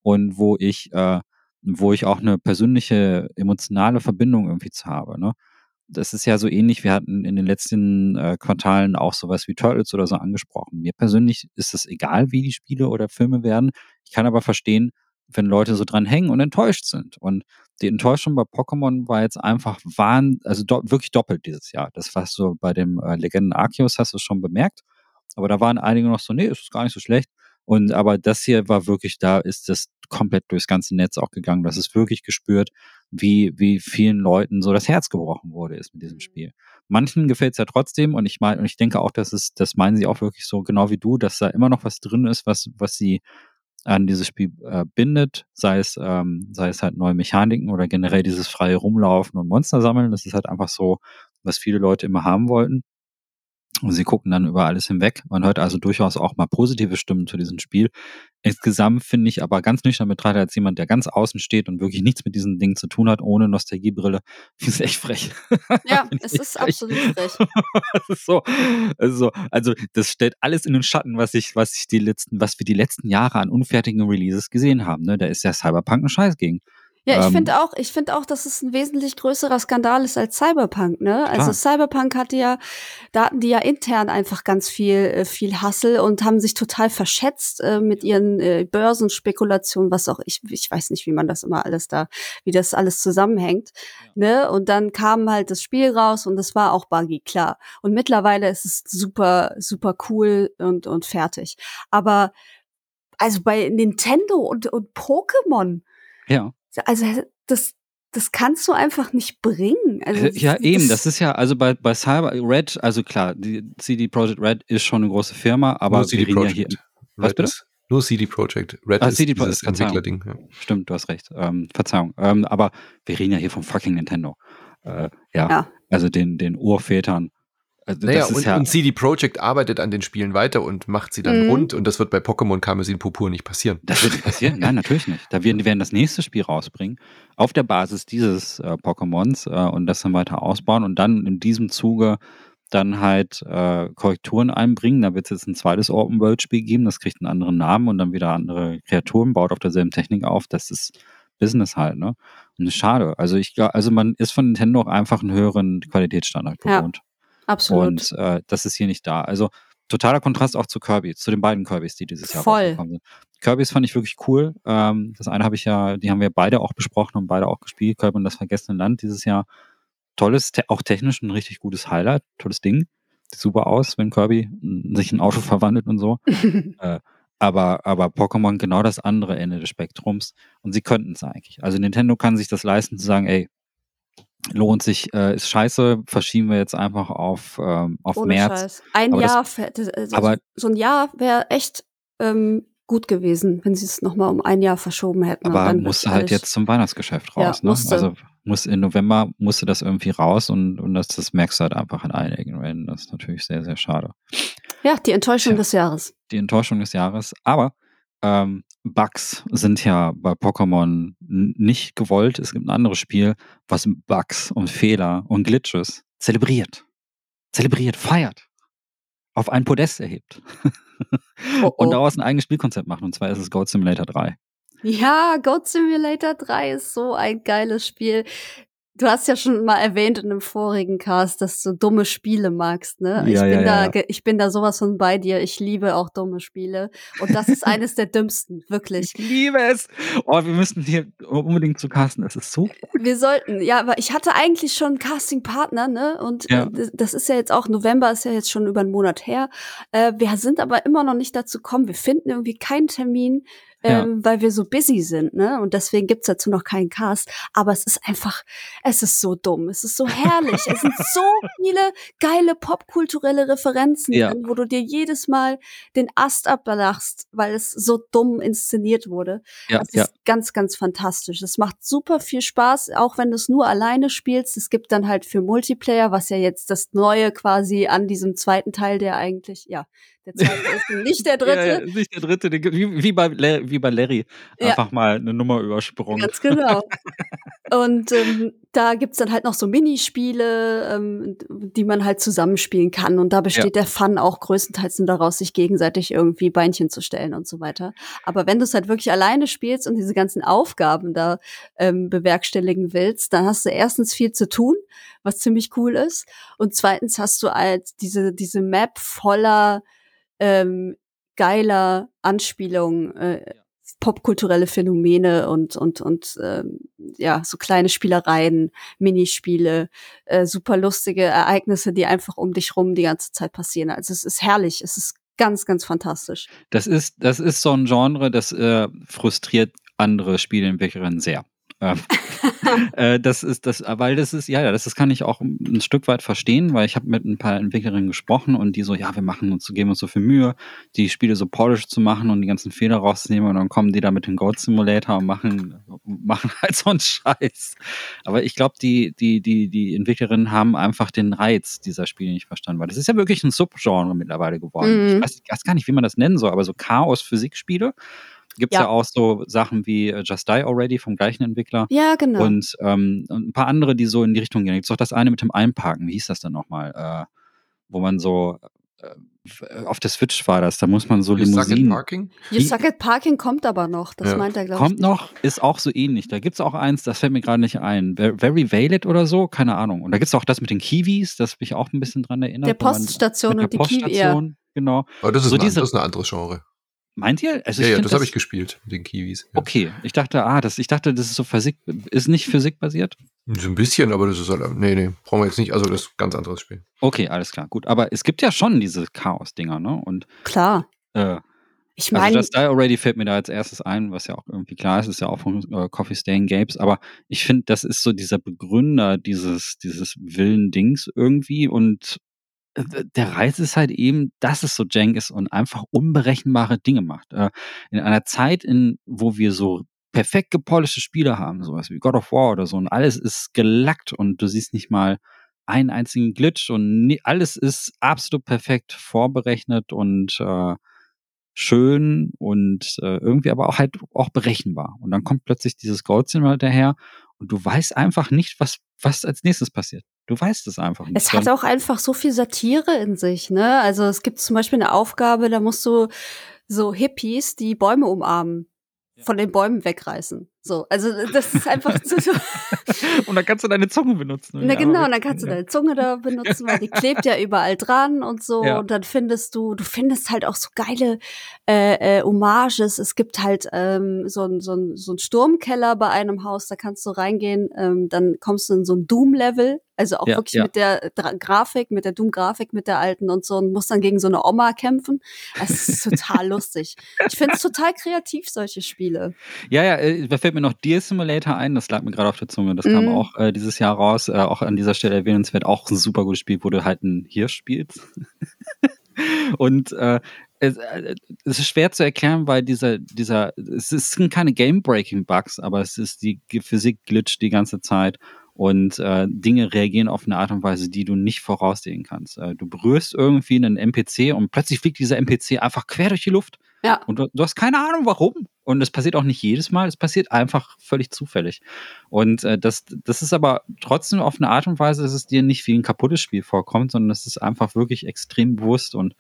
und wo ich, äh, wo ich auch eine persönliche emotionale Verbindung irgendwie zu habe. Ne? Das ist ja so ähnlich. Wir hatten in den letzten äh, Quartalen auch sowas wie Turtles oder so angesprochen. Mir persönlich ist es egal, wie die Spiele oder Filme werden. Ich kann aber verstehen, wenn Leute so dran hängen und enttäuscht sind. Und die Enttäuschung bei Pokémon war jetzt einfach wahn, also do wirklich doppelt dieses Jahr. Das war so bei dem äh, Legenden Arceus, hast du es schon bemerkt. Aber da waren einige noch so, nee, es ist gar nicht so schlecht. Und aber das hier war wirklich, da ist das komplett durchs ganze Netz auch gegangen. Das ist wirklich gespürt, wie, wie vielen Leuten so das Herz gebrochen wurde ist mit diesem Mhm. Spiel. Manchen gefällt es ja trotzdem und ich meine, und ich denke auch, dass es, das meinen sie auch wirklich so, genau wie du, dass da immer noch was drin ist, was, was sie an dieses Spiel äh, bindet, sei es, ähm, sei es halt neue Mechaniken oder generell dieses freie Rumlaufen und Monster sammeln. Das ist halt einfach so, was viele Leute immer haben wollten. Und sie gucken dann über alles hinweg. Man hört also durchaus auch mal positive Stimmen zu diesem Spiel. Insgesamt finde ich aber ganz nüchtern betrachtet als jemand, der ganz außen steht und wirklich nichts mit diesen Dingen zu tun hat, ohne Nostalgiebrille, es echt frech. Ja, es ist frech. absolut frech. das ist so, also so, also das stellt alles in den Schatten, was ich, was ich die letzten, was wir die letzten Jahre an unfertigen Releases gesehen haben. Ne? Da ist ja Cyberpunk ein Scheiß gegen. Ja, ich Ähm, finde auch, ich finde auch, dass es ein wesentlich größerer Skandal ist als Cyberpunk, ne? Also Klar. Cyberpunk hatte ja, da hatten die ja intern einfach ganz viel, äh, viel Hassel und haben sich total verschätzt äh, mit ihren äh, Börsenspekulationen, was auch ich, ich weiß nicht, wie man das immer alles da, wie das alles zusammenhängt, ne? Und dann kam halt das Spiel raus und das war auch buggy, klar. Und mittlerweile ist es super, super cool und, und fertig. Aber, also bei Nintendo und, und Pokémon, Ja. Also das, das kannst du einfach nicht bringen. Also, Äh, Ja, eben, das ist ja, also bei, bei Cyber Red, also klar, die CD Projekt Red ist schon eine große Firma, aber Nur CD wir reden ja hier, Projekt. Was Red bitte? Ist, nur CD Projekt. Red Ah, ist CD Projekt, dieses. Entwicklerding. Ja. stimmt, du hast recht, ähm, Verzeihung, ähm, aber wir reden ja hier vom fucking Nintendo. Äh, ja, Ja. also den, den Urvätern. Also Naja, das ist und, ja, und CD Projekt arbeitet an den Spielen weiter und macht sie dann Mhm. rund und das wird bei Pokémon Karmesin Purpur nicht passieren. Das wird nicht passieren. Nein, natürlich nicht. Da werden, die werden das nächste Spiel rausbringen, auf der Basis dieses äh, Pokémons äh, und das dann weiter ausbauen und dann in diesem Zuge dann halt äh, Korrekturen einbringen. Da wird es jetzt ein zweites Open-World-Spiel geben, das kriegt einen anderen Namen und dann wieder andere Kreaturen, baut auf derselben Technik auf. Das ist Business halt, ne? Und das ist schade. Also ich glaube, also man ist von Nintendo auch einfach einen höheren Qualitätsstandard Ja, gewohnt. Absolut. Und äh, das ist hier nicht da. Also totaler Kontrast auch zu Kirby, zu den beiden Kirbys, die dieses Jahr Voll. rausgekommen sind. Kirbys fand ich wirklich cool. Ähm, das eine habe ich ja, die haben wir beide auch besprochen und beide auch gespielt. Kirby und das vergessene Land dieses Jahr. Tolles, te auch technisch ein richtig gutes Highlight, tolles Ding. Sieht super aus, wenn Kirby mm, sich in ein Auto verwandelt und so. Äh, aber, aber Pokémon genau das andere Ende des Spektrums. Und sie könnten es eigentlich. Also Nintendo kann sich das leisten zu sagen, ey, lohnt sich, äh, ist scheiße, verschieben wir jetzt einfach auf, ähm, auf Ohne März. Scheiß. Ein Aber Jahr, das, also aber- so ein Jahr wäre echt ähm, gut gewesen, wenn sie es noch mal um ein Jahr verschoben hätten. Aber musste halt jetzt zum Weihnachtsgeschäft Ja, raus, ne? musste. Also muss in November musste das irgendwie raus und, und das, das merkst du halt einfach in einigen Rennen. Das ist natürlich sehr, sehr schade. Ja, die Enttäuschung Tja. des Jahres. Die Enttäuschung des Jahres. Aber ähm, Bugs sind ja bei Pokémon nicht gewollt. Es gibt ein anderes Spiel, was Bugs und Fehler und Glitches zelebriert. Zelebriert, feiert. Auf ein Podest erhebt. Oh, Und oh. daraus ein eigenes Spielkonzept macht. Und zwar ist es Goat Simulator 3. Ja, Goat Simulator 3 ist so ein geiles Spiel. Du hast ja schon mal erwähnt in einem vorigen Cast, dass du dumme Spiele magst, ne? ich Ja, bin ja, da, ja. ge- ich bin da sowas von bei dir. Ich liebe auch dumme Spiele. Und das ist eines der dümmsten, wirklich. Ich liebe es. Oh, wir müssen hier unbedingt zu casten. Es ist so Wir sollten, ja, aber ich hatte eigentlich schon einen Casting-Partner, ne? Und äh, das- das ist ja jetzt auch, November ist ja jetzt schon über einen Monat her. Äh, wir sind aber immer noch nicht dazu gekommen. Wir finden irgendwie keinen Termin. Ähm, ja. weil wir so busy sind, ne? Und deswegen gibt's dazu noch keinen Cast. Aber es ist einfach, es ist so dumm, es ist so herrlich. es sind so viele geile popkulturelle Referenzen, ja. drin, wo du dir jedes Mal den Ast ablachst, weil es so dumm inszeniert wurde. Ja, es ist ganz, ganz fantastisch. Es macht super viel Spaß, auch wenn du es nur alleine spielst. Es gibt dann halt für Multiplayer, was ja jetzt das Neue quasi an diesem zweiten Teil, der eigentlich, ja, der zweite ist nicht der dritte. Ja, ja, nicht der dritte, wie, wie, bei, wie bei Larry. Einfach ja. mal eine Nummer übersprungen. Ganz genau. Und ähm, da gibt's dann halt noch so Minispiele, ähm, die man halt zusammenspielen kann. Und da besteht ja. der Fun auch größtenteils nur daraus, sich gegenseitig irgendwie Beinchen zu stellen und so weiter. Aber wenn du es halt wirklich alleine spielst und diese ganzen Aufgaben da ähm, bewerkstelligen willst, dann hast du erstens viel zu tun, was ziemlich cool ist. Und zweitens hast du halt diese, diese Map voller ähm, geiler Anspielungen, äh, popkulturelle Phänomene und und und ähm, ja so kleine Spielereien, Minispiele, äh, super lustige Ereignisse, die einfach um dich rum die ganze Zeit passieren. Also es ist herrlich, es ist ganz ganz fantastisch. Das ist das ist so ein Genre, das äh, frustriert andere Spieleentwicklerinnen sehr. Ähm, äh, das ist das, weil das ist, ja, das, das kann ich auch ein Stück weit verstehen, weil ich habe mit ein paar Entwicklerinnen gesprochen und die so, ja, wir machen uns, geben uns so viel Mühe, die Spiele so polished zu machen und die ganzen Fehler rauszunehmen und dann kommen die da mit dem Goat Simulator und machen, machen halt so einen Scheiß. Aber ich glaube, die, die, die, die Entwicklerinnen haben einfach den Reiz dieser Spiele nicht verstanden, weil das ist ja wirklich ein Subgenre mittlerweile geworden. Mhm. Ich, weiß, ich weiß gar nicht, wie man das nennen soll, aber so Chaos-Physikspiele gibt es ja. ja. auch so Sachen wie äh, Just Die Already vom gleichen Entwickler. Ja, genau. Und, ähm, und ein paar andere, die so in die Richtung gehen. Gibt auch das eine mit dem Einparken, wie hieß das denn nochmal? Äh, wo man so äh, auf der Switch war das, da muss man so you Limousinen. Parking? You Suck at Parking kommt aber noch, das ja. meint er, glaube ich. Kommt noch, ist auch so ähnlich. Da gibt es auch eins, das fällt mir gerade nicht ein. Very Valid oder so, keine Ahnung. Und da gibt es auch das mit den Kiwis, das bin ich auch ein bisschen dran erinnert. Der Poststation und die Kiwi. Ja. Genau. Aber das ist, so ein, diese, das ist ein anderes Genre. Meint ihr? Also ja, ja, das, das habe ich gespielt, den Kiwis. Ja. Okay, ich dachte, ah, das, ich dachte, das ist so Physik, ist nicht physikbasiert? So ein bisschen, aber das ist halt, nee, nee, brauchen wir jetzt nicht, also das ist ein ganz anderes Spiel. Okay, alles klar, gut. Aber es gibt ja schon diese Chaos-Dinger, ne? Und, klar. Äh, ich meine. Also das Die Already fällt mir da als erstes ein, was ja auch irgendwie klar ist, ist ja auch von äh, Coffee Stain Games, aber ich finde, das ist so dieser Begründer dieses, dieses Willen-Dings irgendwie und der Reiz ist halt eben, dass es so Jank ist und einfach unberechenbare Dinge macht. Äh, in einer Zeit, in wo wir so perfekt gepolischte Spiele haben, sowas wie God of War oder so, und alles ist gelackt und du siehst nicht mal einen einzigen Glitch und alles ist absolut perfekt vorberechnet und äh, schön und äh, irgendwie aber auch halt auch berechenbar. Und dann kommt plötzlich dieses Gold Simulator daher und du weißt einfach nicht, was, was als nächstes passiert. Du weißt es einfach nicht. Es hat auch einfach so viel Satire in sich, ne? Also es gibt zum Beispiel eine Aufgabe, da musst du so Hippies, die Bäume umarmen, von den Bäumen wegreißen. So, also das ist einfach zu. und dann kannst du deine Zunge benutzen. Na genau, und dann kannst du deine Zunge da benutzen, weil die klebt ja überall dran und so. Ja. Und dann findest du, du findest halt auch so geile äh, äh, Hommages. Es gibt halt ähm, so ein so ein so ein Sturmkeller bei einem Haus, da kannst du reingehen. Ähm, dann kommst du in so ein Doom-Level, also auch ja, wirklich ja. mit der Dra Grafik, mit der Doom-Grafik, mit der alten und so und musst dann gegen so eine Oma kämpfen. Es ist total lustig. Ich finde es total kreativ, solche Spiele. Ja, ja, äh, da fällt mir noch Deer Simulator ein, das lag mir gerade auf der Zunge. Das mm. kam mhm. auch äh, dieses Jahr raus. Äh, auch an dieser Stelle erwähnenswert, auch ein super gutes Spiel, wo du halt ein Hirsch spielst. und äh, es, äh, es, ist schwer zu erklären, weil dieser, dieser, es sind keine Game-Breaking-Bugs, aber es ist die Physik glitscht die ganze Zeit und äh, Dinge reagieren auf eine Art und Weise, die du nicht voraussehen kannst. Äh, du berührst irgendwie einen NPC und plötzlich fliegt dieser NPC einfach quer durch die Luft. Ja. Und du, du hast keine Ahnung, warum. Und es passiert auch nicht jedes Mal, es passiert einfach völlig zufällig. Und äh, das, das ist aber trotzdem auf eine Art und Weise, dass es dir nicht wie ein kaputtes Spiel vorkommt, sondern es ist einfach wirklich extrem bewusst und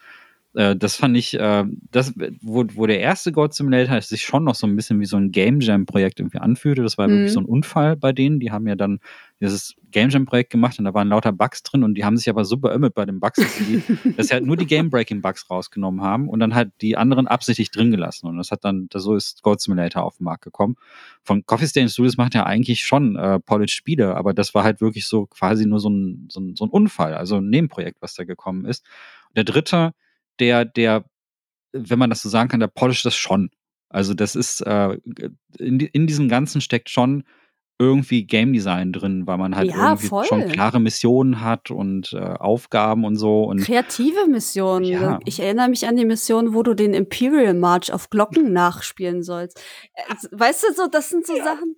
äh, das fand ich, äh, das, wo, wo der erste God Simulator sich schon noch so ein bisschen wie so ein Game Jam Projekt irgendwie anfühlte. Das war mhm. wirklich so ein Unfall bei denen. Die haben ja dann dieses Game Jam Projekt gemacht und da waren lauter Bugs drin und die haben sich aber super ömmelt bei den Bugs, dass sie, dass sie halt nur die Game Breaking Bugs rausgenommen haben und dann halt die anderen absichtlich drin gelassen. Und das hat dann, das, so ist God Simulator auf den Markt gekommen. Von Coffee Stain Studios macht ja eigentlich schon äh, Polished Spiele, aber das war halt wirklich so quasi nur so ein, so ein, so ein Unfall, also ein Nebenprojekt, was da gekommen ist. der dritte, der, der, wenn man das so sagen kann, der polisht das schon. Also das ist, äh, in, in diesem Ganzen steckt schon irgendwie Game Design drin, weil man halt Ja, irgendwie voll. schon klare Missionen hat und äh, Aufgaben und so. Und Kreative Missionen. Ja. Ich erinnere mich an die Mission, wo du den Imperial March auf Glocken nachspielen sollst. Äh, Weißt du, so, das sind so Sachen,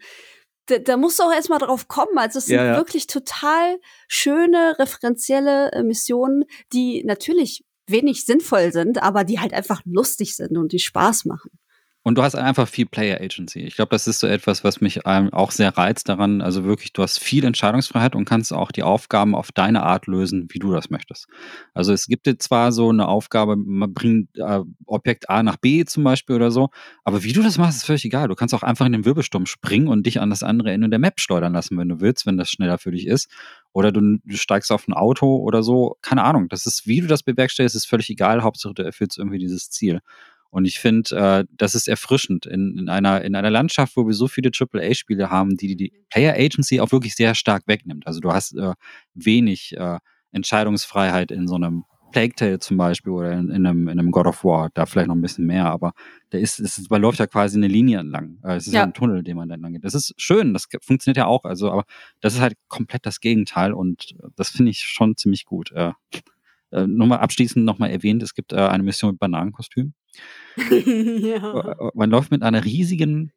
da, da musst du auch erstmal drauf kommen. Also es sind Ja, ja. wirklich total schöne, referenzielle äh, Missionen, die natürlich wenig sinnvoll sind, aber die halt einfach lustig sind und die Spaß machen. Und du hast einfach viel Player Agency. Ich glaube, das ist so etwas, was mich ähm, auch sehr reizt daran. Also wirklich, du hast viel Entscheidungsfreiheit und kannst auch die Aufgaben auf deine Art lösen, wie du das möchtest. Also es gibt dir zwar so eine Aufgabe, man bringt äh, Objekt A nach B zum Beispiel oder so, aber wie du das machst, ist völlig egal. Du kannst auch einfach in den Wirbelsturm springen und dich an das andere Ende der Map schleudern lassen, wenn du willst, wenn das schneller für dich ist. Oder du, du steigst auf ein Auto oder so. Keine Ahnung. Das ist, wie du das bewerkstellst, ist völlig egal. Hauptsache, du erfüllst irgendwie dieses Ziel. Und ich finde, äh, das ist erfrischend in, in, einer, in einer Landschaft, wo wir so viele AAA-Spiele haben, die die Player Agency auch wirklich sehr stark wegnimmt. Also du hast äh, wenig äh, Entscheidungsfreiheit in so einem Plague Tale zum Beispiel oder in, in, einem, in einem God of War, da vielleicht noch ein bisschen mehr, aber da ist, es ist, man läuft ja quasi eine Linie entlang. Äh, Es ist Ja. ein Tunnel, den man entlang geht. Das ist schön, das funktioniert ja auch, also, aber das ist halt komplett das Gegenteil und das finde ich schon ziemlich gut. Äh, äh, nur mal abschließend nochmal erwähnt, es gibt äh, eine Mission mit Bananenkostüm. ja. Man läuft mit einer riesigen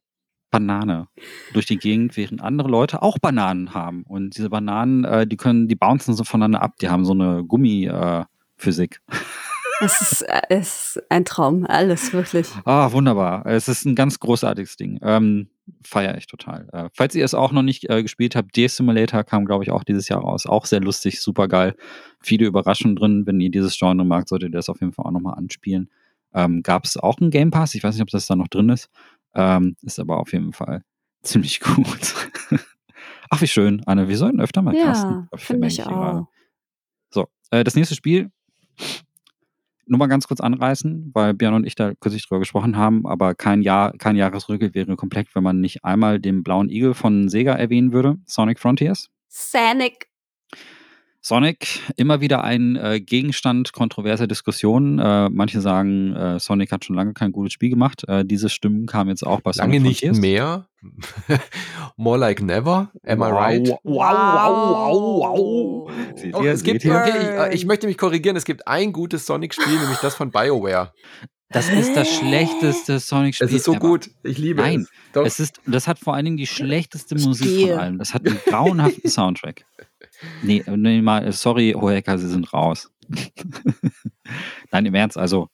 Banane durch die Gegend, während andere Leute auch Bananen haben. Und diese Bananen, äh, die können, die bouncen so voneinander ab. Die haben so eine Gummiphysik. Äh. Es ist, äh, es ist ein Traum, alles wirklich. ah, wunderbar. Es ist ein ganz großartiges Ding. Ähm, Feiere ich total. Äh, falls ihr es auch noch nicht äh, gespielt habt, D-Simulator kam, glaube ich, auch dieses Jahr raus. Auch sehr lustig, super geil. Viele Überraschungen drin. Wenn ihr dieses Genre mag, solltet ihr das auf jeden Fall auch nochmal anspielen. Ähm, Gab es auch einen Game Pass? Ich weiß nicht, ob das da noch drin ist. Ähm, ist aber auf jeden Fall ziemlich gut. Ach, wie schön, Anne. Wir sollten öfter mal casten. Ja, Fällt finde ich hier gerade. auch. So, äh, das nächste Spiel. Nur mal ganz kurz anreißen, weil Björn und ich da kürzlich drüber gesprochen haben, aber kein Jahr, kein Jahresrückblick wäre komplett, wenn man nicht einmal den blauen Igel von Sega erwähnen würde, Sonic Frontiers. Sonic. Sonic, immer wieder ein äh, Gegenstand kontroverser Diskussionen. Äh, manche sagen, äh, Sonic hat schon lange kein gutes Spiel gemacht. Äh, diese Stimmen kamen jetzt auch bei Lange Sonic nicht Frontiers. mehr. More like never. Am I Wow. right? Wow, wow, wow. Seht Doch, ihr, es gibt, okay, ich, äh, ich möchte mich korrigieren, es gibt ein gutes Sonic-Spiel, nämlich das von BioWare. Das ist das schlechteste Sonic-Spiel. Es ist so ever. gut. Ich liebe Nein, es. Doch. Es ist, das hat vor allen Dingen die schlechteste Musik Spiel. von allem. Das hat einen grauenhaften Soundtrack. Nee, nee, mal, sorry, Hohecker, Sie sind raus. Nein, im Ernst, also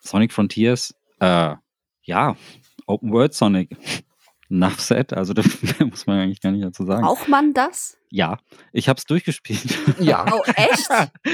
Sonic Frontiers, äh, ja, Open World Sonic. Enough said, also da muss man eigentlich gar nicht dazu sagen. Braucht man das? Ja, ich habe es durchgespielt. ja. Oh, echt?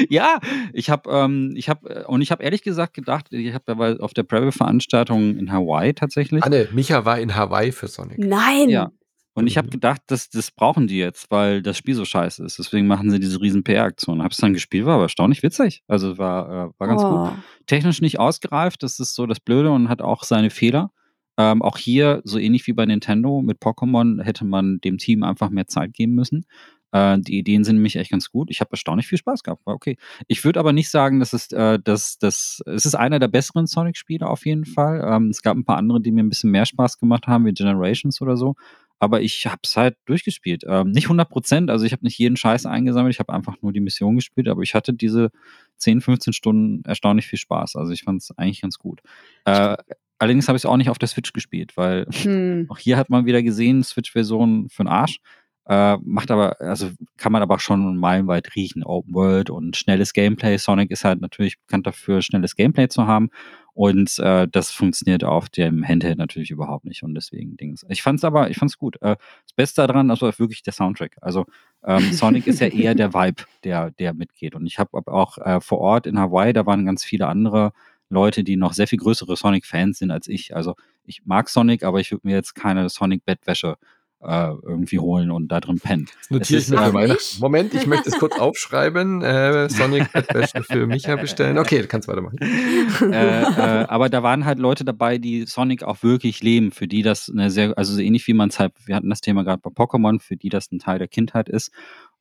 ja, ich habe ähm, ich habe und ich habe ehrlich gesagt gedacht, ich habe dabei auf der Preview Veranstaltung in Hawaii tatsächlich Anne, Micha war in Hawaii für Sonic. Nein. Ja. Und ich Mhm. habe gedacht, das, das brauchen die jetzt, weil das Spiel so scheiße ist. Deswegen machen sie diese riesen PR-Aktion. Hab's dann gespielt, war aber erstaunlich witzig. Also war, äh, war ganz gut. oh. Technisch nicht ausgereift, das ist so das Blöde und hat auch seine Fehler. Ähm, auch hier, so ähnlich wie bei Nintendo mit Pokémon, hätte man dem Team einfach mehr Zeit geben müssen. Äh, die Ideen sind nämlich echt ganz gut. Ich habe erstaunlich viel Spaß gehabt. War okay. Ich würde aber nicht sagen, dass es, äh, dass, dass, es ist einer der besseren Sonic-Spiele auf jeden Fall. Ähm, es gab ein paar andere, die mir ein bisschen mehr Spaß gemacht haben, wie Generations oder so. Aber ich habe es halt durchgespielt. Ähm, nicht 100 Prozent, also ich habe nicht jeden Scheiß eingesammelt, ich habe einfach nur die Mission gespielt, aber ich hatte diese 10, 15 Stunden erstaunlich viel Spaß. Also ich fand es eigentlich ganz gut. Äh, allerdings habe ich es auch nicht auf der Switch gespielt, weil Hm. auch hier hat man wieder gesehen, Switch-Version für den Arsch. Äh, macht aber, also kann man aber schon meilenweit riechen. Open World und schnelles Gameplay. Sonic ist halt natürlich bekannt dafür, schnelles Gameplay zu haben. Und äh, das funktioniert auf dem Handheld natürlich überhaupt nicht. Und deswegen Dings. Ich fand's aber, ich fand's gut. Äh, das Beste daran, war wirklich der Soundtrack. Also ähm, Sonic ist ja eher der Vibe, der, der mitgeht. Und ich habe auch äh, vor Ort in Hawaii, da waren ganz viele andere Leute, die noch sehr viel größere Sonic-Fans sind als ich. Also ich mag Sonic, aber ich würde mir jetzt keine Sonic-Bettwäsche äh, irgendwie holen und da drin pennen. Das notiere Es ich äh, nicht? Moment, ich möchte es kurz aufschreiben. Äh, Sonic Bettwäsche für Micha bestellen. Okay, du kannst weitermachen. äh, äh, aber da waren halt Leute dabei, die Sonic auch wirklich leben, für die das eine sehr, also so ähnlich wie man es halt, wir hatten das Thema gerade bei Pokémon, für die das ein Teil der Kindheit ist.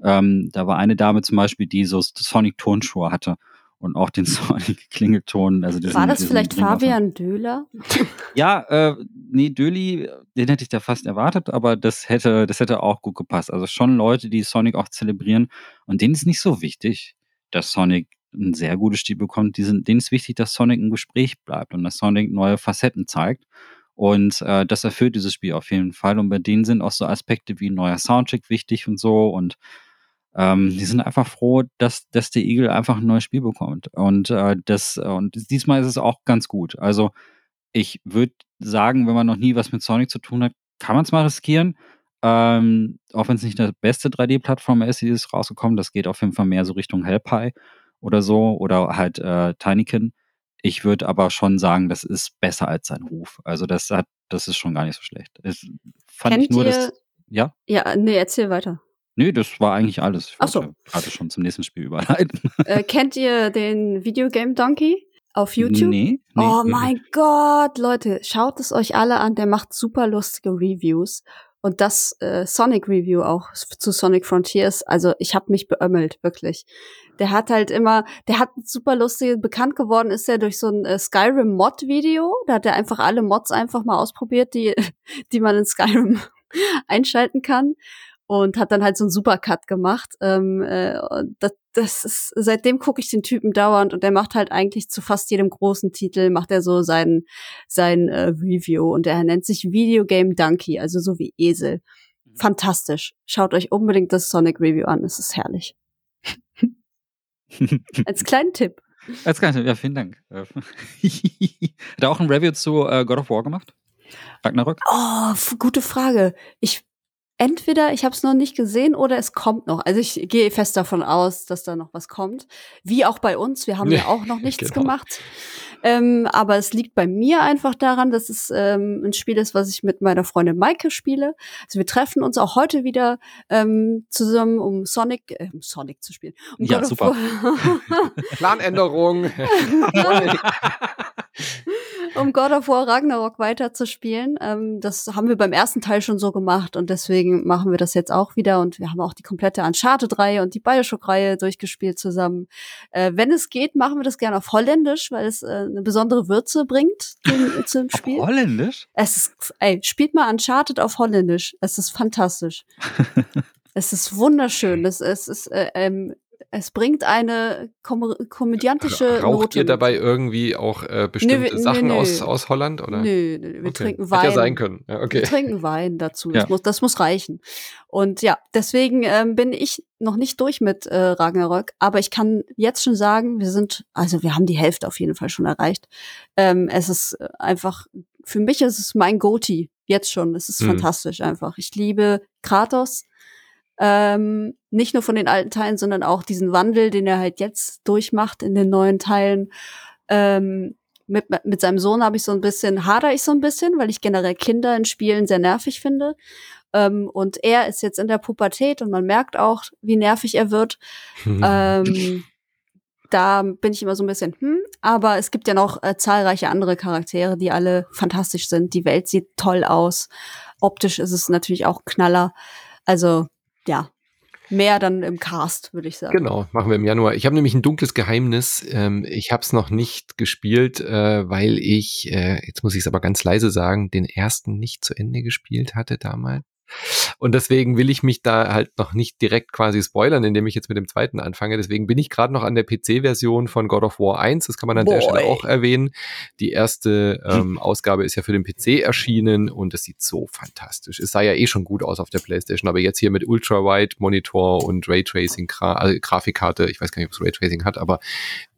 Ähm, da war eine Dame zum Beispiel, die so Sonic-Turnschuhe hatte. Und auch den Sonic-Klingelton. Also diesen, War das vielleicht. Fabian Döhler? Ja, äh, nee, Döli, den hätte ich da fast erwartet, aber das hätte, das hätte auch gut gepasst. Also schon Leute, die Sonic auch zelebrieren und denen ist nicht so wichtig, dass Sonic ein sehr gutes Spiel bekommt. Die sind, denen ist wichtig, dass Sonic im Gespräch bleibt und dass Sonic neue Facetten zeigt. Und äh, das erfüllt dieses Spiel auf jeden Fall. Und bei denen sind auch so Aspekte wie neuer Soundtrack wichtig und so. Und ähm, die sind einfach froh, dass, dass der Eagle einfach ein neues Spiel bekommt. Und äh, das, und diesmal ist es auch ganz gut. Also ich würde sagen, wenn man noch nie was mit Sonic zu tun hat, kann man es mal riskieren. Ähm, auch wenn es nicht der beste 3D-Plattformer ist, die ist rausgekommen, das geht auf jeden Fall mehr so Richtung Hellpie oder so oder halt äh, Tinykin. Ich würde aber schon sagen, das ist besser als sein Ruf. Also das hat, das ist schon gar nicht so schlecht. Das fand Kennt ich nur, ihr- dass, ja, Ja, nee, erzähl weiter. Nee, das war eigentlich alles. Ich Ach so. gerade schon zum nächsten Spiel überleiten. äh, kennt ihr den Videogame Donkey auf YouTube? Nee, nee, oh nee. mein Gott, Leute, schaut es euch alle an. Der macht super lustige Reviews. Und das äh, Sonic Review auch zu Sonic Frontiers, also ich habe mich beömmelt, wirklich. Der hat halt immer, der hat super lustige, bekannt geworden ist er durch so ein äh, Skyrim Mod Video. Da hat er einfach alle Mods einfach mal ausprobiert, die, die man in Skyrim einschalten kann. Und hat dann halt so einen Supercut gemacht. Ähm, äh, das, das ist, seitdem gucke ich den Typen dauernd und der macht halt eigentlich zu fast jedem großen Titel, macht er so sein, sein äh, Review und er nennt sich Videogame Donkey, also so wie Esel. Fantastisch. Schaut euch unbedingt das Sonic Review an, es ist herrlich. Als kleinen Tipp. Als Ganze, ja, vielen Dank. Äh, Hat er auch ein Review zu äh, God of War gemacht? Ragnarök? Oh, gute Frage. Ich entweder ich habe es noch nicht gesehen oder es kommt noch. Also ich gehe fest davon aus, dass da noch was kommt. Wie auch bei uns. Wir haben ja auch noch nichts Genau. gemacht. Ähm, aber es liegt bei mir einfach daran, dass es ähm, ein Spiel ist, was ich mit meiner Freundin Maike spiele. Also wir treffen uns auch heute wieder ähm, zusammen, um Sonic, äh, um Sonic zu spielen. Um Ja, God super. Planänderung. um God of War Ragnarok weiterzuspielen. Ähm, das haben wir beim ersten Teil schon so gemacht und deswegen machen wir das jetzt auch wieder und wir haben auch die komplette Uncharted-Reihe und die Bioshock-Reihe durchgespielt zusammen. Äh, wenn es geht, machen wir das gerne auf Holländisch, weil es äh, eine besondere Würze bringt zum, zum Auf Spiel. Holländisch? Es ist, ey, spielt mal Uncharted auf Holländisch. Es ist fantastisch. es ist wunderschön. Es, es ist, äh, ähm, es bringt eine kom komödiantische Raucht Note ihr mit. dabei irgendwie auch äh, bestimmte nö, Sachen nö. Aus, aus Holland? Oder? Nö, nö, wir Okay. trinken Wein. Hätte ja sein können. Ja, okay. Wir trinken Wein dazu. Das, Ja. muss, das muss reichen. Und ja, deswegen ähm, bin ich noch nicht durch mit äh, Ragnarök, aber ich kann jetzt schon sagen, wir sind, also wir haben die Hälfte auf jeden Fall schon erreicht. Ähm, es ist einfach, für mich ist es mein Goti, jetzt schon. Es ist Mhm. fantastisch einfach. Ich liebe Kratos. Ähm, nicht nur von den alten Teilen, sondern auch diesen Wandel, den er halt jetzt durchmacht in den neuen Teilen. Ähm, mit, mit seinem Sohn habe ich so ein bisschen, hader ich so ein bisschen, weil ich generell Kinder in Spielen sehr nervig finde. Ähm, und er ist jetzt in der Pubertät und man merkt auch, wie nervig er wird. ähm, da bin ich immer so ein bisschen, hm, aber es gibt ja noch äh, zahlreiche andere Charaktere, die alle fantastisch sind. Die Welt sieht toll aus. Optisch ist es natürlich auch Knaller. Also, ja, mehr dann im Cast, würde ich sagen. Genau, machen wir im Januar. Ich habe nämlich ein dunkles Geheimnis. Ähm, ich habe es noch nicht gespielt, äh, weil ich, äh, jetzt muss ich es aber ganz leise sagen, den ersten nicht zu Ende gespielt hatte damals. Und deswegen will ich mich da halt noch nicht direkt quasi spoilern, indem ich jetzt mit dem zweiten anfange. Deswegen bin ich gerade noch an der PC-Version von God of War 1. Das kann man an der Boy. Stelle auch erwähnen. Die erste ähm, Ausgabe ist ja für den PC erschienen und es sieht so fantastisch. Es sah ja eh schon gut aus auf der PlayStation, aber jetzt hier mit Ultra-Wide-Monitor und Raytracing, -Gra also Grafikkarte, ich weiß gar nicht, ob es Raytracing hat, aber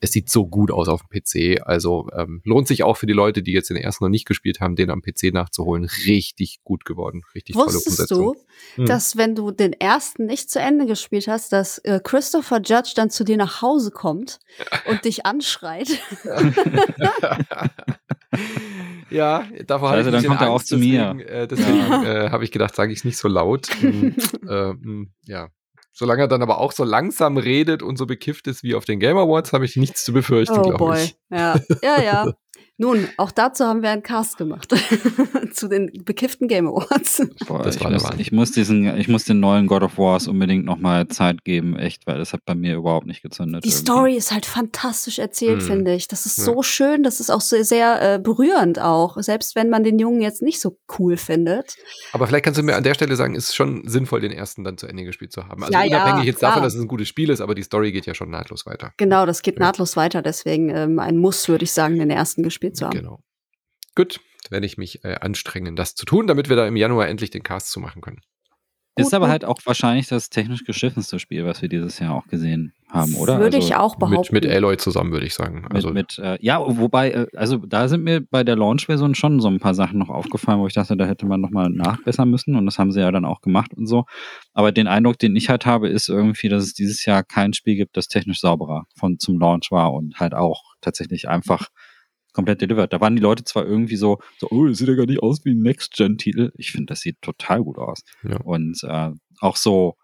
es sieht so gut aus auf dem PC. Also ähm, lohnt sich auch für die Leute, die jetzt den ersten noch nicht gespielt haben, den am PC nachzuholen. Richtig gut geworden. Richtig tolle Wusstest Umsetzung. du, Hm. dass wenn du den ersten nicht zu Ende gespielt hast, dass äh, Christopher Judge dann zu dir nach Hause kommt und dich anschreit? ja, davor hatte Also ich dann kommt er auch Angst, zu mir. Deswegen, äh, deswegen äh, habe ich gedacht, sage ich es nicht so laut. Hm, äh, hm, ja. Solange er dann aber auch so langsam redet und so bekifft ist wie auf den Game Awards, habe ich nichts zu befürchten, oh glaube boy. ich. Ja, ja, ja. Nun, auch dazu haben wir einen Cast gemacht. Zu den bekifften Game Awards. Boah, das ich, war muss, ich, muss diesen, ich muss den neuen God of Wars unbedingt nochmal Zeit geben, echt, weil das hat bei mir überhaupt nicht gezündet. Die irgendwie. Story ist halt fantastisch erzählt, hm. finde ich. Das ist ja. so schön, das ist auch sehr, sehr äh, berührend auch, selbst wenn man den Jungen jetzt nicht so cool findet. Aber vielleicht kannst du mir an der Stelle sagen, ist schon sinnvoll, den ersten dann zu Ende gespielt zu haben. Also ja, unabhängig ja, jetzt davon, dass es ein gutes Spiel ist, aber die Story geht ja schon nahtlos weiter. Genau, das geht nahtlos weiter, deswegen ähm, ein Muss, würde ich sagen, den ersten gespielt zu haben. Genau. Gut, werde ich mich äh, anstrengen, das zu tun, damit wir da im Januar endlich den Cast zu machen können. Ist aber halt auch wahrscheinlich das technisch geschliffenste Spiel, was wir dieses Jahr auch gesehen haben, oder? Würde also ich auch behaupten. Mit, mit Aloy zusammen, würde ich sagen. Also mit, mit äh, ja, wobei, äh, also da sind mir bei der Launch-Version schon so ein paar Sachen noch aufgefallen, wo ich dachte, da hätte man nochmal nachbessern müssen und das haben sie ja dann auch gemacht und so. Aber den Eindruck, den ich halt habe, ist irgendwie, dass es dieses Jahr kein Spiel gibt, das technisch sauberer von zum Launch war und halt auch tatsächlich einfach komplett delivered. Da waren die Leute zwar irgendwie so, so oh, das sieht ja gar nicht aus wie ein Next-Gen-Titel. Ich finde, das sieht total gut aus. Ja. Und äh, auch so,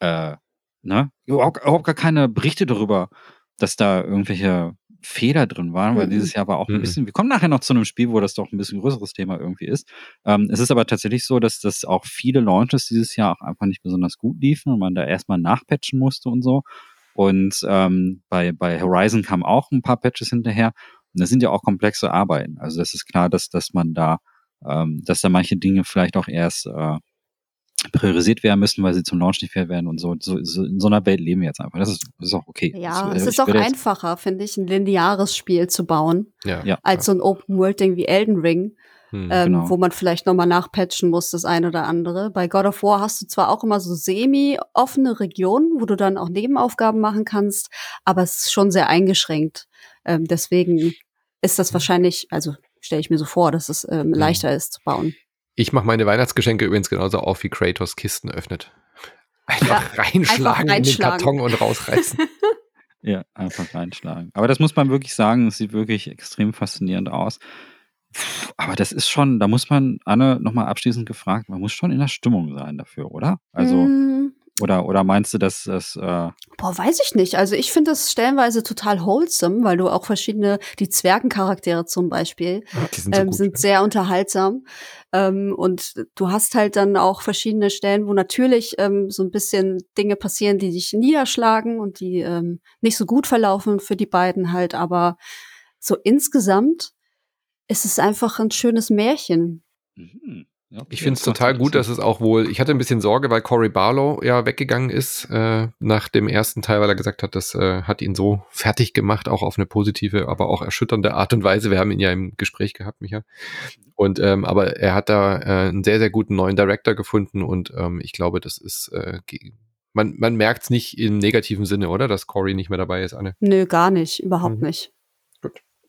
äh, ne, überhaupt, überhaupt gar keine Berichte darüber, dass da irgendwelche Fehler drin waren, weil mhm. dieses Jahr war auch ein mhm. bisschen, wir kommen nachher noch zu einem Spiel, wo das doch ein bisschen größeres Thema irgendwie ist. Ähm, es ist aber tatsächlich so, dass das auch viele Launches dieses Jahr auch einfach nicht besonders gut liefen und man da erstmal nachpatchen musste und so. Und ähm, bei, bei Horizon kamen auch ein paar Patches hinterher. Und das sind ja auch komplexe Arbeiten. Also das ist klar, dass, dass man da, ähm, dass da manche Dinge vielleicht auch erst äh, priorisiert werden müssen, weil sie zum Launch nicht fair werden und so. so, so in so einer Welt leben wir jetzt einfach. Das ist, das ist auch okay. Ja, das, es ist auch einfacher, finde ich, ein lineares Spiel zu bauen, ja, ja, als so ein Open-World-Ding wie Elden Ring. Hm, ähm, genau. wo man vielleicht nochmal nachpatchen muss, das eine oder andere. Bei God of War hast du zwar auch immer so semi-offene Regionen, wo du dann auch Nebenaufgaben machen kannst, aber es ist schon sehr eingeschränkt. Ähm, deswegen ist das wahrscheinlich, also stelle ich mir so vor, dass es ähm, leichter ist zu bauen. Ich mache meine Weihnachtsgeschenke übrigens genauso auf, wie Kratos Kisten öffnet. Einfach ja, reinschlagen einfach in den Karton und rausreißen. ja, einfach reinschlagen. Aber das muss man wirklich sagen, es sieht wirklich extrem faszinierend aus. Aber das ist schon, da muss man, Anne, nochmal abschließend gefragt, man muss schon in der Stimmung sein dafür, oder? Also, mm. Oder, oder meinst du, dass das. Äh Boah, weiß ich nicht. Also, ich finde das stellenweise total wholesome, weil du auch verschiedene, die Zwergencharaktere zum Beispiel, sind, so ähm, sind sehr unterhaltsam. Ähm, und du hast halt dann auch verschiedene Stellen, wo natürlich ähm, so ein bisschen Dinge passieren, die dich niederschlagen und die ähm, nicht so gut verlaufen für die beiden halt, aber so insgesamt es ist einfach ein schönes Märchen. Mhm. Ja, ich finde es total gut, dass es auch wohl, ich hatte ein bisschen Sorge, weil Cory Barlow ja weggegangen ist äh, nach dem ersten Teil, weil er gesagt hat, das äh, hat ihn so fertig gemacht, auch auf eine positive, aber auch erschütternde Art und Weise. Wir haben ihn ja im Gespräch gehabt, Micha. Und ähm, aber er hat da äh, einen sehr, sehr guten neuen Director gefunden und ähm, ich glaube, das ist äh, man, man merkt es nicht im negativen Sinne, oder? Dass Cory nicht mehr dabei ist, Anne? Nö, gar nicht, überhaupt mhm. nicht.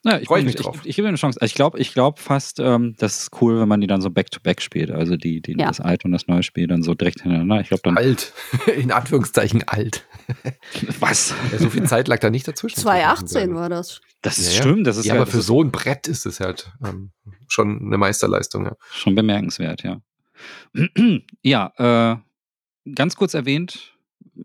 Ja, ich freue mich drauf. Ich, ich, gebe eine Chance. Also ich glaube ich glaub fast, ähm, das ist cool, wenn man die dann so back-to-back -back spielt. Also die, die ja. das alte und das neue Spiel dann so direkt hintereinander. Ich glaube dann. Alt. In Anführungszeichen alt. Was? Ja, so viel Zeit lag da nicht dazwischen. 2018 war das. Das ist ja, stimmt. Das ist ja, aber für so ein Brett ist es halt ähm, schon eine Meisterleistung, ja. Schon bemerkenswert, ja. ja, äh, ganz kurz erwähnt,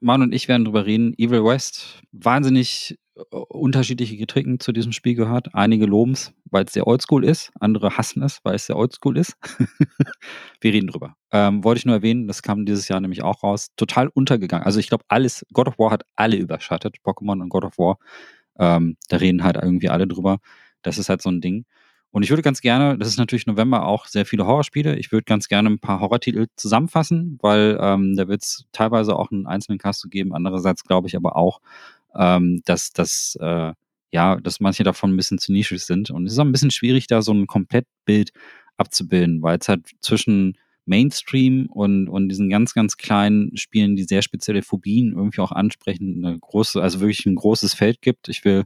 Mann und ich werden drüber reden. Evil West, wahnsinnig unterschiedliche Getricken zu diesem Spiel gehört. Einige loben es, weil es sehr oldschool ist, andere hassen es, weil es sehr oldschool ist. Wir reden drüber. Ähm, wollte ich nur erwähnen, das kam dieses Jahr nämlich auch raus. Total untergegangen. Also ich glaube, alles, God of War hat alle überschattet, Pokémon und God of War. Ähm, da reden halt irgendwie alle drüber. Das ist halt so ein Ding. Und ich würde ganz gerne, das ist natürlich November auch sehr viele Horrorspiele, ich würde ganz gerne ein paar Horrortitel zusammenfassen, weil ähm, da wird es teilweise auch einen einzelnen Cast zu geben. Andererseits glaube ich aber auch, ähm, dass, dass, äh, ja, dass manche davon ein bisschen zu nischig sind. Und es ist auch ein bisschen schwierig, da so ein Komplettbild abzubilden, weil es halt zwischen Mainstream und, und diesen ganz, ganz kleinen Spielen, die sehr spezielle Phobien irgendwie auch ansprechen, eine große, also wirklich ein großes Feld gibt. Ich will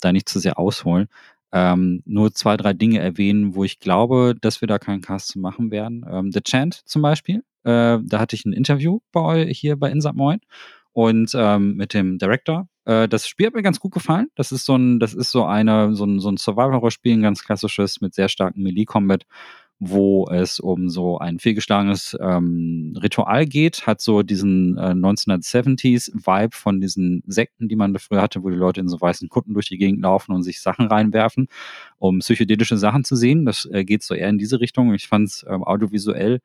da nicht zu sehr ausholen. Ähm, nur zwei, drei Dinge erwähnen, wo ich glaube, dass wir da keinen Cast zu machen werden. Ähm, The Chant zum Beispiel, äh, da hatte ich ein Interview bei hier bei Insat Moin und ähm, mit dem Director äh, das Spiel hat mir ganz gut gefallen. Das ist so ein, das ist so eine, so ein, so ein Survival-Horror-Spiel, ein ganz klassisches mit sehr starkem Melee-Combat. Wo es um so ein fehlgeschlagenes ähm, Ritual geht, hat so diesen äh, 1970s-Vibe von diesen Sekten, die man früher hatte, wo die Leute in so weißen Kutten durch die Gegend laufen und sich Sachen reinwerfen, um psychedelische Sachen zu sehen. Das äh, geht so eher in diese Richtung. Ich fand es ähm, audiovisuell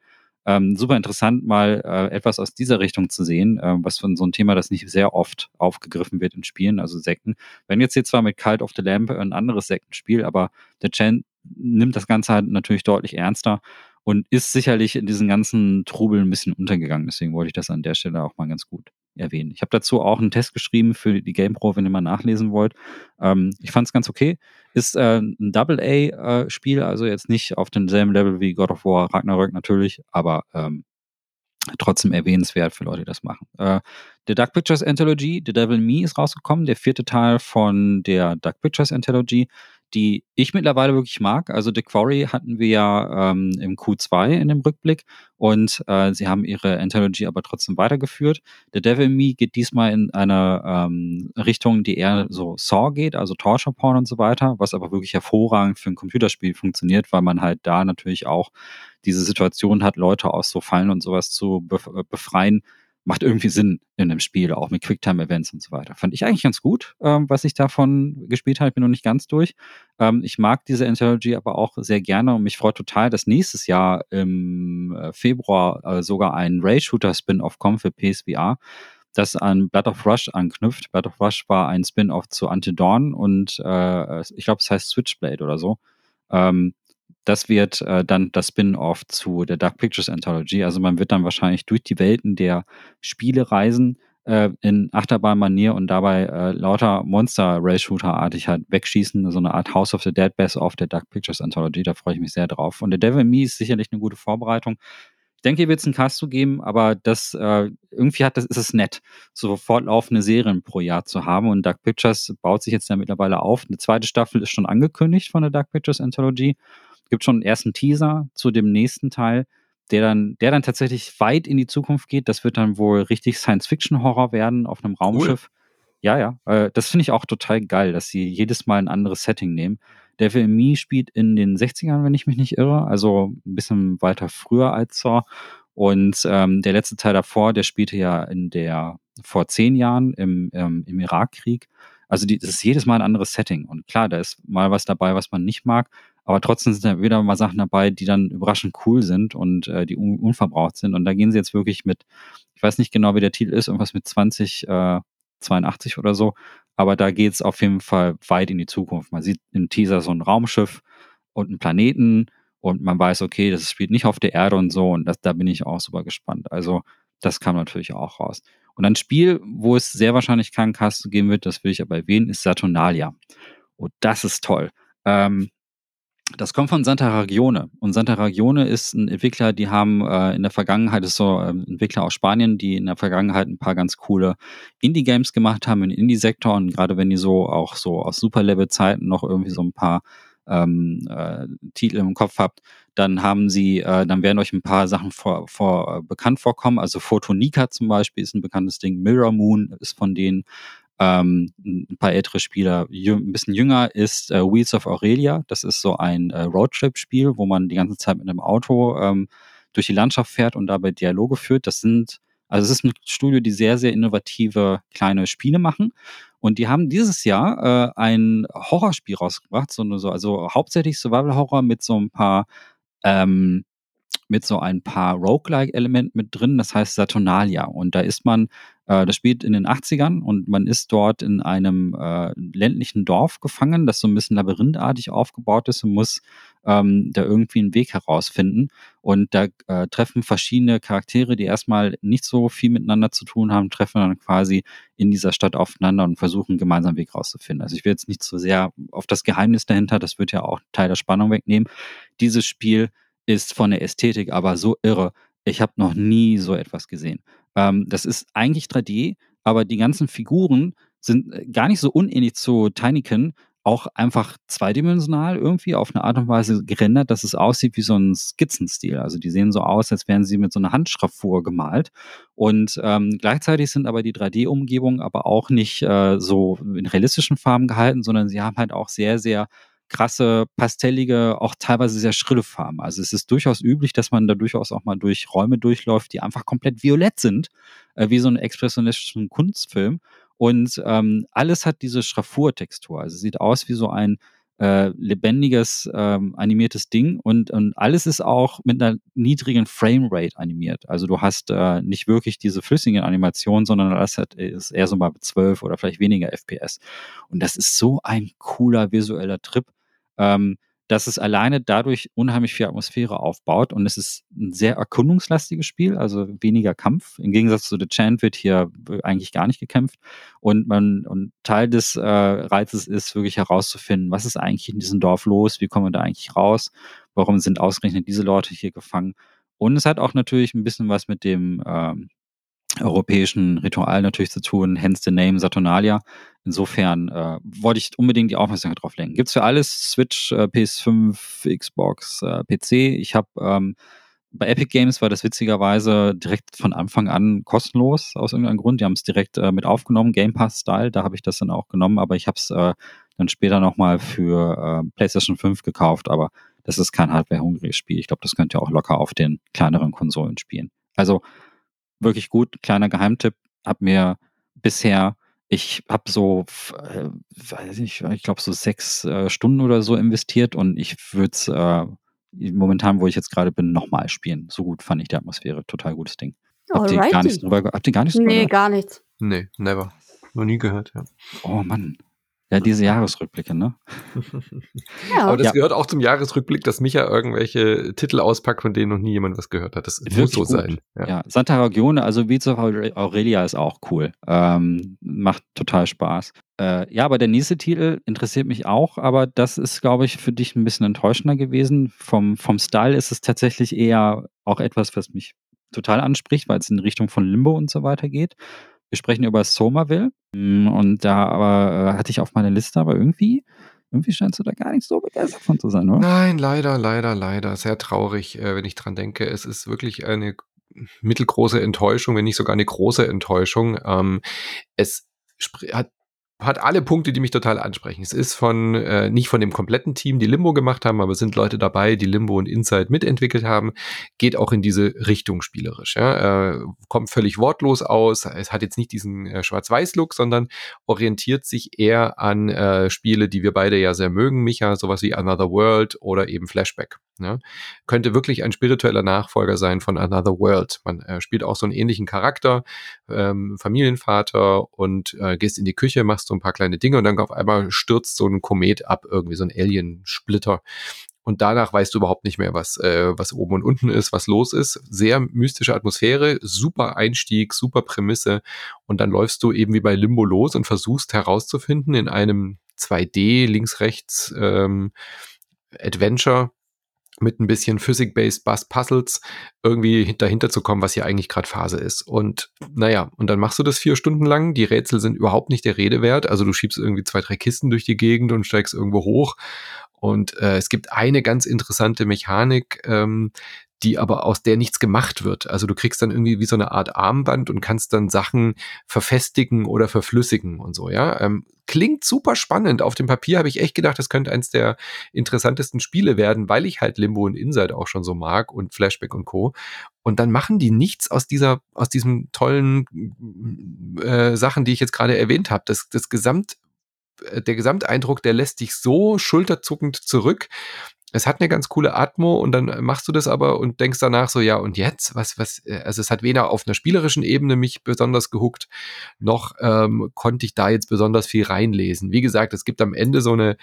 ähm, super interessant, mal äh, etwas aus dieser Richtung zu sehen, äh, was von so ein Thema, das nicht sehr oft aufgegriffen wird in Spielen, also Sekten. Wenn jetzt hier zwar mit Cult of the Lamp ein anderes Sektenspiel, aber der Chan nimmt das Ganze halt natürlich deutlich ernster und ist sicherlich in diesen ganzen Trubel ein bisschen untergegangen. Deswegen wollte ich das an der Stelle auch mal ganz gut erwähnen. Ich habe dazu auch einen Test geschrieben für die GamePro, wenn ihr mal nachlesen wollt. Ähm, ich fand es ganz okay. Ist äh, ein Double-A-Spiel, äh, also jetzt nicht auf demselben Level wie God of War Ragnarök natürlich, aber ähm, trotzdem erwähnenswert für Leute, die das machen. Äh, der Dark Pictures Anthology, The Devil Me, ist rausgekommen, der vierte Teil von der Dark Pictures Anthology die ich mittlerweile wirklich mag. Also The Quarry hatten wir ja ähm, im Q2 in dem Rückblick und äh, sie haben ihre Anthology aber trotzdem weitergeführt. The Devil Me geht diesmal in eine ähm, Richtung, die eher so Saw geht, also Torture Porn und so weiter, was aber wirklich hervorragend für ein Computerspiel funktioniert, weil man halt da natürlich auch diese Situation hat, Leute aus so Fallen und sowas zu befreien, macht irgendwie Sinn in dem Spiel, auch mit Quicktime-Events und so weiter. Fand ich eigentlich ganz gut, ähm, was ich davon gespielt habe. Ich bin noch nicht ganz durch. Ähm, ich mag diese Anthology aber auch sehr gerne und mich freut total, dass nächstes Jahr im äh, Februar äh, sogar ein Ray-Shooter-Spin-Off kommt für PSVR das an Blood of Rush anknüpft. Blood of Rush war ein Spin-off zu Until Dawn und äh, ich glaube, es heißt Switchblade oder so. Ähm, das wird äh, dann das Spin-off zu der Dark Pictures Anthology. Also man wird dann wahrscheinlich durch die Welten der Spiele reisen äh, in Achterbahnmanier und dabei äh, lauter Monster-Rail-Shooter-artig halt wegschießen. So eine Art House of the Dead Best-of der Dark Pictures Anthology. Da freue ich mich sehr drauf. Und der Devil Me ist sicherlich eine gute Vorbereitung. Ich denke, hier wird es einen Cast zu geben, aber das äh, irgendwie hat das ist es nett, so fortlaufende Serien pro Jahr zu haben. Und Dark Pictures baut sich jetzt ja mittlerweile auf. Eine zweite Staffel ist schon angekündigt von der Dark Pictures Anthology gibt schon einen ersten Teaser zu dem nächsten Teil, der dann, der dann tatsächlich weit in die Zukunft geht. Das wird dann wohl richtig Science-Fiction-Horror werden auf einem Raumschiff. Cool. Ja, ja. Äh, das finde ich auch total geil, dass sie jedes Mal ein anderes Setting nehmen. Der Film Me spielt in den 60ern, wenn ich mich nicht irre, also ein bisschen weiter früher als Saw. Und ähm, der letzte Teil davor, der spielte ja in der vor zehn Jahren im, ähm, im Irakkrieg. Also die, das ist jedes Mal ein anderes Setting. Und klar, da ist mal was dabei, was man nicht mag. Aber trotzdem sind da wieder mal Sachen dabei, die dann überraschend cool sind und äh, die un unverbraucht sind. Und da gehen sie jetzt wirklich mit, ich weiß nicht genau, wie der Titel ist, irgendwas mit 20, äh, 82 oder so. Aber da geht es auf jeden Fall weit in die Zukunft. Man sieht im Teaser so ein Raumschiff und einen Planeten und man weiß, okay, das spielt nicht auf der Erde und so. Und das, da bin ich auch super gespannt. Also das kam natürlich auch raus. Und ein Spiel, wo es sehr wahrscheinlich keinen Cast geben wird, das will ich aber erwähnen, ist Saturnalia. Und das ist toll. Ähm, das kommt von Santa Ragione. Und Santa Ragione ist ein Entwickler, die haben äh, in der Vergangenheit, ist so ähm, Entwickler aus Spanien, die in der Vergangenheit ein paar ganz coole Indie-Games gemacht haben im Indie-Sektor. Und gerade wenn die so auch so aus Superlevel-Zeiten noch irgendwie so ein paar ähm, äh, Titel im Kopf habt, dann haben sie, äh, dann werden euch ein paar Sachen vor, vor äh, bekannt vorkommen. Also Photonica zum Beispiel ist ein bekanntes Ding. Mirror Moon ist von denen. Ähm, ein paar ältere Spieler, ein bisschen jünger ist äh, Wheels of Aurelia. Das ist so ein äh, Roadtrip-Spiel, wo man die ganze Zeit mit einem Auto ähm, durch die Landschaft fährt und dabei Dialoge führt. Das sind, also es ist ein Studio, die sehr, sehr innovative kleine Spiele machen. Und die haben dieses Jahr äh, ein Horrorspiel rausgebracht, so, so, also hauptsächlich Survival Horror mit so ein paar ähm, mit so ein paar Roguelike-Elementen mit drin, das heißt Saturnalia. Und da ist man, das spielt in den 80ern und man ist dort in einem äh, ländlichen Dorf gefangen, das so ein bisschen labyrinthartig aufgebaut ist und muss ähm, da irgendwie einen Weg herausfinden. Und da äh, treffen verschiedene Charaktere, die erstmal nicht so viel miteinander zu tun haben, treffen dann quasi in dieser Stadt aufeinander und versuchen, einen gemeinsamen Weg rauszufinden. Also ich will jetzt nicht so sehr auf das Geheimnis dahinter, das wird ja auch Teil der Spannung wegnehmen. Dieses Spiel ist von der Ästhetik aber so irre. Ich habe noch nie so etwas gesehen. Ähm, das ist eigentlich 3D, aber die ganzen Figuren sind äh, gar nicht so unähnlich zu Tinykin, auch einfach zweidimensional irgendwie auf eine Art und Weise gerendert, dass es aussieht wie so ein Skizzenstil. Also die sehen so aus, als wären sie mit so einer Handschrift gemalt. Und ähm, gleichzeitig sind aber die 3D-Umgebungen aber auch nicht äh, so in realistischen Farben gehalten, sondern sie haben halt auch sehr, sehr krasse, pastellige, auch teilweise sehr schrille Farben. Also es ist durchaus üblich, dass man da durchaus auch mal durch Räume durchläuft, die einfach komplett violett sind, äh, wie so ein expressionistischen Kunstfilm. Und ähm, alles hat diese Schraffurtextur. Also sieht aus wie so ein äh, lebendiges ähm, animiertes Ding und, und alles ist auch mit einer niedrigen Framerate animiert. Also du hast äh, nicht wirklich diese flüssigen Animationen, sondern das hat, ist eher so mal 12 oder vielleicht weniger FPS. Und das ist so ein cooler visueller Trip. Ähm, dass es alleine dadurch unheimlich viel Atmosphäre aufbaut und es ist ein sehr erkundungslastiges Spiel, also weniger Kampf. Im Gegensatz zu The Chant wird hier eigentlich gar nicht gekämpft. Und man und Teil des äh, Reizes ist wirklich herauszufinden, was ist eigentlich in diesem Dorf los, wie kommen wir da eigentlich raus, warum sind ausgerechnet diese Leute hier gefangen? Und es hat auch natürlich ein bisschen was mit dem ähm, europäischen Ritual natürlich zu tun, hence the name Saturnalia. Insofern äh, wollte ich unbedingt die Aufmerksamkeit drauf lenken. Gibt's für alles, Switch, äh, PS5, Xbox, äh, PC. Ich habe ähm, bei Epic Games war das witzigerweise direkt von Anfang an kostenlos aus irgendeinem Grund. Die haben es direkt äh, mit aufgenommen, Game Pass-Style. Da habe ich das dann auch genommen, aber ich habe es äh, dann später nochmal für äh, PlayStation 5 gekauft. Aber das ist kein hardware-hungriges Spiel. Ich glaube, das könnt ihr auch locker auf den kleineren Konsolen spielen. Also wirklich gut. Kleiner Geheimtipp, hab mir bisher, ich habe so, äh, weiß nicht, ich glaube so sechs äh, Stunden oder so investiert und ich würde es äh, momentan, wo ich jetzt gerade bin, nochmal spielen. So gut fand ich die Atmosphäre. Total gutes Ding. Habt ihr gar nichts drüber, habt ihr gar nichts drüber Nee, gar nichts. Nee, never. Noch nie gehört, ja. Oh Mann. Ja, diese Jahresrückblicke, ne? ja. Aber das ja. gehört auch zum Jahresrückblick, dass Micha irgendwelche Titel auspackt, von denen noch nie jemand was gehört hat. Das Wirklich muss so gut. sein. Ja. ja, Santa Regione, also Vice Aurelia ist auch cool. Ähm, macht total Spaß. Äh, ja, aber der nächste Titel interessiert mich auch, aber das ist, glaube ich, für dich ein bisschen enttäuschender gewesen. Vom, vom Style ist es tatsächlich eher auch etwas, was mich total anspricht, weil es in Richtung von Limbo und so weiter geht. Wir sprechen über Somerville. Mm, und da aber äh, hatte ich auf meiner Liste, aber irgendwie, irgendwie scheinst du da gar nicht so begeistert von zu sein, oder? Nein, leider, leider, leider. Sehr traurig, äh, wenn ich dran denke. Es ist wirklich eine mittelgroße Enttäuschung, wenn nicht sogar eine große Enttäuschung. Ähm, es hat hat alle Punkte, die mich total ansprechen. Es ist von äh, nicht von dem kompletten Team, die Limbo gemacht haben, aber es sind Leute dabei, die Limbo und Inside mitentwickelt haben. Geht auch in diese Richtung spielerisch. Ja? Äh, kommt völlig wortlos aus. Es hat jetzt nicht diesen äh, Schwarz-Weiß-Look, sondern orientiert sich eher an äh, Spiele, die wir beide ja sehr mögen, Micha, sowas wie Another World oder eben Flashback. Ja? Könnte wirklich ein spiritueller Nachfolger sein von Another World. Man äh, spielt auch so einen ähnlichen Charakter, ähm, Familienvater und äh, gehst in die Küche, machst so ein paar kleine Dinge und dann auf einmal stürzt so ein Komet ab, irgendwie so ein Alien-Splitter. Und danach weißt du überhaupt nicht mehr, was, äh, was oben und unten ist, was los ist. Sehr mystische Atmosphäre, super Einstieg, super Prämisse. Und dann läufst du eben wie bei Limbo los und versuchst herauszufinden in einem 2D links-rechts ähm, Adventure, mit ein bisschen Physik-based Bus Puzzles irgendwie dahinter zu kommen, was hier eigentlich gerade Phase ist. Und naja, und dann machst du das vier Stunden lang. Die Rätsel sind überhaupt nicht der Rede wert. Also du schiebst irgendwie zwei, drei Kisten durch die Gegend und steigst irgendwo hoch. Und äh, es gibt eine ganz interessante Mechanik, ähm, die aber aus der nichts gemacht wird. Also du kriegst dann irgendwie wie so eine Art Armband und kannst dann Sachen verfestigen oder verflüssigen und so, ja. Ähm, klingt super spannend. Auf dem Papier habe ich echt gedacht, das könnte eins der interessantesten Spiele werden, weil ich halt Limbo und Inside auch schon so mag und Flashback und Co. Und dann machen die nichts aus dieser, aus diesem tollen äh, Sachen, die ich jetzt gerade erwähnt habe. Das, das Gesamt äh, der Gesamteindruck, der lässt dich so schulterzuckend zurück es hat eine ganz coole Atmo und dann machst du das aber und denkst danach so, ja, und jetzt? Was, was, äh, also es hat weder auf einer spielerischen Ebene mich besonders gehuckt, noch ähm, konnte ich da jetzt besonders viel reinlesen. Wie gesagt, es gibt am Ende so eine,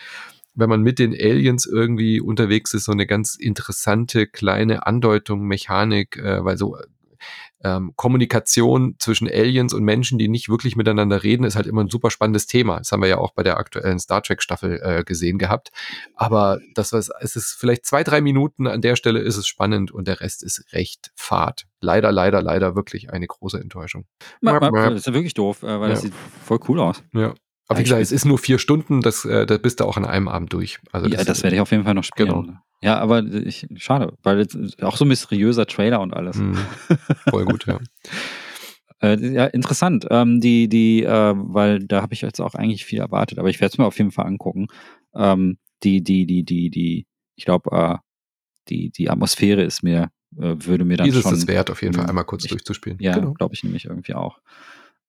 wenn man mit den Aliens irgendwie unterwegs ist, so eine ganz interessante kleine Andeutung, Mechanik, äh, weil so ähm, Kommunikation zwischen Aliens und Menschen, die nicht wirklich miteinander reden, ist halt immer ein super spannendes Thema. Das haben wir ja auch bei der aktuellen Star Trek Staffel äh, gesehen gehabt. Aber das was, es ist vielleicht zwei, drei Minuten an der Stelle ist es spannend und der Rest ist recht fad. Leider, leider, leider wirklich eine große Enttäuschung. das ist ja wirklich doof, äh, weil ja. das sieht voll cool aus. Ja. Aber wie gesagt, es ist nur vier Stunden, das, äh, da bist du auch an einem Abend durch. Also das, ja, das werde ich auf jeden Fall noch spielen. Genau. Ja, aber ich, schade, weil jetzt auch so ein mysteriöser Trailer und alles. Mhm. Voll gut, ja. Äh, ja, interessant. Ähm, die, die, äh, weil da habe ich jetzt auch eigentlich viel erwartet, aber ich werde es mir auf jeden Fall angucken. Ähm, die, die, die, die, die, ich glaube, äh, die, die Atmosphäre ist mir, äh, würde mir dann Dieses schon. ist es wert, auf jeden Fall Mhm. einmal kurz Ich- durchzuspielen. Ja, Genau. glaube ich nämlich irgendwie auch.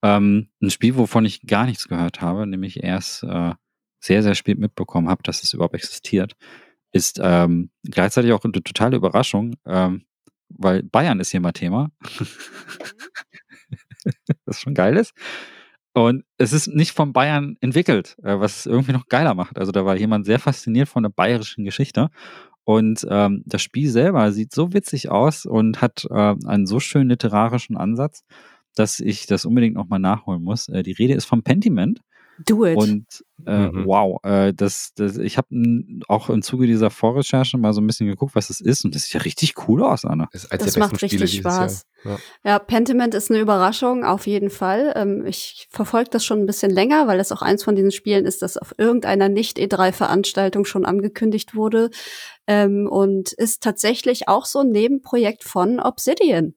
Ähm, ein Spiel, wovon ich gar nichts gehört habe, nämlich erst äh, sehr, sehr spät mitbekommen habe, dass es überhaupt existiert, ist ähm, gleichzeitig auch eine totale Überraschung, ähm, weil Bayern ist hier mal Thema. das schon geil ist. Und es ist nicht von Bayern entwickelt, äh, was es irgendwie noch geiler macht. Also da war jemand sehr fasziniert von der bayerischen Geschichte. Und ähm, das Spiel selber sieht so witzig aus und hat äh, einen so schönen literarischen Ansatz, dass ich das unbedingt nochmal nachholen muss. Äh, die Rede ist vom Pentiment. Do it. Und äh, Mhm. wow, äh, das, das, ich habe auch im Zuge dieser Vorrecherche mal so ein bisschen geguckt, was es ist. Und das sieht ja richtig cool aus, Anna. Das Das macht Spiele richtig Spaß. Ja. Ja, Pentiment ist eine Überraschung, auf jeden Fall. Ähm, ich verfolge das schon ein bisschen länger, weil es auch eins von diesen Spielen ist, das auf irgendeiner Nicht-E3-Veranstaltung schon angekündigt wurde. Ähm, und ist tatsächlich auch so ein Nebenprojekt von Obsidian.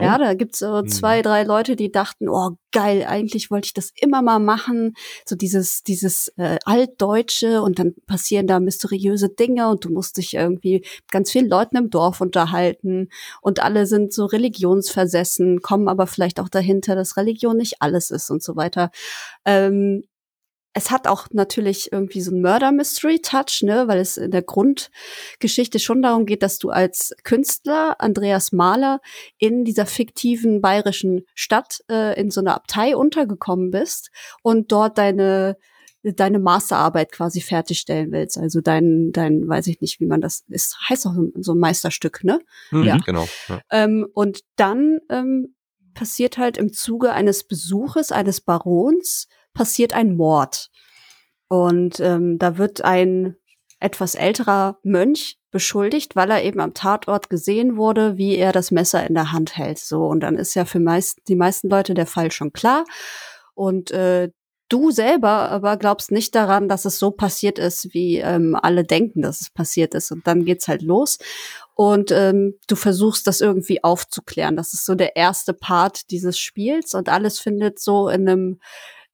Oh. Ja, da gibt's so Mhm. zwei, drei Leute, die dachten, oh geil, eigentlich wollte ich das immer mal machen. So dieses, dieses äh, Altdeutsche und dann passieren da mysteriöse Dinge und du musst dich irgendwie mit ganz vielen Leuten im Dorf unterhalten und alle sind so religionsversessen, kommen aber vielleicht auch dahinter, dass Religion nicht alles ist und so weiter. Ähm, es hat auch natürlich irgendwie so einen Murder-Mystery-Touch, ne, weil es in der Grundgeschichte schon darum geht, dass du als Künstler, Andreas Mahler, in dieser fiktiven bayerischen Stadt äh, in so einer Abtei untergekommen bist und dort deine deine Masterarbeit quasi fertigstellen willst. Also dein, dein, weiß ich nicht, wie man das ist, heißt auch so ein Meisterstück, ne? Mhm, Ja. Genau. Ja. Ähm, und dann ähm, passiert halt im Zuge eines Besuches eines Barons passiert ein Mord. Und ähm, da wird ein etwas älterer Mönch beschuldigt, weil er eben am Tatort gesehen wurde, wie er das Messer in der Hand hält. So und dann ist ja für meist, die meisten Leute der Fall schon klar. Und äh, du selber aber glaubst nicht daran, dass es so passiert ist, wie ähm, alle denken, dass es passiert ist. Und dann geht's halt los und ähm, du versuchst das irgendwie aufzuklären. Das ist so der erste Part dieses Spiels und alles findet so in einem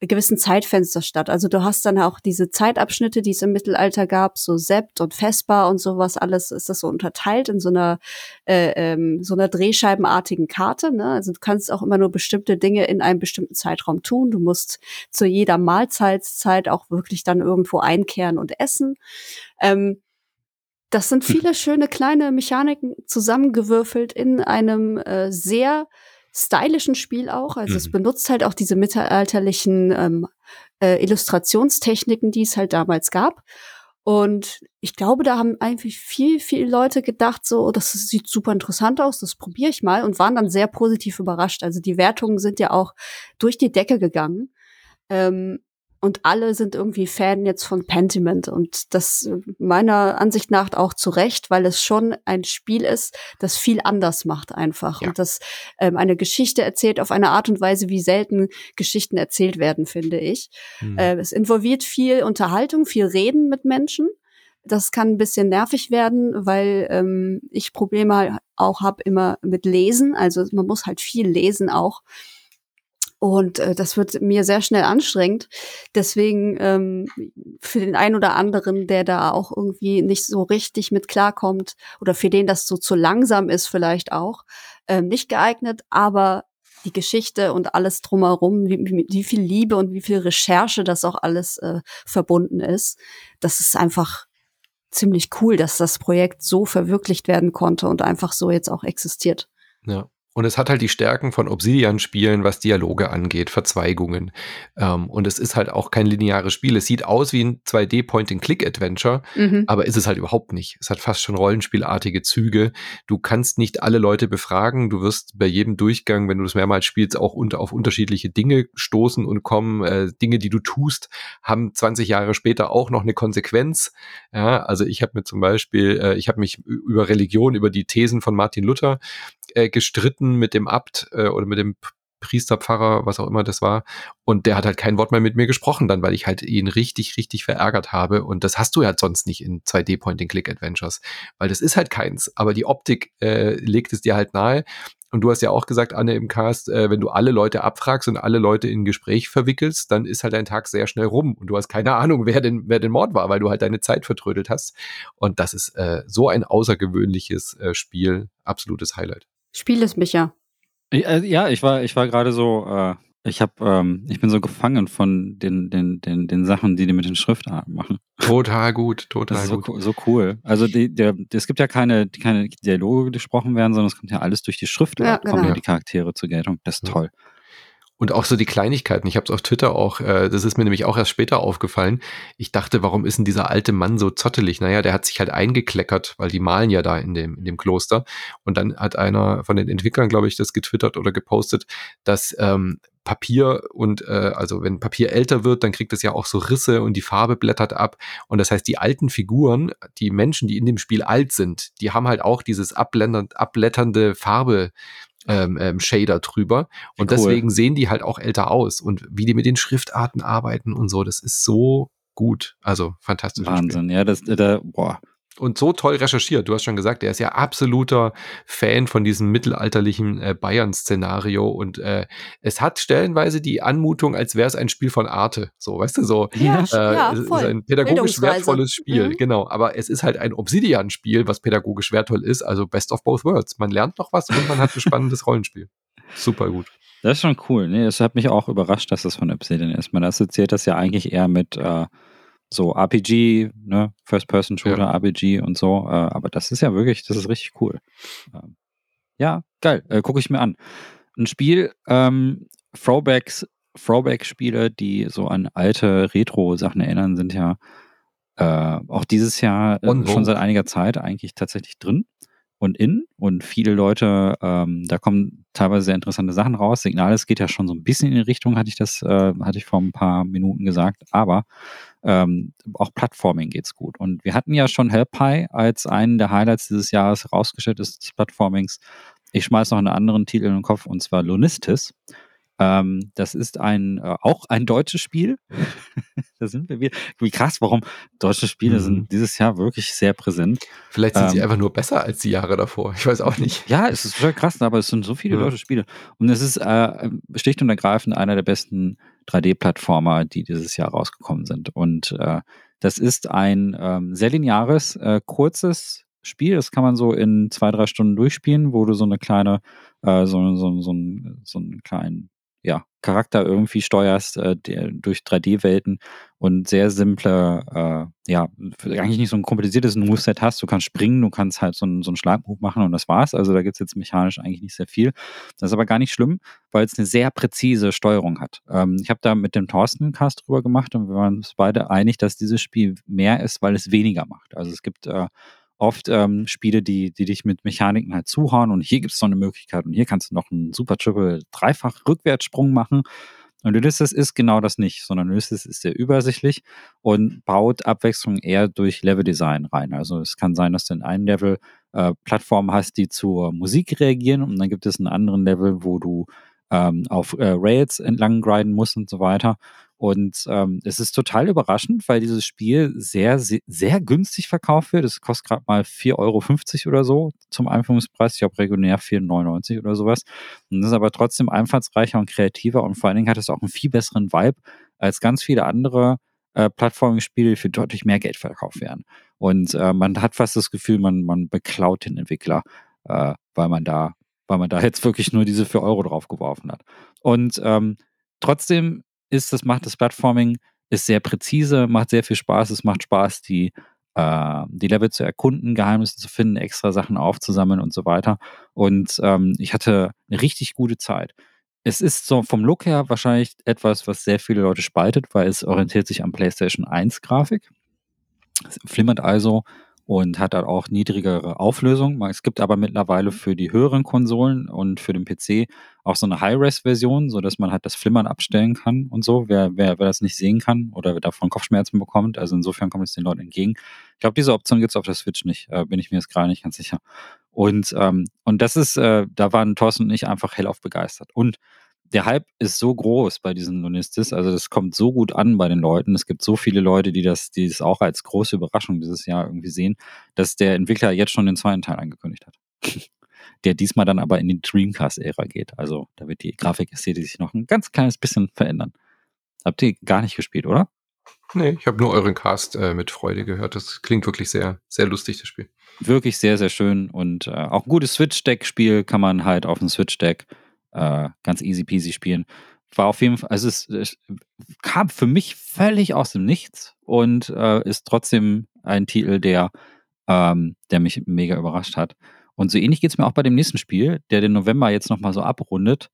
gewissen Zeitfenster statt. Also du hast dann auch diese Zeitabschnitte, die es im Mittelalter gab, so Sept und Vesper und sowas, alles ist das so unterteilt in so einer äh, ähm, so einer drehscheibenartigen Karte. Ne? Also du kannst auch immer nur bestimmte Dinge in einem bestimmten Zeitraum tun. Du musst zu jeder Mahlzeitszeit auch wirklich dann irgendwo einkehren und essen. Ähm, das sind viele schöne kleine Mechaniken zusammengewürfelt in einem äh, sehr stylischen Spiel auch. Also es Mhm. benutzt halt auch diese mittelalterlichen ähm, äh, Illustrationstechniken, die es halt damals gab. Und ich glaube, da haben eigentlich viel, viele Leute gedacht, so, oh, das sieht super interessant aus, das probiere ich mal und waren dann sehr positiv überrascht. Also die Wertungen sind ja auch durch die Decke gegangen. Ähm, und alle sind irgendwie Fan jetzt von Pentiment und das äh, meiner Ansicht nach auch zu Recht, weil es schon ein Spiel ist, das viel anders macht einfach Ja. und das ähm, eine Geschichte erzählt auf eine Art und Weise, wie selten Geschichten erzählt werden, finde ich. Mhm. Äh, es involviert viel Unterhaltung, viel Reden mit Menschen. Das kann ein bisschen nervig werden, weil ähm, ich Probleme auch habe immer mit Lesen. Also man muss halt viel lesen auch. Und äh, das wird mir sehr schnell anstrengend. Deswegen ähm, für den einen oder anderen, der da auch irgendwie nicht so richtig mit klarkommt oder für den das so zu langsam ist vielleicht auch, ähm, nicht geeignet. Aber die Geschichte und alles drumherum, wie, wie, wie viel Liebe und wie viel Recherche das auch alles äh, verbunden ist, das ist einfach ziemlich cool, dass das Projekt so verwirklicht werden konnte und einfach so jetzt auch existiert. Ja. Und es hat halt die Stärken von Obsidian-Spielen, was Dialoge angeht, Verzweigungen. Ähm, und es ist halt auch kein lineares Spiel. Es sieht aus wie ein 2D-Point-and-Click-Adventure, Mhm. aber ist es halt überhaupt nicht. Es hat fast schon rollenspielartige Züge. Du kannst nicht alle Leute befragen. Du wirst bei jedem Durchgang, wenn du das mehrmals spielst, auch unter, auf unterschiedliche Dinge stoßen und kommen. Äh, Dinge, die du tust, haben 20 Jahre später auch noch eine Konsequenz. Ja, also ich habe mir zum Beispiel, äh, ich habe mich über Religion, über die Thesen von Martin Luther äh, gestritten mit dem Abt äh, oder mit dem Priester, Pfarrer, was auch immer das war. Und der hat halt kein Wort mehr mit mir gesprochen dann, weil ich halt ihn richtig, richtig verärgert habe. Und das hast du ja sonst nicht in 2D-Point-and-Click-Adventures, weil das ist halt keins. Aber die Optik äh, legt es dir halt nahe. Und du hast ja auch gesagt, Anne, im Cast, äh, wenn du alle Leute abfragst und alle Leute in ein Gespräch verwickelst, dann ist halt dein Tag sehr schnell rum und du hast keine Ahnung, wer denn, wer den Mord war, weil du halt deine Zeit vertrödelt hast. Und das ist äh, so ein außergewöhnliches äh, Spiel. Absolutes Highlight. Spiel es, Micha. Äh, ja, ich war, ich war gerade so, äh, ich habe, ähm, ich bin so gefangen von den, den, den, den Sachen, die die mit den Schriftarten machen. Total gut, total das ist so, gut. so cool. Also die, der, es gibt ja keine, keine Dialoge gesprochen werden, sondern es kommt ja alles durch die Schrift, Ja, kommen genau. ja die Charaktere zur Geltung. Das ist Ja. toll. Und auch so die Kleinigkeiten. Ich habe es auf Twitter auch, äh, das ist mir nämlich auch erst später aufgefallen. Ich dachte, warum ist denn dieser alte Mann so zottelig? Naja, der hat sich halt eingekleckert, weil die malen ja da in dem, in dem Kloster. Und dann hat einer von den Entwicklern, glaube ich, das getwittert oder gepostet, dass ähm, Papier und äh, also wenn Papier älter wird, dann kriegt es ja auch so Risse und die Farbe blättert ab. Und das heißt, die alten Figuren, die Menschen, die in dem Spiel alt sind, die haben halt auch dieses abblätternde, Farbe. Ähm, ähm, Shader drüber und Cool. deswegen sehen die halt auch älter aus und wie die mit den Schriftarten arbeiten und so, das ist so gut, also fantastisch. Wahnsinn. Ja, das, äh, da, boah. Und so toll recherchiert. Du hast schon gesagt, er ist ja absoluter Fan von diesem mittelalterlichen äh, Bayern-Szenario und äh, es hat stellenweise die Anmutung, als wäre es ein Spiel von Arte. So, weißt du, so Ja, äh, ja, es ist voll. ein pädagogisch wertvolles Spiel, Mhm. genau. Aber es ist halt ein Obsidian-Spiel, was pädagogisch wertvoll ist, also best of both worlds. Man lernt noch was und man hat ein spannendes Rollenspiel. Super gut. Das ist schon cool. Nee, es hat mich auch überrascht, dass das von Obsidian ist. Man assoziiert das ja eigentlich eher mit äh, so RPG, ne, First-Person-Shooter, Ja. RPG und so. Äh, aber das ist ja wirklich, das ist richtig cool. Ähm, ja, geil. Äh, Gucke ich mir an. Ein Spiel, ähm, Throwbacks, Throwback-Spiele, die so an alte Retro-Sachen erinnern, sind ja äh, auch dieses Jahr äh, On schon seit einiger Zeit eigentlich tatsächlich drin und in. Und viele Leute, ähm, da kommen teilweise sehr interessante Sachen raus. Signales geht ja schon so ein bisschen in die Richtung, hatte ich das, äh, hatte ich vor ein paar Minuten gesagt. Aber ähm, auch Plattforming geht's gut. Und wir hatten ja schon Hellpie als einen der Highlights dieses Jahres herausgestellt ist des Plattformings. Ich schmeiß noch einen anderen Titel in den Kopf und zwar Lunistis. Ähm, das ist ein äh, auch ein deutsches Spiel. da sind wir wieder. Wie krass, warum deutsche Spiele Mhm. sind dieses Jahr wirklich sehr präsent. Vielleicht sind sie Ähm, einfach nur besser als die Jahre davor. Ich weiß auch nicht. Ja, es ist total krass, aber es sind so viele Ja. deutsche Spiele. Und es ist äh, schlicht und ergreifend einer der besten 3D-Plattformer, die dieses Jahr rausgekommen sind. Und äh, das ist ein ähm, sehr lineares, äh, kurzes Spiel. Das kann man so in zwei, drei Stunden durchspielen, wo du so eine kleine, äh, so, so, so, so einen kleinen ja, Charakter irgendwie steuerst äh, durch 3D-Welten und sehr simple, äh, ja, eigentlich nicht so ein kompliziertes Moveset hast. Du kannst springen, du kannst halt so einen, so einen Schlagmove machen und das war's. Also da gibt's jetzt mechanisch eigentlich nicht sehr viel. Das ist aber gar nicht schlimm, weil es eine sehr präzise Steuerung hat. Ähm, ich habe da mit dem Thorsten einen Cast drüber gemacht und wir waren uns beide einig, dass dieses Spiel mehr ist, weil es weniger macht. Also es gibt äh, oft ähm, Spiele, die, die dich mit Mechaniken halt zuhauen und hier gibt's noch eine Möglichkeit und hier kannst du noch einen Super Triple Dreifach Rückwärtssprung machen. Und Ulysses ist genau das nicht, sondern Ulysses ist sehr übersichtlich und baut Abwechslung eher durch Leveldesign rein. Also es kann sein, dass du in einem Level äh, Plattformen hast, die zur Musik reagieren und dann gibt es einen anderen Level, wo du ähm, auf äh, Rails entlang grinden musst und so weiter. Und ähm, es ist total überraschend, weil dieses Spiel sehr, sehr, sehr günstig verkauft wird. Es kostet gerade mal 4,50 Euro oder so zum Einführungspreis. Ich glaube, regulär 4,99 oder sowas. Und das ist aber trotzdem einfallsreicher und kreativer und vor allen Dingen hat es auch einen viel besseren Vibe als ganz viele andere äh, Plattforming-Spiele, die für deutlich mehr Geld verkauft werden. Und äh, man hat fast das Gefühl, man, man beklaut den Entwickler, äh, weil man da, weil man da jetzt wirklich nur diese 4 Euro draufgeworfen hat. Und ähm, trotzdem ist das, macht das Plattforming, ist sehr präzise, macht sehr viel Spaß, es macht Spaß, die, äh, die Level zu erkunden, Geheimnisse zu finden, extra Sachen aufzusammeln und so weiter. Und ähm, ich hatte eine richtig gute Zeit. Es ist so vom Look her wahrscheinlich etwas, was sehr viele Leute spaltet, weil es orientiert sich an PlayStation 1 Grafik. Es flimmert also und hat dann auch niedrigere Auflösung. Es gibt aber mittlerweile für die höheren Konsolen und für den PC auch so eine High-Res-Version, so dass man halt das Flimmern abstellen kann und so, wer, wer, wer das nicht sehen kann oder wer davon Kopfschmerzen bekommt. Also insofern kommt es den Leuten entgegen. Ich glaube, diese Option gibt's auf der Switch nicht, äh, bin ich mir jetzt gerade nicht ganz sicher. Und, ähm, und das ist, äh, da waren Thorsten und ich einfach hellauf begeistert. Und der Hype ist so groß bei diesen Lunistis, also das kommt so gut an bei den Leuten. Es gibt so viele Leute, die das, die das auch als große Überraschung dieses Jahr irgendwie sehen, dass der Entwickler jetzt schon den zweiten Teil angekündigt hat. der diesmal dann aber in die Dreamcast-Ära geht. Also da wird die Grafikästhetik sich noch ein ganz kleines bisschen verändern. Habt ihr gar nicht gespielt, oder? Nee, ich habe nur euren Cast äh, mit Freude gehört. Das klingt wirklich sehr, sehr lustig, das Spiel. Wirklich sehr, sehr schön und äh, auch ein gutes Switch-Deck-Spiel kann man halt auf dem Switch-Deck äh, ganz easy peasy spielen. War auf jeden Fall, also es, es kam für mich völlig aus dem Nichts und äh, ist trotzdem ein Titel, der, ähm, der mich mega überrascht hat. Und so ähnlich geht es mir auch bei dem nächsten Spiel, der den November jetzt nochmal so abrundet.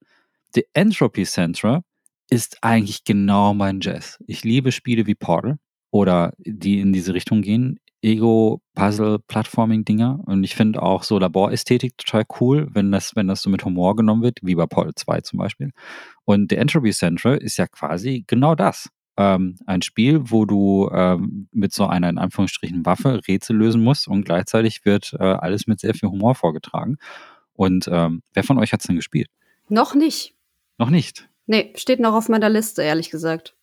The Entropy Center ist eigentlich genau mein Jazz. Ich liebe Spiele wie Portal oder die in diese Richtung gehen. Ego, Puzzle, Plattforming-Dinger. Und ich finde auch so Laborästhetik total cool, wenn das, wenn das so mit Humor genommen wird, wie bei Portal 2 zum Beispiel. Und The Entropy Center ist ja quasi genau das. Ähm, ein Spiel, wo du ähm, mit so einer in Anführungsstrichen Waffe Rätsel lösen musst und gleichzeitig wird äh, alles mit sehr viel Humor vorgetragen. Und ähm, wer von euch hat es denn gespielt? Noch nicht. Noch nicht. Nee, steht noch auf meiner Liste, ehrlich gesagt.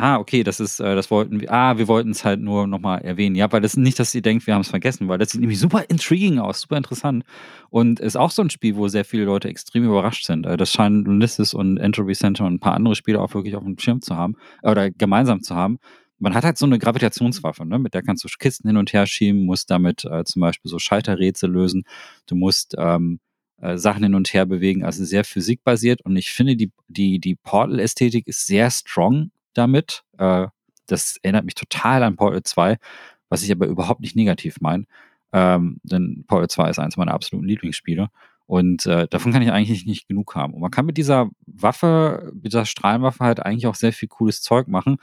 Ah, okay, das ist, äh, das wollten wir, ah, wir wollten es halt nur nochmal erwähnen. Ja, weil das ist nicht, dass ihr denkt, wir haben es vergessen, weil das sieht nämlich super intriguing aus, super interessant. Und ist auch so ein Spiel, wo sehr viele Leute extrem überrascht sind. Äh, das scheinen Ulysses und Entropy Center und ein paar andere Spiele auch wirklich auf dem Schirm zu haben, äh, oder gemeinsam zu haben. Man hat halt so eine Gravitationswaffe, ne? mit der kannst du Kisten hin und her schieben, musst damit äh, zum Beispiel so Schalterrätsel lösen. Du musst ähm, äh, Sachen hin und her bewegen, also sehr physikbasiert. Und ich finde, die, die, die Portal-Ästhetik ist sehr strong damit. Äh, das erinnert mich total an Portal 2, was ich aber überhaupt nicht negativ meine. Ähm, denn Portal 2 ist eins meiner absoluten Lieblingsspiele. Und äh, davon kann ich eigentlich nicht genug haben. Und man kann mit dieser Waffe, mit dieser Strahlenwaffe halt eigentlich auch sehr viel cooles Zeug machen.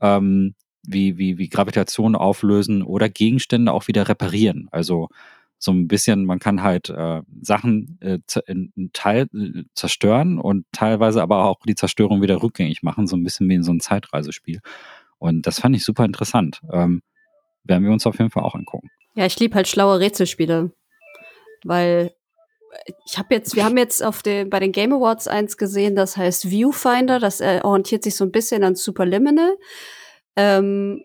Ähm, wie, wie, wie Gravitation auflösen oder Gegenstände auch wieder reparieren. Also so ein bisschen, man kann halt äh, Sachen äh, in, in Teil äh, zerstören und teilweise aber auch die Zerstörung wieder rückgängig machen, so ein bisschen wie in so einem Zeitreisespiel. Und das fand ich super interessant. Ähm, werden wir uns auf jeden Fall auch angucken. Ja, ich liebe halt schlaue Rätselspiele, weil ich habe jetzt, wir haben jetzt auf den, bei den Game Awards eins gesehen, das heißt Viewfinder, das äh, orientiert sich so ein bisschen an Superliminal. Ähm,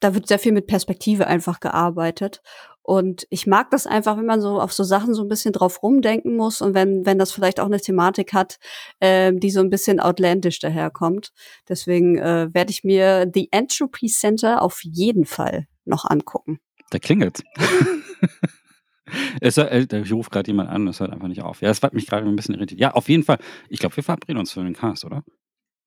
da wird sehr viel mit Perspektive einfach gearbeitet. Und ich mag das einfach, wenn man so auf so Sachen so ein bisschen drauf rumdenken muss und wenn, wenn das vielleicht auch eine Thematik hat, äh, die so ein bisschen outlandish daherkommt. Deswegen äh, werde ich mir The Entropy Center auf jeden Fall noch angucken. Da klingelt. es, äh, ich rufe gerade jemand an, das hört einfach nicht auf. Ja, das hat mich gerade ein bisschen irritiert. Ja, auf jeden Fall. Ich glaube, wir verabreden uns für den Cast, oder?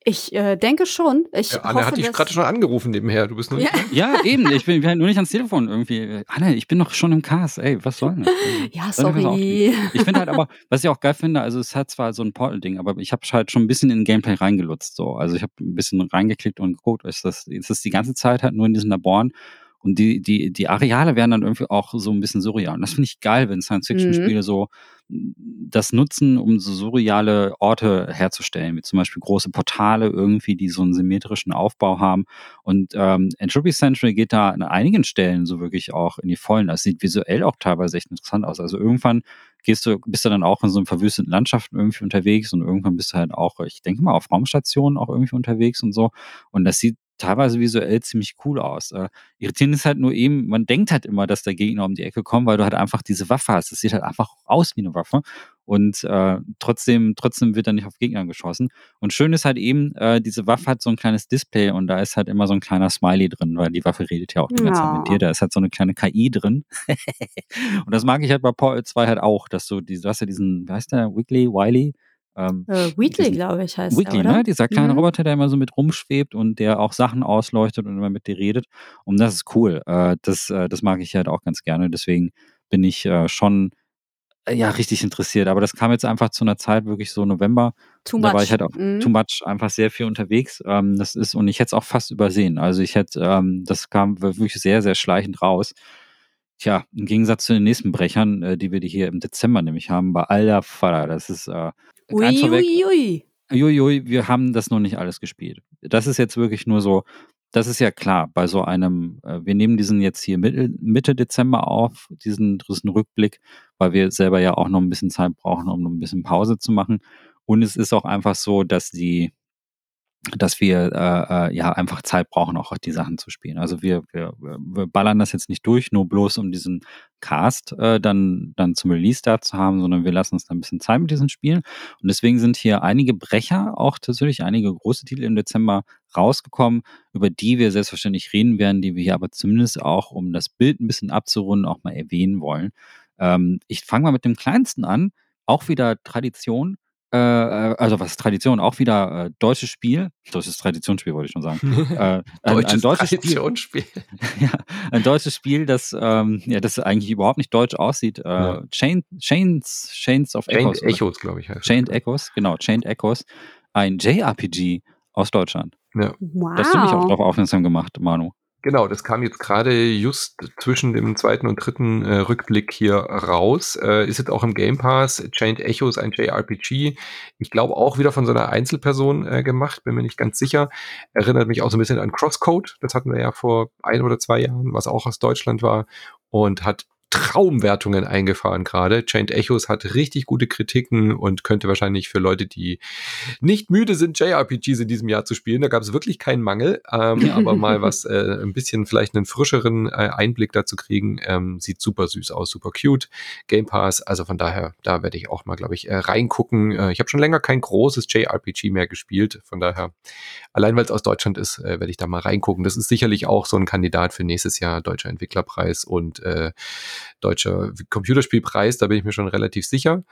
Ich äh, denke schon. Ich ja, Anne hoffe, hat dich gerade schon angerufen nebenher. Du bist nur ja. ja, eben. Ich bin, bin nur nicht ans Telefon irgendwie. Anne, ich bin noch schon im Cast. Ey, was soll denn das? ja, sorry. Ich finde halt aber, was ich auch geil finde, also es hat zwar so ein Portal-Ding, aber ich habe halt schon ein bisschen in Gameplay reingelutzt. So. Also ich habe ein bisschen reingeklickt und geguckt, ist das, ist das die ganze Zeit halt nur in diesen Laboren und die, die, die Areale werden dann irgendwie auch so ein bisschen surreal. Und das finde ich geil, wenn Science-Fiction-Spiele mhm. so das nutzen, um so surreale Orte herzustellen, wie zum Beispiel große Portale irgendwie, die so einen symmetrischen Aufbau haben. Und ähm, Entropy Central geht da an einigen Stellen so wirklich auch in die Vollen. Das sieht visuell auch teilweise echt interessant aus. Also irgendwann gehst du, bist du dann auch in so einem verwüsteten Landschaften irgendwie unterwegs und irgendwann bist du halt auch, ich denke mal, auf Raumstationen auch irgendwie unterwegs und so. Und das sieht teilweise visuell ziemlich cool aus. Äh, irritierend ist halt nur eben, man denkt halt immer, dass der Gegner um die Ecke kommt, weil du halt einfach diese Waffe hast. Das sieht halt einfach aus wie eine Waffe. Und äh, trotzdem, trotzdem wird er nicht auf Gegner geschossen. Und schön ist halt eben, äh, diese Waffe hat so ein kleines Display und da ist halt immer so ein kleiner Smiley drin, weil die Waffe redet ja auch die ganze Zeit mit dir. Da ist halt so eine kleine KI drin. und das mag ich halt bei Portal 2 halt auch, dass du, die, du hast ja diesen, wie heißt der, Wiggly, Wiley? Ähm, äh, Wheatley, glaube ich, heißt Wheatley, ne? Dieser kleine mhm. Roboter, der immer so mit rumschwebt und der auch Sachen ausleuchtet und immer mit dir redet. Und das ist cool. Äh, das, äh, das mag ich halt auch ganz gerne. Deswegen bin ich äh, schon äh, ja richtig interessiert. Aber das kam jetzt einfach zu einer Zeit, wirklich so November. Too much. Da war ich halt auch mhm. too much, einfach sehr viel unterwegs. Ähm, das ist, und ich hätte es auch fast übersehen. Also ich hätte, ähm, das kam wirklich sehr, sehr schleichend raus. Tja, im Gegensatz zu den nächsten Brechern, äh, die wir hier im Dezember nämlich haben, bei Alter Vater, das ist äh, Uiuiui. Uiui, wir haben das noch nicht alles gespielt. Das ist jetzt wirklich nur so, das ist ja klar, bei so einem, äh, wir nehmen diesen jetzt hier Mitte, Mitte Dezember auf, diesen, diesen Rückblick, weil wir selber ja auch noch ein bisschen Zeit brauchen, um noch ein bisschen Pause zu machen. Und es ist auch einfach so, dass die, dass wir äh, äh, ja einfach Zeit brauchen, auch die Sachen zu spielen. Also wir, wir, wir ballern das jetzt nicht durch, nur bloß um diesen Cast äh, dann, dann zum Release da zu haben, sondern wir lassen uns da ein bisschen Zeit mit diesen Spielen. Und deswegen sind hier einige Brecher, auch tatsächlich einige große Titel im Dezember rausgekommen, über die wir selbstverständlich reden werden, die wir hier aber zumindest auch, um das Bild ein bisschen abzurunden, auch mal erwähnen wollen. Ähm, ich fange mal mit dem kleinsten an, auch wieder Tradition. Äh, äh, also was Tradition, auch wieder äh, deutsches Spiel, deutsches Traditionsspiel wollte ich schon sagen. äh, ein, deutsches, ein deutsches Traditionsspiel. Spiel. ja, ein deutsches Spiel, das ähm, ja, das eigentlich überhaupt nicht deutsch aussieht. Äh, ja. Chain, Chains, Chains of Chained Echoes. Echoes, glaube ich. Heißt Chained Echoes, genau, Chained Echoes. Ein JRPG aus Deutschland. Ja. Wow. Da hast du mich auch darauf aufmerksam gemacht, Manu. Genau, das kam jetzt gerade just zwischen dem zweiten und dritten äh, Rückblick hier raus. Äh, ist jetzt auch im Game Pass. Chained Echoes, ein JRPG. Ich glaube auch wieder von so einer Einzelperson äh, gemacht, bin mir nicht ganz sicher. Erinnert mich auch so ein bisschen an Crosscode. Das hatten wir ja vor ein oder zwei Jahren, was auch aus Deutschland war. Und hat Traumwertungen eingefahren gerade. Chained Echoes hat richtig gute Kritiken und könnte wahrscheinlich für Leute, die nicht müde sind, JRPGs in diesem Jahr zu spielen, da gab es wirklich keinen Mangel, ähm, aber mal was, äh, ein bisschen vielleicht einen frischeren äh, Einblick dazu kriegen, ähm, sieht super süß aus, super cute. Game Pass, also von daher, da werde ich auch mal, glaube ich, äh, reingucken. Äh, ich habe schon länger kein großes JRPG mehr gespielt, von daher, allein weil es aus Deutschland ist, äh, werde ich da mal reingucken. Das ist sicherlich auch so ein Kandidat für nächstes Jahr, Deutscher Entwicklerpreis und äh, deutscher Computerspielpreis, da bin ich mir schon relativ sicher.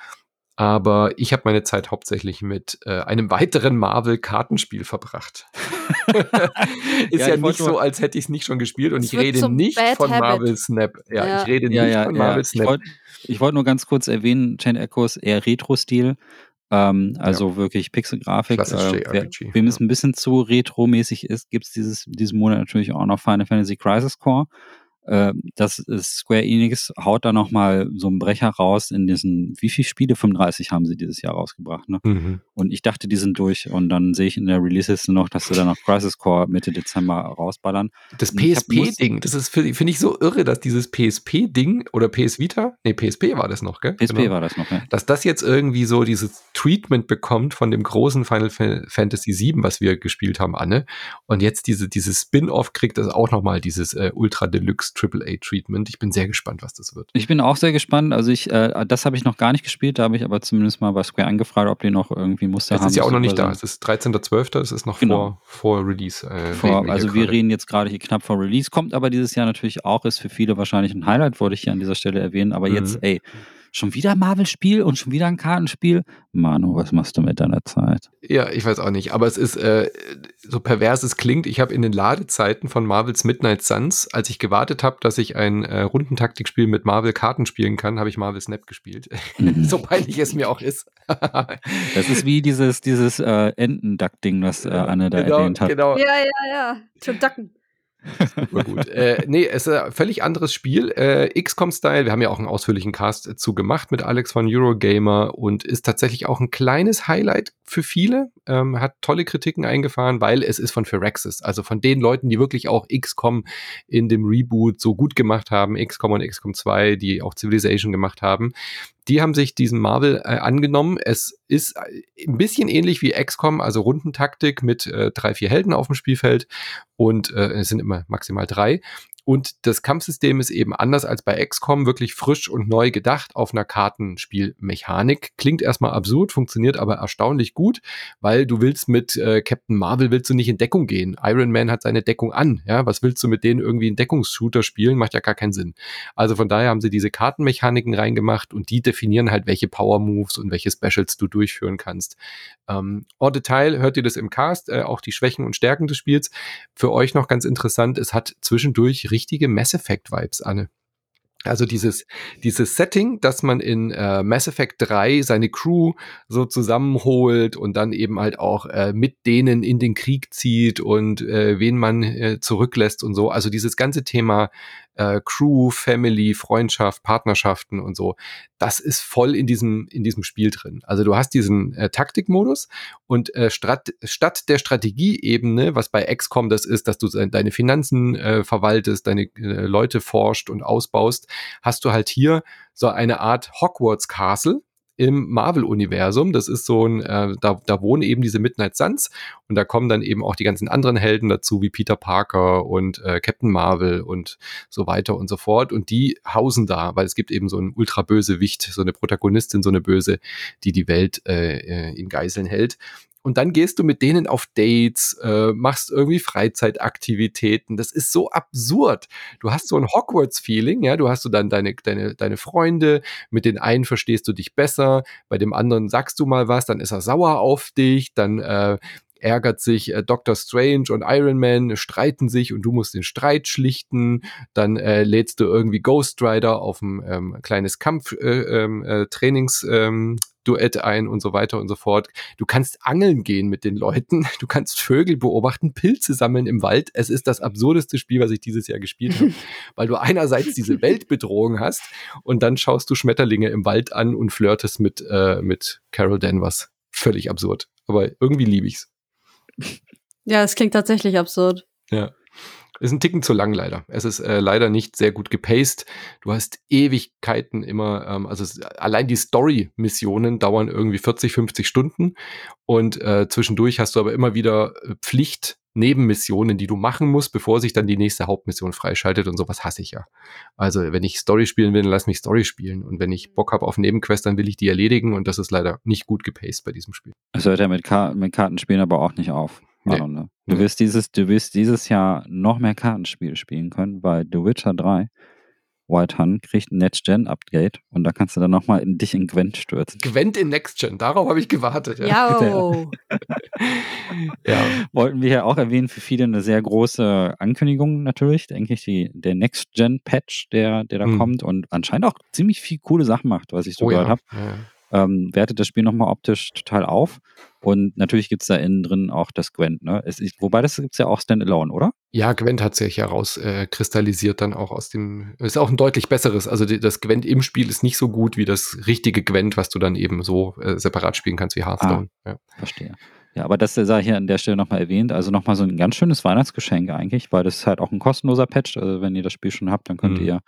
Aber ich habe meine Zeit hauptsächlich mit äh, einem weiteren Marvel-Kartenspiel verbracht. ist ja, ja nicht so, als hätte ich es nicht schon gespielt und ich rede nicht von Marvel Snap. Ja, ja, ich rede ja, nicht von Marvel Snap. Ich wollte wollt nur ganz kurz erwähnen, Chain Echoes eher Retro-Stil. Ähm, also wirklich Pixel-Grafik. Äh, wer, wem es ein bisschen zu retro-mäßig ist, gibt es dieses, diesen Monat natürlich auch noch Final Fantasy Crisis Core. Äh, das Square Enix haut da nochmal so einen Brecher raus in diesen, wie viele Spiele? 35 haben sie dieses Jahr rausgebracht, ne? Mhm. Und ich dachte, die sind durch und dann sehe ich in der Release-Liste noch, dass sie dann noch Crisis Core Mitte Dezember rausballern. Das PSP-Ding, das ist, finde ich so irre, dass dieses PSP-Ding oder PS Vita, nee, PSP war das noch, gell? PSP genau. war das noch, ja. Dass das jetzt irgendwie so dieses Treatment bekommt von dem großen Final Fantasy VII, was wir gespielt haben, Anne. Und jetzt diese, dieses Spin-Off kriegt das auch nochmal, dieses äh, Ultra Deluxe AAA-Treatment. Ich bin sehr gespannt, was das wird. Ich bin auch sehr gespannt. Also ich, äh, das habe ich noch gar nicht gespielt, da habe ich aber zumindest mal bei Square angefragt, ob die noch irgendwie Muster haben. Es ist ja auch noch nicht da. Es ist 13.12., es ist noch genau. vor, vor Release. Äh, vor, also wir, wir reden jetzt gerade hier knapp vor Release, kommt aber dieses Jahr natürlich auch, ist für viele wahrscheinlich ein Highlight, wollte ich hier an dieser Stelle erwähnen. Aber mhm. jetzt, ey, Schon wieder Marvel-Spiel und schon wieder ein Kartenspiel? Manu, was machst du mit deiner Zeit? Ja, ich weiß auch nicht, aber es ist äh, so pervers es klingt. Ich habe in den Ladezeiten von Marvels Midnight Suns, als ich gewartet habe, dass ich ein äh, Rundentaktikspiel mit Marvel-Karten spielen kann, habe ich Marvel Snap gespielt. Mhm. so peinlich es mir auch ist. das ist wie dieses, dieses äh, Entenduck-Ding, was äh, Anne da genau, erwähnt hat. Genau. Ja, ja, ja. Zum Ducken. Super gut. äh, nee, es ist ein völlig anderes Spiel. Äh, XCOM-Style. Wir haben ja auch einen ausführlichen Cast zu gemacht mit Alex von Eurogamer und ist tatsächlich auch ein kleines Highlight für viele. Ähm, hat tolle Kritiken eingefahren, weil es ist von Firaxis. Also von den Leuten, die wirklich auch XCOM in dem Reboot so gut gemacht haben. XCOM und XCOM 2, die auch Civilization gemacht haben die haben sich diesem Marvel äh, angenommen. Es ist äh, ein bisschen ähnlich wie XCOM, also Rundentaktik mit äh, drei, vier Helden auf dem Spielfeld und äh, es sind immer maximal drei. Und das Kampfsystem ist eben anders als bei XCOM, wirklich frisch und neu gedacht auf einer Kartenspielmechanik. Klingt erstmal absurd, funktioniert aber erstaunlich gut, weil du willst mit äh, Captain Marvel willst du nicht in Deckung gehen. Iron Man hat seine Deckung an. Ja, was willst du mit denen irgendwie in Deckungsshooter spielen? Macht ja gar keinen Sinn. Also von daher haben sie diese Kartenmechaniken reingemacht und die definieren halt, welche Power Moves und welche Specials du durchführen kannst. Ähm, en Detail hört ihr das im Cast, äh, auch die Schwächen und Stärken des Spiels. Für euch noch ganz interessant, es hat zwischendurch richtige Mass Effect Vibes, Anne. Also dieses, dieses Setting, dass man in äh, Mass Effect 3 seine Crew so zusammenholt und dann eben halt auch äh, mit denen in den Krieg zieht und äh, wen man äh, zurücklässt und so. Also dieses ganze Thema äh, Crew, Family, Freundschaft, Partnerschaften und so. Das ist voll in diesem, in diesem Spiel drin. Also du hast diesen äh, Taktikmodus und äh, statt, statt der Strategieebene, was bei XCOM das ist, dass du deine Finanzen äh, verwaltest, deine äh, Leute forscht und ausbaust, hast du halt hier so eine Art Hogwarts Castle, im Marvel-Universum. Das ist so ein, äh, da, da wohnen eben diese Midnight Suns und da kommen dann eben auch die ganzen anderen Helden dazu, wie Peter Parker und äh, Captain Marvel und so weiter und so fort. Und die hausen da, weil es gibt eben so einen ultra böse Wicht, so eine Protagonistin, so eine böse, die die Welt äh, äh in Geiseln hält. Und dann gehst du mit denen auf Dates, äh, machst irgendwie Freizeitaktivitäten. Das ist so absurd. Du hast so ein Hogwarts-Feeling, ja. Du hast so dann deine, deine, deine Freunde. Mit den einen verstehst du dich besser. Bei dem anderen sagst du mal was, dann ist er sauer auf dich. Dann äh, ärgert sich äh, Doctor Strange und Iron Man, streiten sich und du musst den Streit schlichten. Dann äh, lädst du irgendwie Ghost Rider auf ein ähm, kleines Kampftrainings. Äh, ähm, ähm, Duett ein und so weiter und so fort. Du kannst angeln gehen mit den Leuten, du kannst Vögel beobachten, Pilze sammeln im Wald. Es ist das absurdeste Spiel, was ich dieses Jahr gespielt habe, weil du einerseits diese Weltbedrohung hast und dann schaust du Schmetterlinge im Wald an und flirtest mit, äh, mit Carol Danvers. Völlig absurd. Aber irgendwie liebe ich's. Ja, es klingt tatsächlich absurd. Ja. Ist ein Ticken zu lang leider. Es ist äh, leider nicht sehr gut gepaced. Du hast Ewigkeiten immer, ähm, also es, allein die Story-Missionen dauern irgendwie 40, 50 Stunden und äh, zwischendurch hast du aber immer wieder äh, Pflicht. Nebenmissionen, die du machen musst, bevor sich dann die nächste Hauptmission freischaltet und sowas hasse ich ja. Also wenn ich Story spielen will, dann lass mich Story spielen und wenn ich Bock habe auf Nebenquests, dann will ich die erledigen und das ist leider nicht gut gepaced bei diesem Spiel. Das hört ja mit, Ka mit Kartenspielen aber auch nicht auf. Nee. ne? Du, wirst dieses, du wirst dieses Jahr noch mehr Kartenspiele spielen können, weil The Witcher 3 White Hunt kriegt ein Next-Gen-Update und da kannst du dann nochmal in dich in Gwent stürzen. Gwent in Next-Gen, darauf habe ich gewartet. Ja. ja. Wollten wir ja auch erwähnen, für viele eine sehr große Ankündigung natürlich, denke ich, die, der Next-Gen-Patch, der, der da hm. kommt und anscheinend auch ziemlich viel coole Sachen macht, was ich so oh, gehört ja. habe. Ja ähm, wertet das Spiel nochmal optisch total auf. Und natürlich gibt es da innen drin auch das Gwent, ne? Es ist, wobei das gibt es ja auch Standalone, oder? Ja, Gwent hat sich herauskristallisiert äh, dann auch aus dem, ist auch ein deutlich besseres. Also die, das Gwent im Spiel ist nicht so gut wie das richtige Gwent, was du dann eben so äh, separat spielen kannst wie Hearthstone. Ah, ja. Verstehe. Ja, aber das sei hier an der Stelle nochmal erwähnt. Also nochmal so ein ganz schönes Weihnachtsgeschenk eigentlich, weil das ist halt auch ein kostenloser Patch. Also wenn ihr das Spiel schon habt, dann könnt mhm. ihr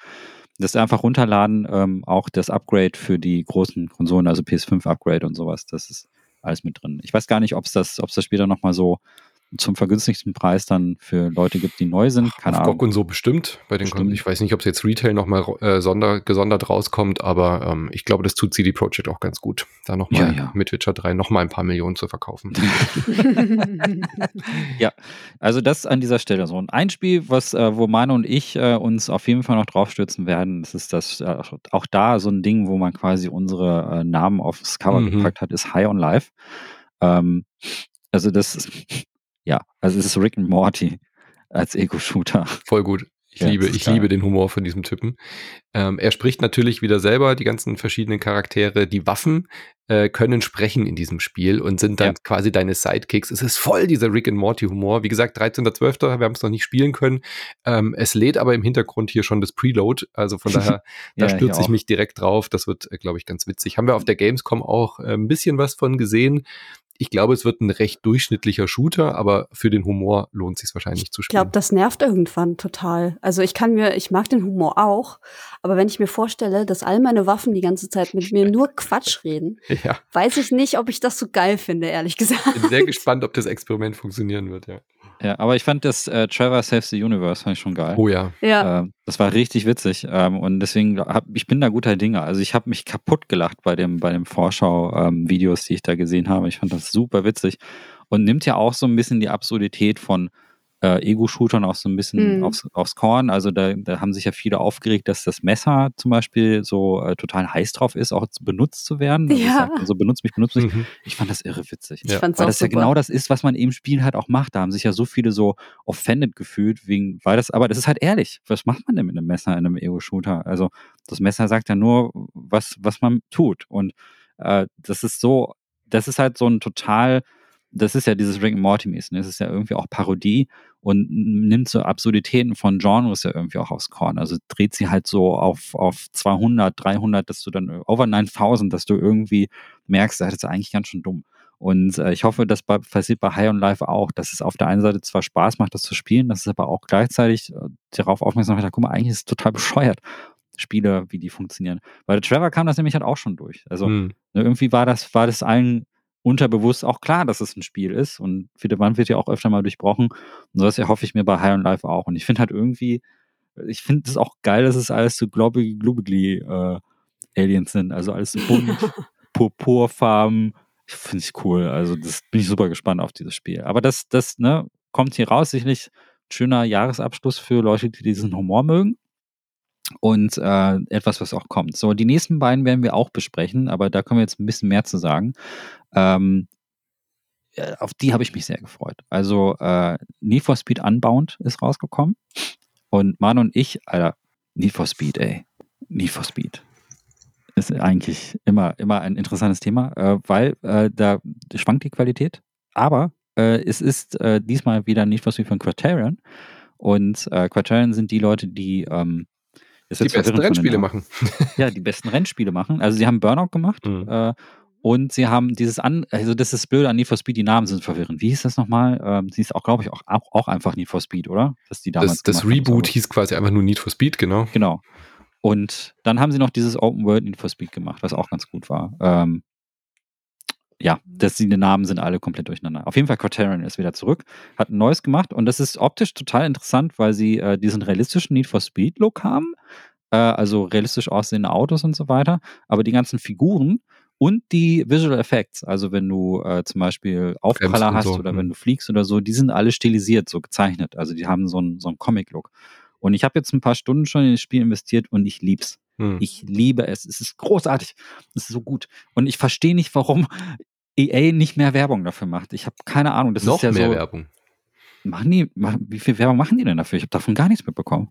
das einfach runterladen, ähm, auch das Upgrade für die großen Konsolen, also PS5 Upgrade und sowas, das ist alles mit drin. Ich weiß gar nicht, ob es das, ob es das später nochmal so zum vergünstigten Preis dann für Leute gibt, die neu sind. Keine Auf Ahnung. GOG und so bestimmt. Bei den bestimmt. ich weiß nicht, ob es jetzt Retail nochmal äh, sonder, gesondert rauskommt, aber ähm, ich glaube, das tut CD Projekt auch ganz gut, da nochmal ja, ja. mit Witcher 3 nochmal ein paar Millionen zu verkaufen. ja, also das an dieser Stelle so. Und ein Spiel, was, äh, wo Manu und ich äh, uns auf jeden Fall noch draufstürzen werden, das ist das, äh, auch da so ein Ding, wo man quasi unsere äh, Namen aufs Cover mhm. gepackt hat, ist High on Life. Ähm, also das ja, also es ist Rick and Morty als Ego-Shooter. Voll gut. Ich ja, liebe, ich liebe den Humor von diesem Typen. Ähm, er spricht natürlich wieder selber die ganzen verschiedenen Charaktere. Die Waffen äh, können sprechen in diesem Spiel und sind dann ja. quasi deine Sidekicks. Es ist voll dieser Rick and Morty Humor. Wie gesagt, 13.12. Wir haben es noch nicht spielen können. Ähm, es lädt aber im Hintergrund hier schon das Preload. Also von daher, da ja, stürze ich mich direkt drauf. Das wird, äh, glaube ich, ganz witzig. Haben wir auf der Gamescom auch äh, ein bisschen was von gesehen. Ich glaube, es wird ein recht durchschnittlicher Shooter, aber für den Humor lohnt sich wahrscheinlich zu spielen. Ich glaube, das nervt irgendwann total. Also ich kann mir, ich mag den Humor auch, aber wenn ich mir vorstelle, dass all meine Waffen die ganze Zeit mit mir nur Quatsch reden, ja. weiß ich nicht, ob ich das so geil finde, ehrlich gesagt. Bin sehr gespannt, ob das Experiment funktionieren wird, ja. Ja, aber ich fand das äh, Trevor Saves the Universe fand ich schon geil. Oh ja. Ja. Äh, das war richtig witzig ähm, und deswegen hab, ich bin da guter Dinge. Also ich habe mich kaputt gelacht bei dem bei dem Vorschau-Videos, ähm, die ich da gesehen habe. Ich fand das super witzig und nimmt ja auch so ein bisschen die Absurdität von äh, Ego-Shootern auch so ein bisschen mhm. aufs, aufs Korn. Also da, da haben sich ja viele aufgeregt, dass das Messer zum Beispiel so äh, total heiß drauf ist, auch benutzt zu werden. Also, ja. also benutzt mich, benutzt mich. Mhm. Ich fand das irre witzig. Ich ja. fand's weil auch das super. ja genau das ist, was man im Spiel halt auch macht. Da haben sich ja so viele so offended gefühlt, wegen, weil das, aber das ist halt ehrlich. Was macht man denn mit einem Messer in einem Ego-Shooter? Also das Messer sagt ja nur, was, was man tut. Und äh, das ist so, das ist halt so ein total das ist ja dieses Rick and Morty mäßig, ne? das ist ja irgendwie auch Parodie und nimmt so Absurditäten von Genres ja irgendwie auch aufs Korn. Also dreht sie halt so auf, auf 200, 300, dass du dann over 9000, dass du irgendwie merkst, das ist eigentlich ganz schön dumm. Und äh, ich hoffe, das passiert bei High on Life auch, dass es auf der einen Seite zwar Spaß macht, das zu spielen, dass es aber auch gleichzeitig äh, darauf aufmerksam macht, guck mal, eigentlich ist es total bescheuert. Spiele, wie die funktionieren. Weil der Trevor kam das nämlich halt auch schon durch. Also Hm. ne, irgendwie war das, war das allen unterbewusst auch klar, dass es ein Spiel ist. Und viele Wand wird ja auch öfter mal durchbrochen. Und das erhoffe ich mir bei High on Life auch. Und ich finde halt irgendwie, ich finde es auch geil, dass es alles so globig glubigli äh, Aliens sind. Also alles so bunt, purpurfarben. Ich finde es cool. Also das bin ich super gespannt auf dieses Spiel. Aber das, das, ne, kommt hier raus. Sicherlich ein schöner Jahresabschluss für Leute, die diesen Humor mögen. Und äh, etwas, was auch kommt. So, die nächsten beiden werden wir auch besprechen, aber da können wir jetzt ein bisschen mehr zu sagen. Ähm, äh, auf die habe ich mich sehr gefreut. Also äh, Need for Speed Unbound ist rausgekommen. Und Manu und ich, Alter, Need for Speed, ey. Need for Speed. Ist eigentlich immer, immer ein interessantes Thema, äh, weil äh, da schwankt die Qualität. Aber äh, es ist äh, diesmal wieder Need for Speed von Criterion. Und Criterion sind die Leute, die ähm, jetzt Die besten Rennspiele machen. Ja, die besten Rennspiele machen. Also sie haben Burnout gemacht Mhm. äh, und sie haben dieses an, also das ist blöd an Need for Speed, die Namen sind verwirrend. Wie hieß das nochmal? Ähm, sie ist auch, glaube ich, auch, auch, auch einfach Need for Speed, oder? Das, das haben, Reboot so. hieß quasi einfach nur Need for Speed, genau. Genau. Und dann haben sie noch dieses Open World Need for Speed gemacht, was auch ganz gut war. Ähm, ja, das, die Namen sind alle komplett durcheinander. Auf jeden Fall, Criterion ist wieder zurück, hat ein neues gemacht und das ist optisch total interessant, weil sie äh, diesen realistischen Need for Speed Look haben, äh, also realistisch aussehende Autos und so weiter, aber die ganzen Figuren und die Visual Effects, also wenn du äh, zum Beispiel Aufpraller hast so, oder hm. wenn du fliegst oder so, die sind alle stilisiert, so gezeichnet. Also die haben so einen, so einen Comic-Look. Und ich habe jetzt ein paar Stunden schon in das Spiel investiert und ich lieb's. Hm. Ich liebe es. Es ist großartig. Es ist so gut. Und ich verstehe nicht, warum EA nicht mehr Werbung dafür macht. Ich habe keine Ahnung. Das Noch ist ja mehr so. Werbung. Machen die, machen, wie viel Werbung machen die denn dafür? Ich habe davon gar nichts mitbekommen.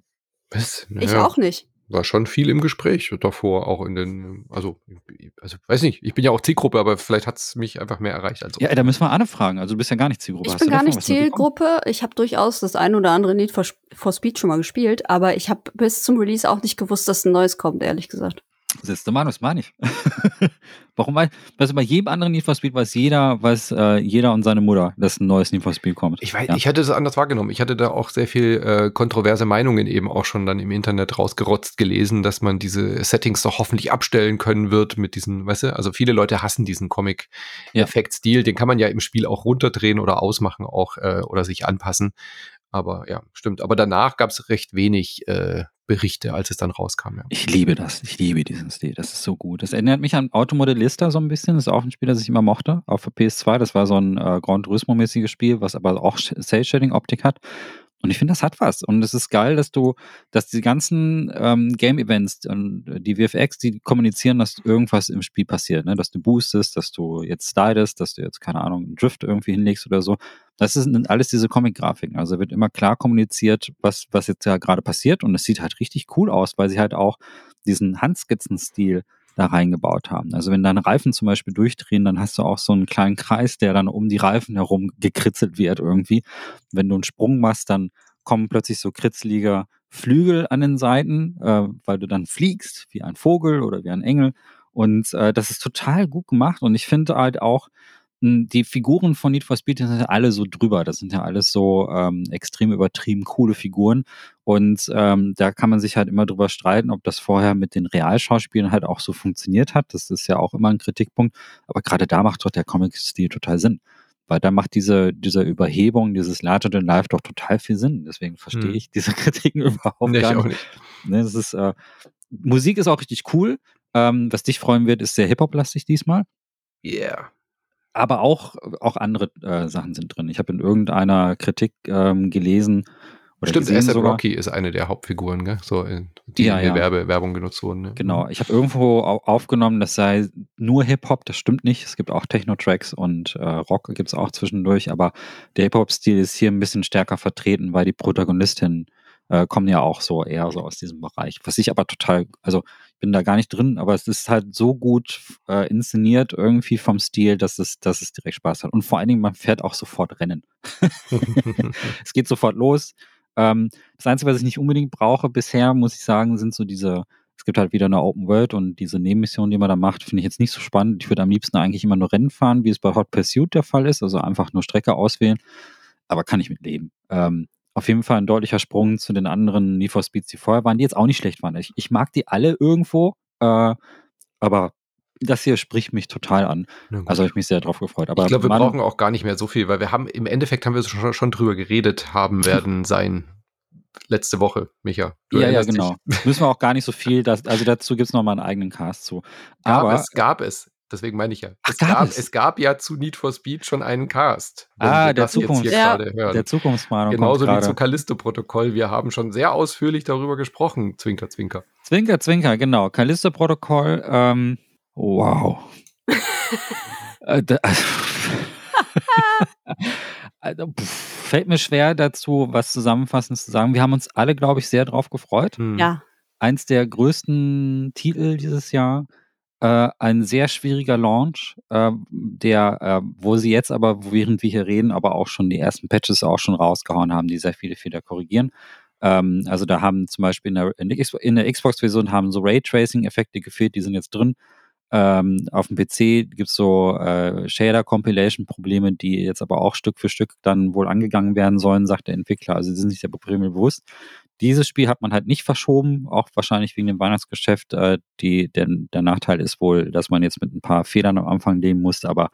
Was? Ich Naja, auch nicht. War schon viel im Gespräch davor, auch in den, also, also weiß nicht, ich bin ja auch Zielgruppe, aber vielleicht hat es mich einfach mehr erreicht als Ja, da müssen wir Anne fragen. Also du bist ja gar nicht Zielgruppe. Ich Hast bin gar nicht? Zielgruppe. Ich habe durchaus das ein oder andere Need for, for Speed schon mal gespielt, aber ich habe bis zum Release auch nicht gewusst, dass ein neues kommt, ehrlich gesagt. Du, Mann, das meine ich. Warum? Weil, also bei jedem anderen Need for Speed weiß jeder, weiß äh, jeder und seine Mutter, dass ein neues Need for Speed kommt. Ich weiß, Ja. ich hatte das anders wahrgenommen. Ich hatte da auch sehr viel äh, kontroverse Meinungen eben auch schon dann im Internet rausgerotzt gelesen, dass man diese Settings doch hoffentlich abstellen können wird mit diesen, weißt du, also viele Leute hassen diesen Comic-Effekt-Stil. Den kann man ja im Spiel auch runterdrehen oder ausmachen auch äh, oder sich anpassen. Aber ja, stimmt. Aber danach gab es recht wenig äh, Berichte, als es dann rauskam. Ja. Ich liebe das. Ich liebe diesen Stil. Das ist so gut. Das erinnert mich an Automodellista so ein bisschen. Das ist auch ein Spiel, das ich immer mochte. Für PS2. Das war so ein äh, Gran Turismo-mäßiges Spiel, was aber auch Cell-Shading-Optik hat. Und ich finde, das hat was. Und es ist geil, dass du, dass die ganzen ähm, Game-Events und die VFX, die kommunizieren, dass irgendwas im Spiel passiert, ne? Dass du boostest, dass du jetzt slidest, dass du jetzt, keine Ahnung, einen Drift irgendwie hinlegst oder so. Das sind alles diese Comic-Grafiken. Also wird immer klar kommuniziert, was, was jetzt ja gerade passiert. Und es sieht halt richtig cool aus, weil sie halt auch diesen Handskizzen-Stil da reingebaut haben. Also wenn deine Reifen zum Beispiel durchdrehen, dann hast du auch so einen kleinen Kreis, der dann um die Reifen herum gekritzelt wird irgendwie. Wenn du einen Sprung machst, dann kommen plötzlich so kritzelige Flügel an den Seiten, äh, weil du dann fliegst wie ein Vogel oder wie ein Engel. Und äh, das ist total gut gemacht. Und ich finde halt auch, die Figuren von Need for Speed sind ja alle so drüber. Das sind ja alles so ähm, extrem übertrieben coole Figuren. Und ähm, da kann man sich halt immer drüber streiten, ob das vorher mit den Realschauspielern halt auch so funktioniert hat. Das ist ja auch immer ein Kritikpunkt. Aber gerade da macht doch der Comic-Stil total Sinn. Weil da macht diese, diese Überhebung, dieses Larger than Life doch total viel Sinn. Deswegen verstehe Hm. ich diese Kritiken überhaupt Nee, gar nicht. nicht. Ne, das ist, äh, Musik ist auch richtig cool. Ähm, was dich freuen wird, ist sehr Hip-Hop-lastig diesmal. Yeah. Aber auch, auch andere äh, Sachen sind drin. Ich habe in irgendeiner Kritik ähm, gelesen oder Stimmt, sogar. Rocky ist eine der Hauptfiguren, gell? So, in, die Ja, in der ja. Werbe, Werbung genutzt wurden. Ne? Genau, ich habe irgendwo au aufgenommen, das sei nur Hip-Hop, das stimmt nicht. Es gibt auch Techno-Tracks und äh, Rock gibt es auch zwischendurch, aber der Hip-Hop-Stil ist hier ein bisschen stärker vertreten, weil die Protagonistinnen äh, kommen ja auch so eher so aus diesem Bereich. Was ich aber total, also bin da gar nicht drin, aber es ist halt so gut äh, inszeniert irgendwie vom Stil, dass es, dass es direkt Spaß hat. Und vor allen Dingen, man fährt auch sofort Rennen. es geht sofort los. Ähm, das Einzige, was ich nicht unbedingt brauche bisher, muss ich sagen, sind so diese, es gibt halt wieder eine Open World und diese Nebenmission, die man da macht, finde ich jetzt nicht so spannend. Ich würde am liebsten eigentlich immer nur Rennen fahren, wie es bei Hot Pursuit der Fall ist, also einfach nur Strecke auswählen. Aber kann ich mit leben. Ähm, auf jeden Fall ein deutlicher Sprung zu den anderen Need for Speeds, die vorher waren, die jetzt auch nicht schlecht waren. Ich, ich mag die alle irgendwo, äh, aber das hier spricht mich total an. Also habe ich mich sehr drauf gefreut. Aber ich glaube, wir Mann, brauchen auch gar nicht mehr so viel, weil wir haben im Endeffekt haben wir schon, schon drüber geredet haben werden sein letzte Woche, Micha. Ja, ja, erinnerst dich? genau. Müssen wir auch gar nicht so viel, das, also dazu gibt es nochmal einen eigenen Cast zu. Gab Aber es, gab es. Deswegen meine ich ja. Ach, es, gab gab, es? es gab ja zu Need for Speed schon einen Cast. Ah, wir der das jetzt Zukunft- hier Ja. gerade hören. der Zukunftsmeinung Genauso wie zu. Callisto-Protokoll. Wir haben schon sehr ausführlich darüber gesprochen. Zwinker, zwinker. Zwinker, Zwinker, genau. Callisto-Protokoll, ähm, wow. Äh, da- also, pff, fällt mir schwer dazu, was Zusammenfassendes zu sagen. Wir haben uns alle, glaube ich, sehr drauf gefreut. Hm. Ja, Eins der größten Titel dieses Jahr. Äh, ein sehr schwieriger Launch, äh, der, äh, wo sie jetzt aber, während wir hier reden, aber auch schon die ersten Patches auch schon rausgehauen haben, die sehr viele Fehler korrigieren. Ähm, also da haben zum Beispiel in der, in der, Xbox-Version haben so Raytracing-Effekte gefehlt, die sind jetzt drin. Ähm, auf dem PC gibt's so äh, Shader-Compilation-Probleme, die jetzt aber auch Stück für Stück dann wohl angegangen werden sollen, sagt der Entwickler. Also sie sind sich der Probleme bewusst. Dieses Spiel hat man halt nicht verschoben, auch wahrscheinlich wegen dem Weihnachtsgeschäft. Äh, die, der, der Nachteil ist wohl, dass man jetzt mit ein paar Fehlern am Anfang leben muss, aber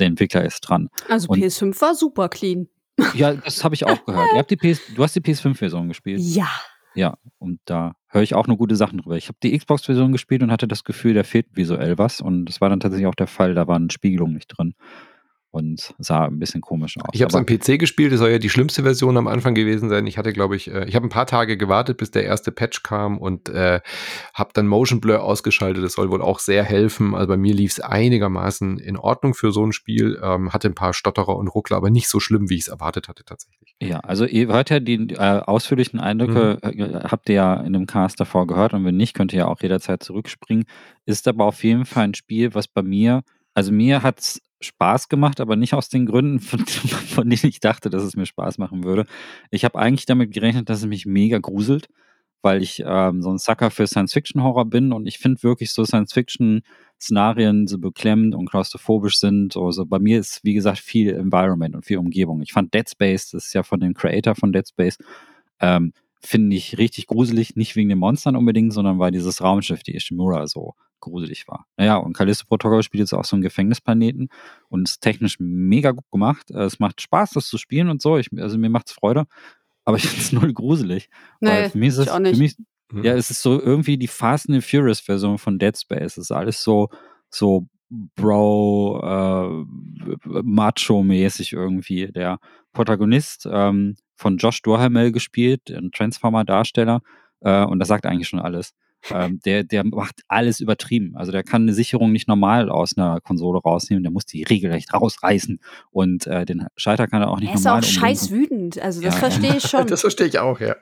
der Entwickler ist dran. also Und- PS5 war super clean. Ja, das habe ich auch gehört. Ihr habt die PS, du hast die PS5-Version gespielt. Ja. Ja, und da höre ich auch nur gute Sachen drüber. Ich habe die Xbox-Version gespielt und hatte das Gefühl, da fehlt visuell was. Und das war dann tatsächlich auch der Fall. Da waren Spiegelungen nicht drin. Und sah ein bisschen komisch aus. Ich habe es am PC gespielt, das soll ja die schlimmste Version am Anfang gewesen sein. Ich hatte, glaube ich, äh, ich habe ein paar Tage gewartet, bis der erste Patch kam und äh, habe dann Motion Blur ausgeschaltet. Das soll wohl auch sehr helfen. Also bei mir lief es einigermaßen in Ordnung für so ein Spiel. Ähm, hatte ein paar Stotterer und Ruckler, aber nicht so schlimm, wie ich es erwartet hatte tatsächlich. Ja, also ihr hört ja die äh, ausführlichen Eindrücke, äh, habt ihr ja in dem Cast davor gehört und wenn nicht, könnt ihr ja auch jederzeit zurückspringen. Ist aber auf jeden Fall ein Spiel, was bei mir, also mir hat's Spaß gemacht, aber nicht aus den Gründen, von, von denen ich dachte, dass es mir Spaß machen würde. Ich habe eigentlich damit gerechnet, dass es mich mega gruselt, weil ich ähm, so ein Sucker für Science-Fiction-Horror bin und ich finde wirklich so Science-Fiction-Szenarien so beklemmend und klaustrophobisch sind. Also bei mir ist, wie gesagt, viel Environment und viel Umgebung. Ich fand Dead Space, das ist ja von dem Creator von Dead Space, ähm, finde ich richtig gruselig, nicht wegen den Monstern unbedingt, sondern weil dieses Raumschiff, die Ishimura, so gruselig war. Naja, und Callisto Protocol spielt jetzt auch so einen Gefängnisplaneten und ist technisch mega gut gemacht. Äh, Es macht Spaß, das zu spielen und so. Ich, also mir macht's Freude. Aber ich finde es null gruselig. Weil Nee, für mich ist ich es, auch nicht. Für mich, Mhm. ja, es ist so irgendwie die Fast and the Furious Version von Dead Space. Es ist alles so, so Bro, äh, Macho-mäßig irgendwie. Der Protagonist ähm, von Josh Duhamel gespielt, ein Transformer-Darsteller, äh, und das sagt eigentlich schon alles. Ähm, der, der macht alles übertrieben. Also der kann eine Sicherung nicht normal aus einer Konsole rausnehmen, der muss die regelrecht rausreißen und äh, den Schalter kann er auch nicht Er ist normal auch umlegen. scheiß wütend. Also das Ja. verstehe ich schon. Das verstehe ich auch, ja.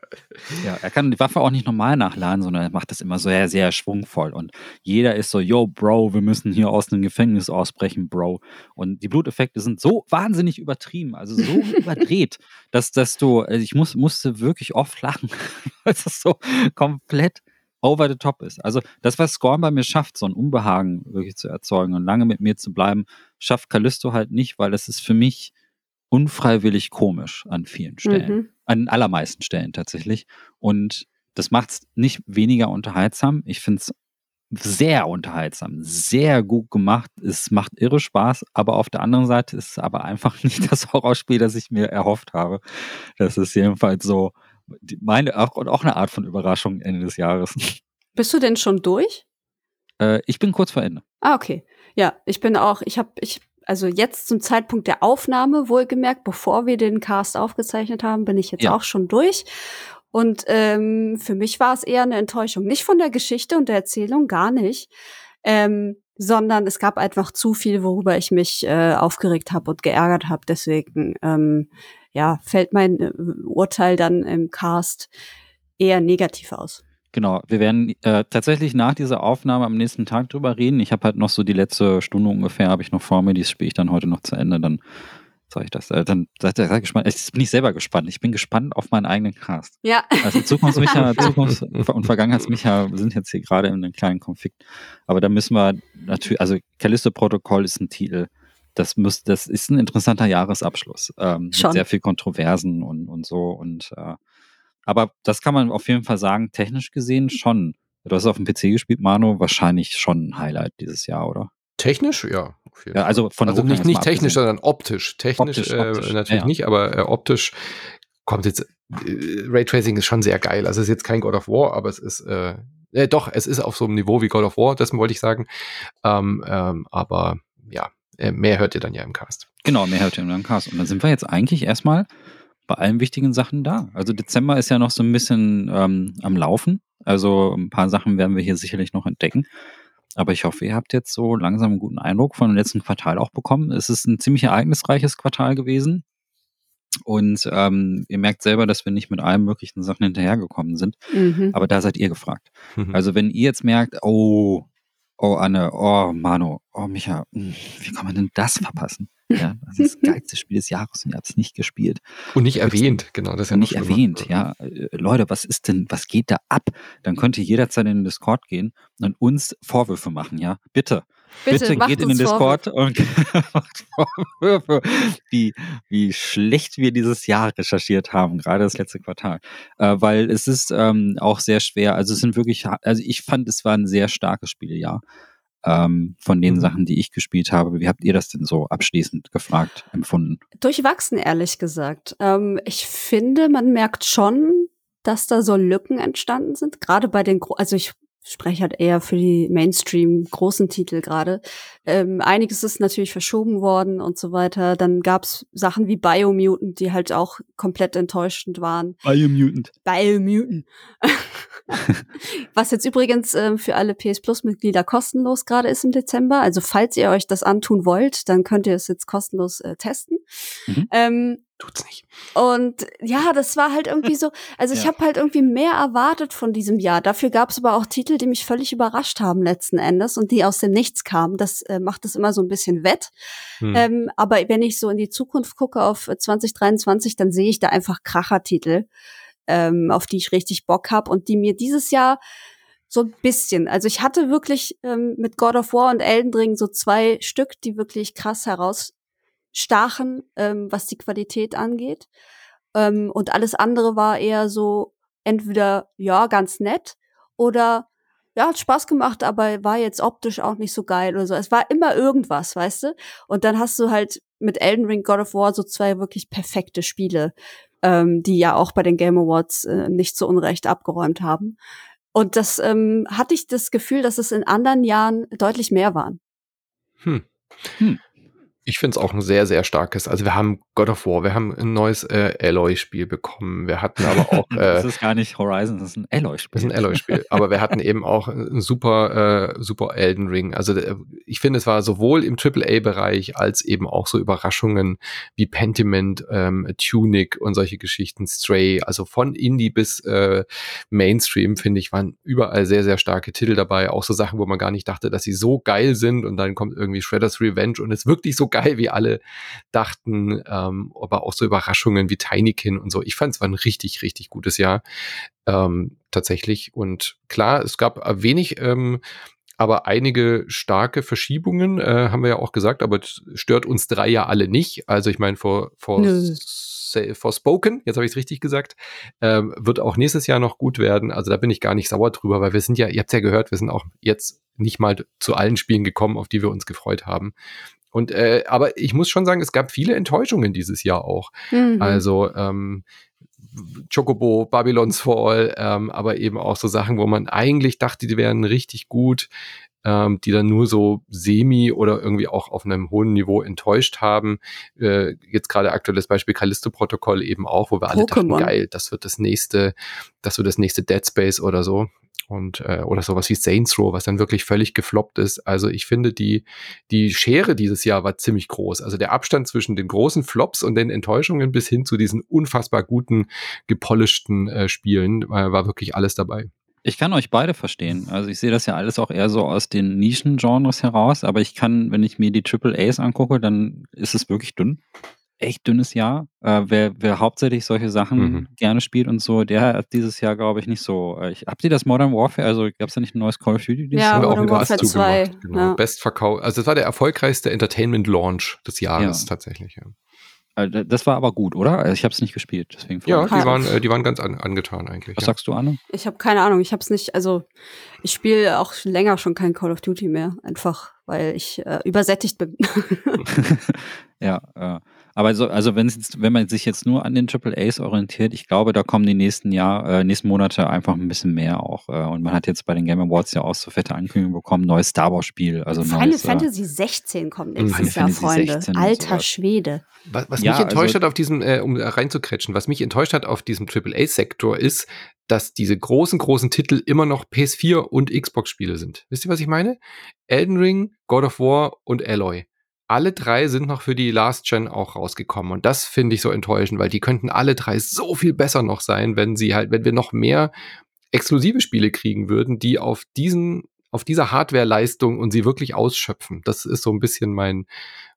Ja, er kann die Waffe auch nicht normal nachladen, sondern er macht das immer sehr, sehr schwungvoll. Und jeder ist so, yo, Bro, wir müssen hier aus einem Gefängnis ausbrechen, Bro. Und die Bluteffekte sind so wahnsinnig übertrieben, also so überdreht, dass, dass du, also ich muss, musste wirklich oft lachen, weil das so komplett over the top ist. Also das, was Scorn bei mir schafft, so ein Unbehagen wirklich zu erzeugen und lange mit mir zu bleiben, schafft Callisto halt nicht, weil es ist für mich unfreiwillig komisch an vielen Stellen Mhm. an allermeisten Stellen tatsächlich. Und das macht es nicht weniger unterhaltsam. Ich finde es sehr unterhaltsam, sehr gut gemacht. Es macht irre Spaß, aber auf der anderen Seite ist es aber einfach nicht das Horrorspiel, das ich mir erhofft habe. Das ist jedenfalls so meine auch, und auch eine Art von Überraschung Ende des Jahres. Bist du denn schon durch? Äh, ich bin kurz vor Ende. Ah, okay. Ja, ich bin auch, ich habe, ich, also jetzt zum Zeitpunkt der Aufnahme wohlgemerkt, bevor wir den Cast aufgezeichnet haben, bin ich jetzt Ja. auch schon durch. Und ähm, für mich war es eher eine Enttäuschung. Nicht von der Geschichte und der Erzählung, gar nicht. Ähm, sondern es gab einfach zu viel, worüber ich mich äh, aufgeregt habe und geärgert habe. Deswegen, ähm, ja, fällt mein äh, Urteil dann im Cast eher negativ aus. Genau, wir werden äh, tatsächlich nach dieser Aufnahme am nächsten Tag drüber reden. Ich habe halt noch so die letzte Stunde ungefähr, habe ich noch vor mir, die spiele ich dann heute noch zu Ende, dann sage ich das. Äh, dann seid ihr gespannt. Jetzt bin ich selber gespannt. Ich bin gespannt auf meinen eigenen Cast. Ja. Also Zukunftsmicha, Zukunfts- und Vergangenheitsmicha sind jetzt hier gerade in einem kleinen Konflikt. Aber da müssen wir natürlich, also Callisto-Protokoll ist ein Titel, das muss, das ist ein interessanter Jahresabschluss. Ähm, Schon. Mit sehr viel Kontroversen und, und so. Und äh, aber das kann man auf jeden Fall sagen, technisch gesehen schon. Du hast auf dem PC gespielt, Manu, wahrscheinlich schon ein Highlight dieses Jahr, oder? Technisch, ja. auf jeden Ja, also von also nicht, nicht technisch, abgesehen. sondern optisch. Technisch, Optisch, äh, optisch, natürlich ja, ja. nicht, aber äh, optisch kommt jetzt. Äh, Raytracing ist schon sehr geil. Also es ist jetzt kein God of War, aber es ist äh, äh, doch, es ist auf so einem Niveau wie God of War, das wollte ich sagen. Ähm, ähm, aber ja, äh, mehr hört ihr dann ja im Cast. Genau, mehr hört ihr im Cast. Und dann sind wir jetzt eigentlich erstmal bei allen wichtigen Sachen da. Also Dezember ist ja noch so ein bisschen ähm, am Laufen. Also ein paar Sachen werden wir hier sicherlich noch entdecken. Aber ich hoffe, ihr habt jetzt so langsam einen guten Eindruck von dem letzten Quartal auch bekommen. Es ist ein ziemlich ereignisreiches Quartal gewesen. Und ähm, ihr merkt selber, dass wir nicht mit allen möglichen Sachen hinterhergekommen sind. Mhm. Aber da seid ihr gefragt. Mhm. Also wenn ihr jetzt merkt, oh, oh Anne, oh Manu, oh Micha, mh, wie kann man denn das verpassen? Ja, das ist das geilste Spiel des Jahres und ihr habt es nicht gespielt. Und nicht erwähnt, genau, das ist ja nicht schlimmer. erwähnt, ja. Äh, Leute, was ist denn, was geht da ab? Dann könnt ihr jederzeit in den Discord gehen und uns Vorwürfe machen, ja. Bitte. Bitte, macht geht in den Discord und macht Vorwürfe, wie, wie schlecht wir dieses Jahr recherchiert haben, gerade das letzte Quartal. Äh, weil es ist ähm, auch sehr schwer, also es sind wirklich, also ich fand, es war ein sehr starkes Spieljahr ähm, von den Mhm. Sachen, die ich gespielt habe. Wie habt ihr das denn so abschließend gefragt, empfunden? Durchwachsen, ehrlich gesagt. Ähm, ich finde, man merkt schon, dass da so Lücken entstanden sind. Gerade bei den, Gro also ich spreche halt eher für die Mainstream großen Titel gerade. Ähm, einiges ist natürlich verschoben worden und so weiter. Dann gab's Sachen wie Biomutant, die halt auch komplett enttäuschend waren. Biomutant. Biomutant. Was jetzt übrigens ähm, für alle PS Plus Mitglieder kostenlos gerade ist im Dezember. Also falls ihr euch das antun wollt, dann könnt ihr es jetzt kostenlos äh, testen. Mhm. Ähm, Tut's nicht. und ja, das war halt irgendwie so, also ich Ja. habe halt irgendwie mehr erwartet von diesem Jahr. Dafür gab es aber auch Titel, die mich völlig überrascht haben letzten Endes und die aus dem Nichts kamen. Das äh, macht es immer so ein bisschen wett. Hm. Ähm, aber wenn ich so in die Zukunft gucke auf äh, 2023, dann sehe ich da einfach Krachertitel, ähm, auf die ich richtig Bock habe und die mir dieses Jahr so ein bisschen, also ich hatte wirklich ähm, mit God of War und Elden Ring so zwei Stück, die wirklich krass herausstachen, ähm, was die Qualität angeht. Ähm, und alles andere war eher so entweder ja ganz nett oder ja, hat Spaß gemacht, aber war jetzt optisch auch nicht so geil oder so. Es war immer irgendwas, weißt du? Und dann hast du halt mit Elden Ring, God of War so zwei wirklich perfekte Spiele, ähm, die ja auch bei den Game Awards äh, nicht zu Unrecht abgeräumt haben. Und das ähm, hatte ich das Gefühl, dass es in anderen Jahren deutlich mehr waren. Hm. Hm. Ich finde es auch ein sehr, sehr starkes. Also wir haben God of War, wir haben ein neues äh, Alloy-Spiel bekommen. Wir hatten aber auch das äh, ist gar nicht Horizon, das ist ein Alloy-Spiel. Das ist ein Alloy-Spiel. Aber wir hatten eben auch ein super, äh, super Elden Ring. Also äh, ich finde, es war sowohl im AAA-Bereich als eben auch so Überraschungen wie Pentiment, ähm, Tunic und solche Geschichten, Stray. Also von Indie bis äh, Mainstream, finde ich, waren überall sehr, sehr starke Titel dabei. Auch so Sachen, wo man gar nicht dachte, dass sie so geil sind. Und dann kommt irgendwie Shredder's Revenge und ist wirklich so geil, wie alle dachten. Ähm, aber auch so Überraschungen wie Tinykin und so. Ich fand es war ein richtig, richtig gutes Jahr ähm, tatsächlich. Und klar, es gab äh, wenig, ähm, aber einige starke Verschiebungen, äh, haben wir ja auch gesagt, aber das stört uns drei ja alle nicht. Also ich meine, vor, vor, vor Spoken, jetzt habe ich es richtig gesagt, ähm, wird auch nächstes Jahr noch gut werden. Also da bin ich gar nicht sauer drüber, weil wir sind ja, ihr habt ja gehört, wir sind auch jetzt nicht mal zu allen Spielen gekommen, auf die wir uns gefreut haben. Und äh, aber ich muss schon sagen, es gab viele Enttäuschungen dieses Jahr auch. Mhm. Also ähm, Chocobo, Babylon's Fall, ähm, aber eben auch so Sachen, wo man eigentlich dachte, die wären richtig gut, ähm, die dann nur so semi oder irgendwie auch auf einem hohen Niveau enttäuscht haben. Äh, jetzt gerade aktuelles Beispiel Callisto-Protokoll eben auch, wo wir alle dachten, geil, das wird das nächste, das wird das nächste Dead Space oder so. Und, äh, oder sowas wie Saints Row, was dann wirklich völlig gefloppt ist. Also ich finde, die, die Schere dieses Jahr war ziemlich groß. Also der Abstand zwischen den großen Flops und den Enttäuschungen bis hin zu diesen unfassbar guten, gepolischten äh, Spielen äh, war wirklich alles dabei. Ich kann euch beide verstehen. Also ich sehe das ja alles auch eher so aus den Nischengenres heraus, aber ich kann, wenn ich mir die Triple A's angucke, dann ist es wirklich dünn. Echt dünnes Jahr. Äh, wer, wer hauptsächlich solche Sachen Mhm. gerne spielt und so, der hat dieses Jahr, glaube ich, nicht so. Äh, ich, habt ihr das Modern Warfare? Also gab es da nicht ein neues Call of Duty dieses Ja, Haben wir Jahr? auch Modern was Warfare zugemacht. 2, Genau. ja. Bestverkauf. Also das war der erfolgreichste Entertainment-Launch des Jahres Ja. tatsächlich. Ja, Äh, das war aber gut, oder? Also ich habe es nicht gespielt, deswegen. ja die waren, äh, die waren ganz an, angetan eigentlich. Was Ja. sagst du, Anne? Ich habe keine Ahnung, ich habe es nicht, also ich spiele auch schon länger schon kein Call of Duty mehr, einfach weil ich äh, übersättigt bin. ja, äh, aber so, also wenn jetzt, wenn man sich jetzt nur an den Triple A's orientiert, ich glaube, da kommen die nächsten Jahr, äh, nächsten Monate einfach ein bisschen mehr auch. Äh, und man hat jetzt bei den Game Awards ja auch so fette Ankündigungen bekommen, neues Star Wars Spiel, also Final neues. Äh, Fantasy 16 kommt nächstes Jahr, Freunde. 16 und Alter sowas. Schwede. Was, was Ja, mich enttäuscht also- hat auf diesem, äh, um reinzukretschen, was mich enttäuscht hat auf diesem AAA-Sektor ist, dass diese großen, großen Titel immer noch PS4 und Xbox-Spiele sind. Wisst ihr, was ich meine? Elden Ring, God of War und Alloy. Alle drei sind noch für die Last Gen auch rausgekommen. Und das finde ich so enttäuschend, weil die könnten alle drei so viel besser noch sein, wenn sie halt, wenn wir noch mehr exklusive Spiele kriegen würden, die auf diesen, auf dieser Hardware-Leistung und sie wirklich ausschöpfen. Das ist so ein bisschen mein,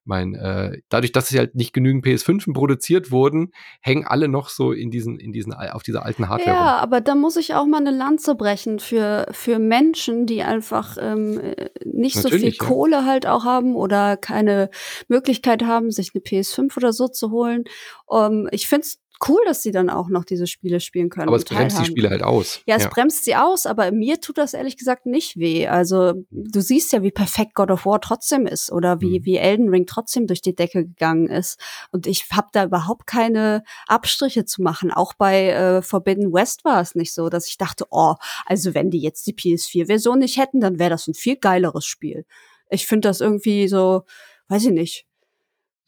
mein, äh, dadurch, dass sie halt nicht genügend PS5 produziert wurden, hängen alle noch so in diesen, in diesen, auf dieser alten Hardware rum. Ja, aber da muss ich auch mal eine Lanze brechen für, für Menschen, die einfach ähm, äh, nicht so viel Natürlich, ja. Kohle halt auch haben oder keine Möglichkeit haben, sich eine PS5 oder so zu holen. Ähm, ich find's cool, dass sie dann auch noch diese Spiele spielen können. Aber es bremst die Spiele halt aus. Ja, es bremst sie aus, aber mir tut das ehrlich gesagt nicht weh. Also du siehst ja, wie perfekt God of War trotzdem ist oder wie, Mhm. wie Elden Ring trotzdem durch die Decke gegangen ist. Und ich habe da überhaupt keine Abstriche zu machen. Auch bei äh, Forbidden West war es nicht so, dass ich dachte, oh, also wenn die jetzt die PS4-Version nicht hätten, dann wäre das ein viel geileres Spiel. Ich finde das irgendwie so, weiß ich nicht.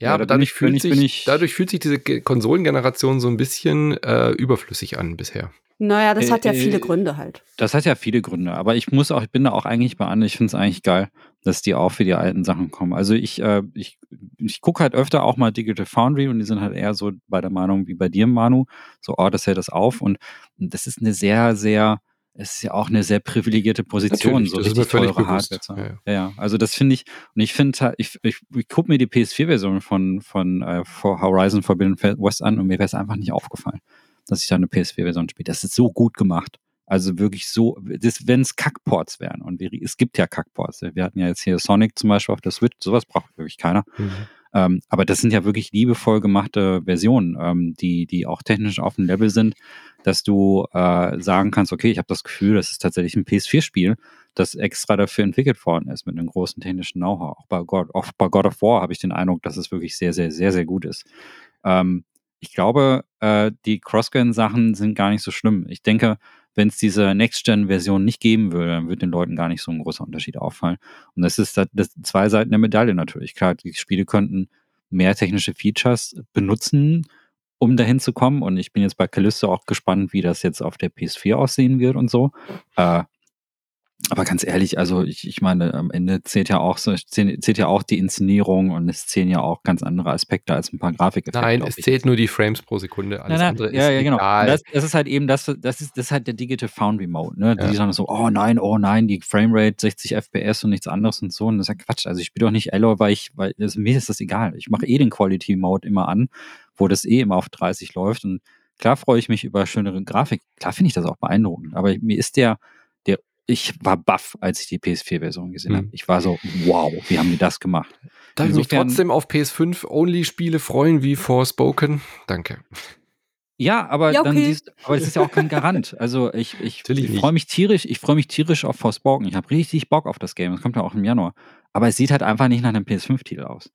Ja, Ja, aber dadurch, ich- fühlt sich, bin ich- dadurch fühlt sich diese Ge- Konsolengeneration so ein bisschen äh, überflüssig an bisher. Naja, das Äh, hat ja äh, viele Gründe halt. Das hat ja viele Gründe, aber ich muss auch, ich bin da auch eigentlich bei Anne, ich finde es eigentlich geil, dass die auch für die alten Sachen kommen. Also ich, äh, ich, ich gucke halt öfter auch mal Digital Foundry und die sind halt eher so bei der Meinung wie bei dir, Manu, so, oh, das hält das auf und das ist eine sehr, sehr, es ist ja auch eine sehr privilegierte Position, Natürlich, so das ist mir richtig völlig teure bewusst. Hardware. Ja, Ja, ja, also das finde ich, und ich finde ich, ich, ich gucke mir die PS4-Version von, von äh, For Horizon Forbidden West an und mir wäre es einfach nicht aufgefallen, dass ich da eine PS4-Version spiele. Das ist so gut gemacht. Also wirklich so, wenn es Kackports wären, und wir, es gibt ja Kackports. Wir hatten ja jetzt hier Sonic zum Beispiel auf der Switch, sowas braucht wirklich keiner. Mhm. Ähm, aber das sind ja wirklich liebevoll gemachte Versionen, ähm, die, die auch technisch auf dem Level sind, dass du äh, sagen kannst, okay, ich habe das Gefühl, das ist tatsächlich ein PS4-Spiel, das extra dafür entwickelt worden ist mit einem großen technischen Know-how. Auch bei God, auch bei God of War habe ich den Eindruck, dass es wirklich sehr, sehr, sehr, sehr gut ist. Ähm, ich glaube, äh, die Cross-Gen-Sachen sind gar nicht so schlimm. Ich denke, wenn es diese Next-Gen-Version nicht geben würde, dann würde den Leuten gar nicht so ein großer Unterschied auffallen. Und das ist das, das zwei Seiten der Medaille natürlich. Klar, die Spiele könnten mehr technische Features benutzen, um dahin zu kommen. Und ich bin jetzt bei Callisto auch gespannt, wie das jetzt auf der PS4 aussehen wird und so. Äh, aber ganz ehrlich, also ich, ich meine, am Ende zählt ja auch so, zählt, ja auch die Inszenierung und es zählen ja auch ganz andere Aspekte als ein paar Grafikeffekte. Nein, es zählt nur die Frames pro Sekunde. Alles Nein, nein, andere ja, ist ja, genau. Das, das ist halt eben das, das ist, das ist halt der Digital Foundry Mode, ne? Ja. Die sagen so, oh nein, oh nein, die Framerate 60 FPS und nichts anderes und so. Und das ist ja Quatsch. Also ich spiele doch nicht Alloy, weil ich, weil also mir ist das egal. Ich mache eh den Quality Mode immer an, wo das eh immer auf 30 läuft. Und klar freue ich mich über schönere Grafik. Klar finde ich das auch beeindruckend. Aber mir ist der, ich war baff, als ich die PS4-Version gesehen Hm. habe. Ich war so, wow, wie haben die das gemacht? Darf ich mich trotzdem auf PS5-Only-Spiele freuen wie Forspoken? Danke. Ja, aber Ja, dann okay. siehst aber es ist ja auch kein Garant. Also ich, ich, ich freue mich tierisch, ich freue mich tierisch auf Forspoken. Ich habe richtig Bock auf das Game. Es kommt ja auch im Januar. Aber es sieht halt einfach nicht nach einem PS5-Titel aus,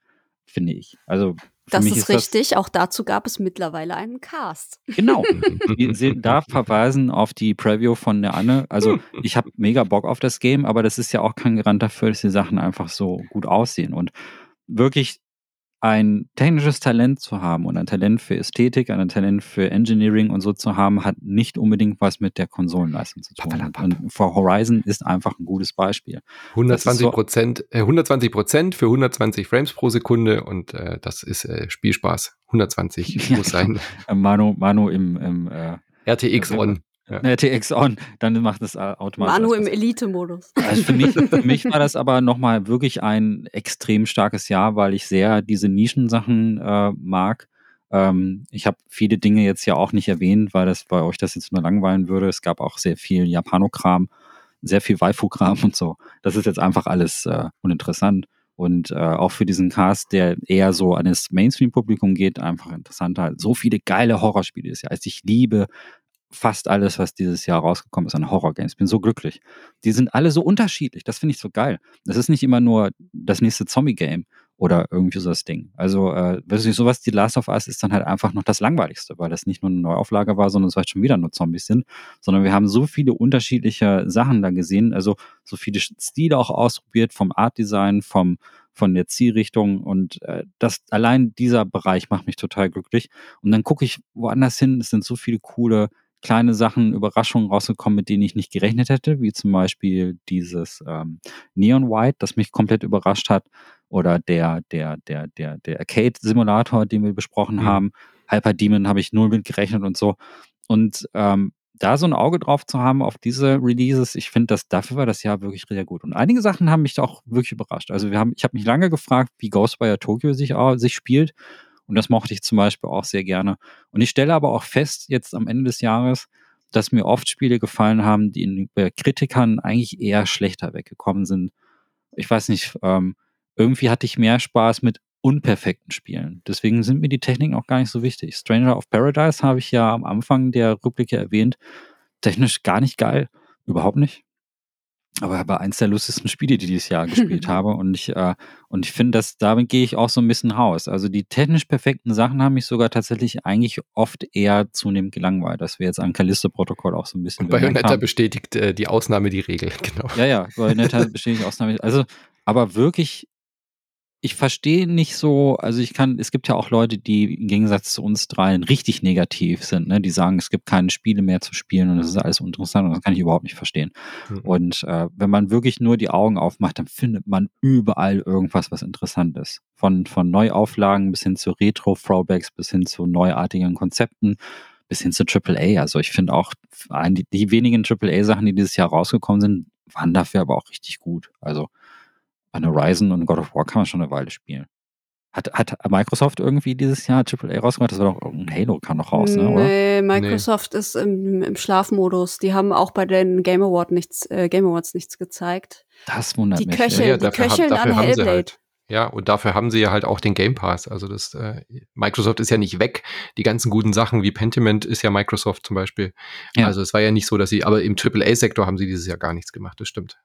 finde ich. Also Das mich ist richtig. Auch dazu gab es mittlerweile einen Cast. genau. Wir sehen, da verweisen auf die Preview von der Anne. Also ich habe mega Bock auf das Game, aber das ist ja auch kein Garant dafür, dass die Sachen einfach so gut aussehen. Und wirklich ein technisches Talent zu haben und ein Talent für Ästhetik, ein Talent für Engineering und so zu haben, hat nicht unbedingt was mit der Konsolenleistung zu tun. Und For Horizon ist einfach ein gutes Beispiel. 120 so- Prozent, äh, 120 Prozent für 120 Frames pro Sekunde und äh, das ist äh, Spielspaß. 120 Ja, muss sein. Äh, Manu, Manu im, im äh, RTX on. Ja. RTX on, dann macht es automatisch. Manu im Elite-Modus. Also für mich, für mich war das aber nochmal wirklich ein extrem starkes Jahr, weil ich sehr diese Nischensachen äh, mag. Ähm, ich habe viele Dinge jetzt ja auch nicht erwähnt, weil das bei euch das jetzt nur langweilen würde. Es gab auch sehr viel Japanokram, sehr viel Waifu-Kram und so. Das ist jetzt einfach alles äh, uninteressant. Und äh, auch für diesen Cast, der eher so an das Mainstream-Publikum geht, einfach interessanter. So viele geile Horrorspiele ist ja. Also ich liebe fast alles, was dieses Jahr rausgekommen ist an Horror-Games. Bin so glücklich. Die sind alle so unterschiedlich. Das finde ich so geil. Das ist nicht immer nur das nächste Zombie-Game oder irgendwie so das Ding. Also, äh, weiß ich, sowas, die Last of Us ist dann halt einfach noch das Langweiligste, weil das nicht nur eine Neuauflage war, sondern es halt schon wieder nur Zombies sind, sondern wir haben so viele unterschiedliche Sachen da gesehen, also so viele Stile auch ausprobiert, vom Art-Design, vom, von der Zielrichtung und äh, das allein dieser Bereich macht mich total glücklich. Und dann gucke ich woanders hin, es sind so viele coole kleine Sachen, Überraschungen rausgekommen, mit denen ich nicht gerechnet hätte, wie zum Beispiel dieses ähm, Neon White, das mich komplett überrascht hat, oder der, der, der, der, der Arcade-Simulator, den wir besprochen mhm. haben. Hyper Demon habe ich null mit gerechnet und so. Und ähm, da so ein Auge drauf zu haben auf diese Releases, ich finde, dass dafür war das Jahr wirklich sehr gut. Und einige Sachen haben mich auch wirklich überrascht. Also wir haben, ich habe mich lange gefragt, wie Ghostwire Tokyo sich, sich spielt. Und das mochte ich zum Beispiel auch sehr gerne. Und ich stelle aber auch fest, jetzt am Ende des Jahres, dass mir oft Spiele gefallen haben, die in, bei Kritikern eigentlich eher schlechter weggekommen sind. Ich weiß nicht, ähm, irgendwie hatte ich mehr Spaß mit unperfekten Spielen. Deswegen sind mir die Techniken auch gar nicht so wichtig. Stranger of Paradise habe ich ja am Anfang der Rückblicke erwähnt. Technisch gar nicht geil. Überhaupt nicht aber war eins der lustigsten Spiele, die dieses Jahr gespielt habe. Und ich, äh, und ich finde, dass damit gehe ich auch so ein bisschen raus. Also die technisch perfekten Sachen haben mich sogar tatsächlich eigentlich oft eher zunehmend gelangweilt, dass wir jetzt am Callisto-Protokoll auch so ein bisschen. Und Bayonetta bestätigt äh, die Ausnahme die Regel, genau. Ja, ja, Bayonetta bestätigt die Ausnahme. Also, aber wirklich ich verstehe nicht so, also ich kann, es gibt ja auch Leute, die im Gegensatz zu uns dreien richtig negativ sind, ne? die sagen, es gibt keine Spiele mehr zu spielen und das ist alles interessant und das kann ich überhaupt nicht verstehen. Mhm. Und äh, wenn man wirklich nur die Augen aufmacht, dann findet man überall irgendwas, was interessant ist. Von, von Neuauflagen bis hin zu Retro-Throwbacks, bis hin zu neuartigen Konzepten, bis hin zu AAA. Also ich finde auch, die, die wenigen AAA-Sachen, die dieses Jahr rausgekommen sind, waren dafür aber auch richtig gut. Also an Horizon und God of War kann man schon eine Weile spielen. Hat, hat Microsoft irgendwie dieses Jahr AAA rausgebracht? Das war doch ein Halo kam noch raus, ne? Oder? Nee, Microsoft nee. ist im, im, Schlafmodus. Die haben auch bei den Game, Award nichts, äh, Game Awards nichts gezeigt. Das wundert die mich. Köcheln, ja, die köcheln haben, an Hellblade. Halt, ja, und dafür haben sie ja halt auch den Game Pass. Also das äh, Microsoft ist ja nicht weg. Die ganzen guten Sachen wie Pentiment ist ja Microsoft zum Beispiel. Ja. Also es war ja nicht so, dass sie, aber im AAA-Sektor haben sie dieses Jahr gar nichts gemacht. Das stimmt.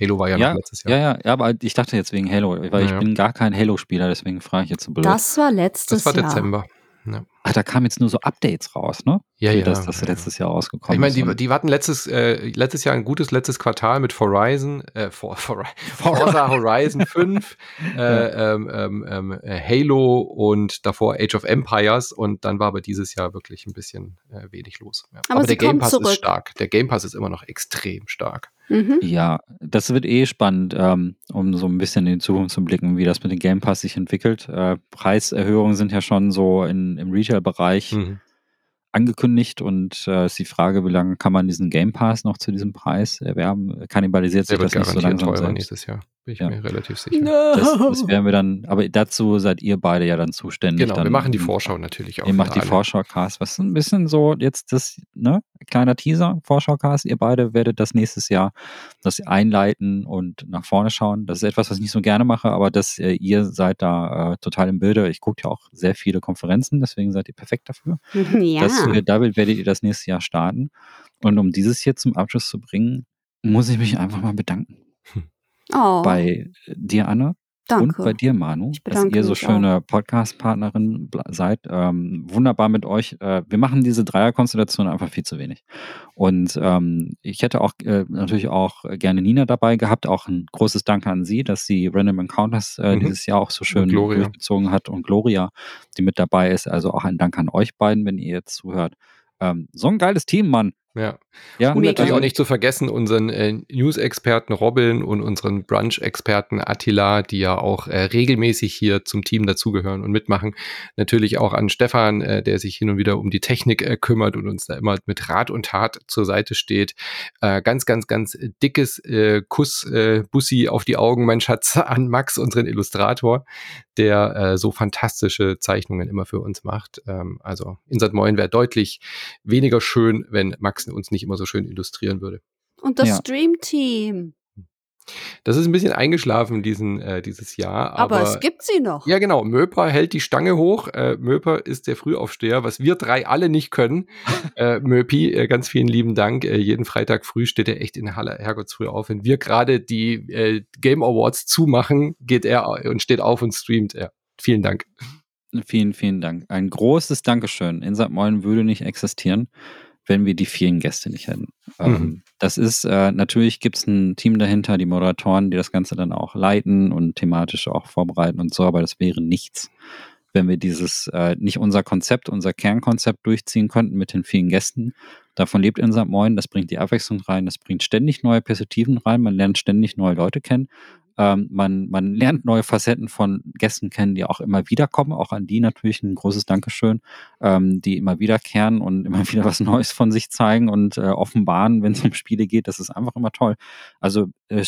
Halo war ja, ja noch letztes Jahr. Ja, ja, ja, aber ich dachte jetzt wegen Halo, weil ja, ich bin gar kein Halo-Spieler, deswegen frage ich jetzt so blöd. Das war letztes Jahr. Das war Dezember. Ja. Ach, da kamen jetzt nur so Updates raus, ne? Ja, ja. Das, das letztes Jahr rausgekommen ich meine, die, die hatten letztes, äh, letztes Jahr ein gutes letztes Quartal mit Horizon, äh, for, for, Forza Horizon 5, äh, ähm, ähm, ähm, äh, Halo und davor Age of Empires und dann war aber dieses Jahr wirklich ein bisschen äh, wenig los. Ja. Aber, aber der Game Pass zurück. ist stark. Der Game Pass ist immer noch extrem stark. Mhm. Ja, das wird eh spannend, ähm, um so ein bisschen in die Zukunft zu blicken, wie das mit dem Game Pass sich entwickelt. Äh, Preiserhöhungen sind ja schon so in, im Retail-Bereich mhm. angekündigt und äh, ist die Frage, wie lange kann man diesen Game Pass noch zu diesem Preis erwerben? Kannibalisiert sich das nicht so langsam teurer nächstes Jahr, bin ich ja. mir relativ sicher. No. Das, das, werden wir dann, aber dazu seid ihr beide ja dann zuständig. Genau, dann, wir machen die Vorschau natürlich auch. Ihr macht die Vorschau-Cast, was ein bisschen so jetzt das, ne, kleiner Teaser, Vorschau-Cast, ihr beide werdet das nächstes Jahr das einleiten und nach vorne schauen. Das ist etwas, was ich nicht so gerne mache, aber das, äh, ihr seid da äh, total im Bilde. Ich gucke ja auch sehr viele Konferenzen, deswegen seid ihr perfekt dafür. Ja. Das äh, damit werdet ihr das nächste Jahr starten. Und um dieses hier zum Abschluss zu bringen, muss ich mich einfach mal bedanken. Oh. Bei dir, Anne, Danke. Und bei dir, Manu, dass ihr so schöne Podcast-Partnerin seid. Ähm, wunderbar mit euch. Äh, wir machen diese Dreierkonstellation einfach viel zu wenig. Und ähm, ich hätte auch äh, natürlich auch gerne Nina dabei gehabt. Auch ein großes Dank an sie, dass sie Random Encounters äh, mhm. dieses Jahr auch so schön durchgezogen hat und Gloria, die mit dabei ist. Also auch ein Dank an euch beiden, wenn ihr jetzt zuhört. Ähm, so ein geiles Team, Mann. Ja. ja. Und natürlich auch nicht zu vergessen unseren äh, News-Experten Robin und unseren Brunch-Experten Attila, die ja auch äh, regelmäßig hier zum Team dazugehören und mitmachen. Natürlich auch an Stefan, äh, der sich hin und wieder um die Technik äh, kümmert und uns da immer mit Rat und Tat zur Seite steht. Äh, ganz, ganz, ganz dickes äh, Kuss, Bussi auf die Augen, mein Schatz, an Max, unseren Illustrator, der so fantastische Zeichnungen immer für uns macht. Ähm, also Insert Moin wäre deutlich weniger schön, wenn Max uns nicht immer so schön illustrieren würde. Und das ja. Stream-Team. Das ist ein bisschen eingeschlafen diesen, äh, dieses Jahr. Aber, aber, es gibt sie noch. Ja, genau. Möper hält die Stange hoch. Äh, Möper ist der Frühaufsteher, was wir drei alle nicht können. äh, Möpi, äh, ganz vielen lieben Dank. Äh, jeden Freitag früh steht er echt in Halle Herrgottsfrüh auf. Wenn wir gerade die äh, Game Awards zumachen, geht er und steht auf und streamt. Ja, vielen Dank. Vielen, vielen Dank. Ein großes Dankeschön. In St. Moin würde nicht existieren wenn wir die vielen Gäste nicht hätten. Ähm, mhm. Das ist, äh, natürlich gibt es ein Team dahinter, die Moderatoren, die das Ganze dann auch leiten und thematisch auch vorbereiten und so, aber das wäre nichts, wenn wir dieses, äh, nicht unser Konzept, unser Kernkonzept durchziehen könnten mit den vielen Gästen. Davon lebt in St. Moin, das bringt die Abwechslung rein, das bringt ständig neue Perspektiven rein, man lernt ständig neue Leute kennen. Ähm, man, man lernt neue Facetten von Gästen kennen, die auch immer wieder kommen. Auch an die natürlich ein großes Dankeschön, ähm, die immer wiederkehren und immer wieder was Neues von sich zeigen und äh, offenbaren, wenn es um Spiele geht. Das ist einfach immer toll. Also äh,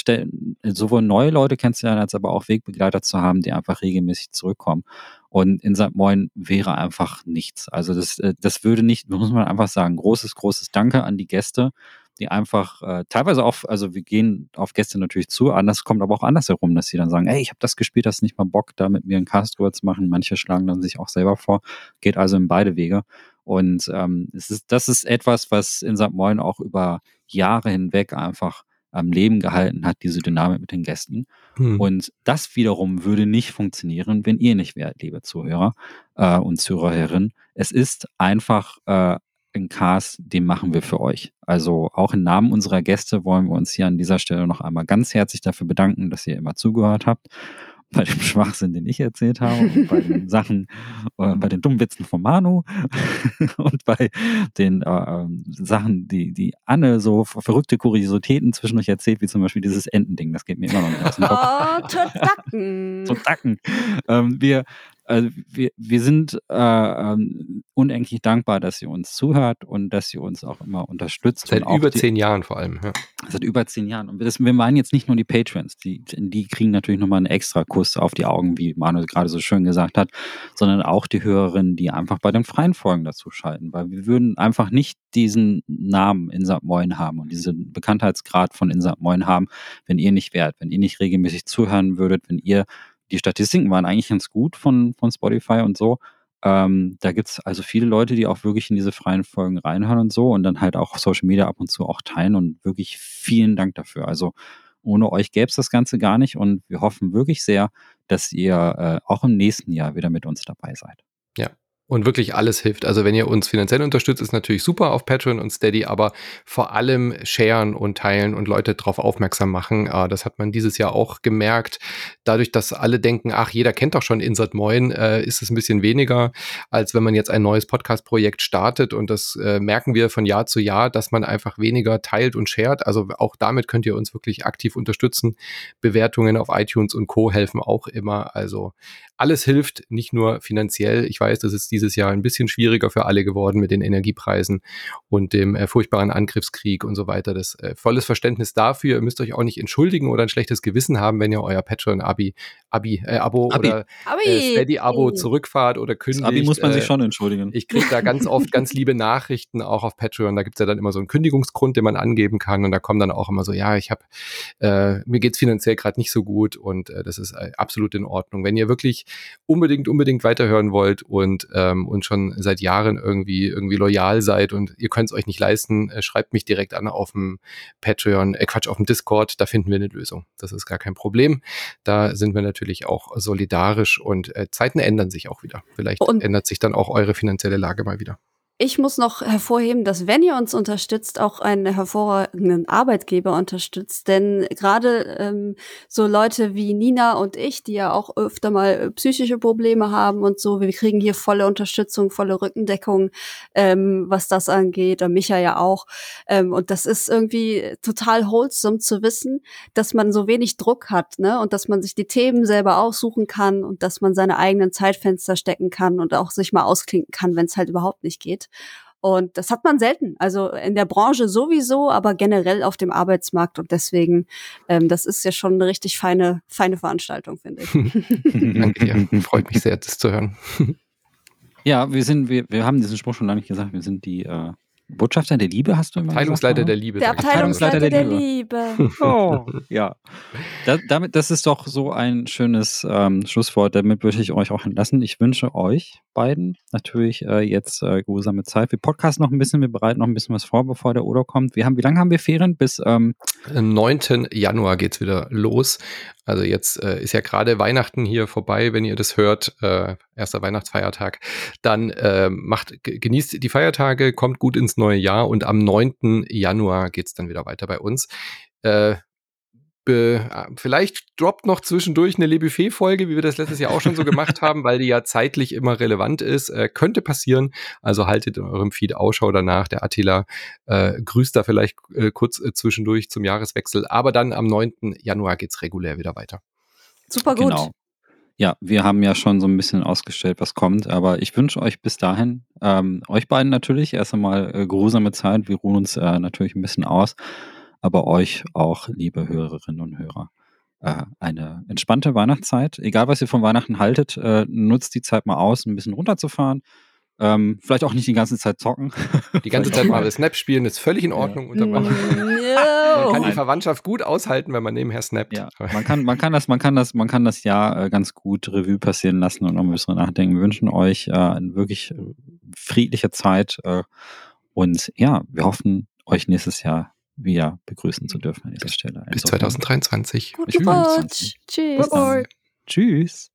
sowohl neue Leute kennenzulernen, als aber auch Wegbegleiter zu haben, die einfach regelmäßig zurückkommen. Und in St. Moin wäre einfach nichts. Also das, äh, das würde nicht, muss man einfach sagen, großes, großes Danke an die Gäste die einfach äh, teilweise auch, also wir gehen auf Gäste natürlich zu, anders kommt aber auch andersherum, dass sie dann sagen, ey, ich habe das gespielt, hast nicht mal Bock, da mit mir einen Cast drüber zu machen. Manche schlagen dann sich auch selber vor, geht also in beide Wege. Und ähm, es ist, das ist etwas, was in St. Moin auch über Jahre hinweg einfach am Leben gehalten hat, diese Dynamik mit den Gästen. Hm. Und das wiederum würde nicht funktionieren, wenn ihr nicht wärt, liebe Zuhörer äh, und Zuhörerinnen. Es ist einfach äh, ein Cast, den machen wir für euch. Also auch im Namen unserer Gäste wollen wir uns hier an dieser Stelle noch einmal ganz herzlich dafür bedanken, dass ihr immer zugehört habt. Bei dem Schwachsinn, den ich erzählt habe, und bei den Sachen, äh, bei den dummen Witzen von Manu und bei den äh, ähm, Sachen, die, die Anne so verrückte Kuriositäten zwischen euch erzählt, wie zum Beispiel dieses Entending. Das geht mir immer noch nicht aus dem Kopf. Oh, Todacken. Todacken. Ähm, wir also wir, wir sind äh, ähm, unendlich dankbar, dass ihr uns zuhört und dass ihr uns auch immer unterstützt. Seit über die, zehn Jahren vor allem. Ja. Seit über zehn Jahren. Und das, wir meinen jetzt nicht nur die Patrons, die, die kriegen natürlich nochmal einen extra Kuss auf die Augen, wie Manuel gerade so schön gesagt hat, sondern auch die Hörerinnen, die einfach bei den freien Folgen dazu schalten. Weil wir würden einfach nicht diesen Namen Insert Moin haben und diesen Bekanntheitsgrad von Insert Moin haben, wenn ihr nicht wärt, wenn ihr nicht regelmäßig zuhören würdet, wenn ihr die Statistiken waren eigentlich ganz gut von, von Spotify und so. Ähm, da gibt es also viele Leute, die auch wirklich in diese freien Folgen reinhören und so und dann halt auch Social Media ab und zu auch teilen und wirklich vielen Dank dafür. Also ohne euch gäbe es das Ganze gar nicht und wir hoffen wirklich sehr, dass ihr äh, auch im nächsten Jahr wieder mit uns dabei seid. Und wirklich alles hilft. Also wenn ihr uns finanziell unterstützt, ist natürlich super auf Patreon und Steady, aber vor allem sharen und teilen und Leute darauf aufmerksam machen. Äh, das hat man dieses Jahr auch gemerkt. Dadurch, dass alle denken, ach, jeder kennt doch schon Insert Moin, äh, ist es ein bisschen weniger, als wenn man jetzt ein neues Podcast-Projekt startet. Und das äh, merken wir von Jahr zu Jahr, dass man einfach weniger teilt und shared. Also auch damit könnt ihr uns wirklich aktiv unterstützen. Bewertungen auf iTunes und Co. helfen auch immer. Also alles hilft, nicht nur finanziell. Ich weiß, das ist dieses Jahr ein bisschen schwieriger für alle geworden mit den Energiepreisen und dem äh, furchtbaren Angriffskrieg und so weiter. Das äh, volles Verständnis dafür. Ihr müsst euch auch nicht entschuldigen oder ein schlechtes Gewissen haben, wenn ihr euer Patreon Abi, Abi, äh, Abo Abi. oder Äh, Steady Abo zurückfahrt oder kündigt. Das Abi muss man sich äh, schon entschuldigen. Ich kriege da ganz oft ganz liebe Nachrichten auch auf Patreon. Da gibt's ja dann immer so einen Kündigungsgrund, den man angeben kann und da kommen dann auch immer so, ja, ich habe äh, mir geht's finanziell gerade nicht so gut und äh, das ist äh, absolut in Ordnung. Wenn ihr wirklich unbedingt, unbedingt weiterhören wollt und, ähm, und schon seit Jahren irgendwie, irgendwie loyal seid und ihr könnt es euch nicht leisten, äh, schreibt mich direkt an auf dem Patreon, äh, Quatsch, auf dem Discord, da finden wir eine Lösung. Das ist gar kein Problem. Da sind wir natürlich auch solidarisch und äh, Zeiten ändern sich auch wieder. Vielleicht und ändert sich dann auch eure finanzielle Lage mal wieder. Ich muss noch hervorheben, dass wenn ihr uns unterstützt, auch einen hervorragenden Arbeitgeber unterstützt. Denn gerade ähm, so Leute wie Nina und ich, die ja auch öfter mal psychische Probleme haben und so, wir kriegen hier volle Unterstützung, volle Rückendeckung, ähm, was das angeht. Und Micha ja auch. Ähm, und das ist irgendwie total wholesome zu wissen, dass man so wenig Druck hat, ne? Und dass man sich die Themen selber aussuchen kann und dass man seine eigenen Zeitfenster stecken kann und auch sich mal ausklinken kann, wenn es halt überhaupt nicht geht. Und das hat man selten. Also in der Branche sowieso, aber generell auf dem Arbeitsmarkt. Und deswegen, ähm, das ist ja schon eine richtig feine, feine Veranstaltung, finde ich. Danke dir. Freut mich sehr, das zu hören. Ja, wir sind, wir, wir haben diesen Spruch schon lange nicht gesagt, wir sind die äh, Botschafter der Liebe, hast du immer Abteilungsleiter gesagt, der Liebe. Der. Abteilungsleiter der, der Liebe. Oh, ja. Da, damit, das ist doch so ein schönes ähm, Schlusswort. Damit würde ich euch auch entlassen. Ich wünsche euch beiden natürlich äh, jetzt äh, geruhsame Zeit. Wir podcasten noch ein bisschen, wir bereiten noch ein bisschen was vor, bevor der Oder kommt. Wir haben, wie lange haben wir Ferien? Bis ähm, Am 9. Januar geht's wieder los. Also jetzt äh, ist ja gerade Weihnachten hier vorbei, wenn ihr das hört, äh, erster Weihnachtsfeiertag. Dann äh, macht, ge- genießt die Feiertage, kommt gut ins neue Jahr und am 9. Januar geht's dann wieder weiter bei uns. Äh, äh, vielleicht droppt noch zwischendurch eine Le Buffet-Folge, wie wir das letztes Jahr auch schon so gemacht haben, weil die ja zeitlich immer relevant ist. Äh, könnte passieren. Also haltet in eurem Feed Ausschau danach. Der Attila äh, grüßt da vielleicht äh, kurz äh, zwischendurch zum Jahreswechsel. Aber dann am 9. Januar geht's regulär wieder weiter. Super gut. Genau. Ja, wir haben ja schon so ein bisschen ausgestellt, was kommt, aber ich wünsche euch bis dahin, ähm, euch beiden natürlich erst einmal äh, geruhsame Zeit. Wir ruhen uns äh, natürlich ein bisschen aus, aber euch auch, liebe Hörerinnen und Hörer, äh, eine entspannte Weihnachtszeit. Egal, was ihr von Weihnachten haltet, äh, nutzt die Zeit mal aus, ein bisschen runterzufahren. Ähm, vielleicht auch nicht die ganze Zeit zocken. Die ganze Zeit mal Snap spielen ist völlig in Ordnung. Unter Man No. kann die Verwandtschaft gut aushalten, wenn man nebenher snappt. Ja, man kann, man kann das, man kann das, man kann das Jahr äh, ganz gut Revue passieren lassen und noch ein bisschen nachdenken. Wir wünschen euch äh, eine wirklich äh, friedliche Zeit äh, und ja, wir hoffen, euch nächstes Jahr wieder begrüßen zu dürfen an dieser Stelle. Bis Insofern, 2023. Guten Ich will Rutsch. jetzt Tschüss. Tschüss.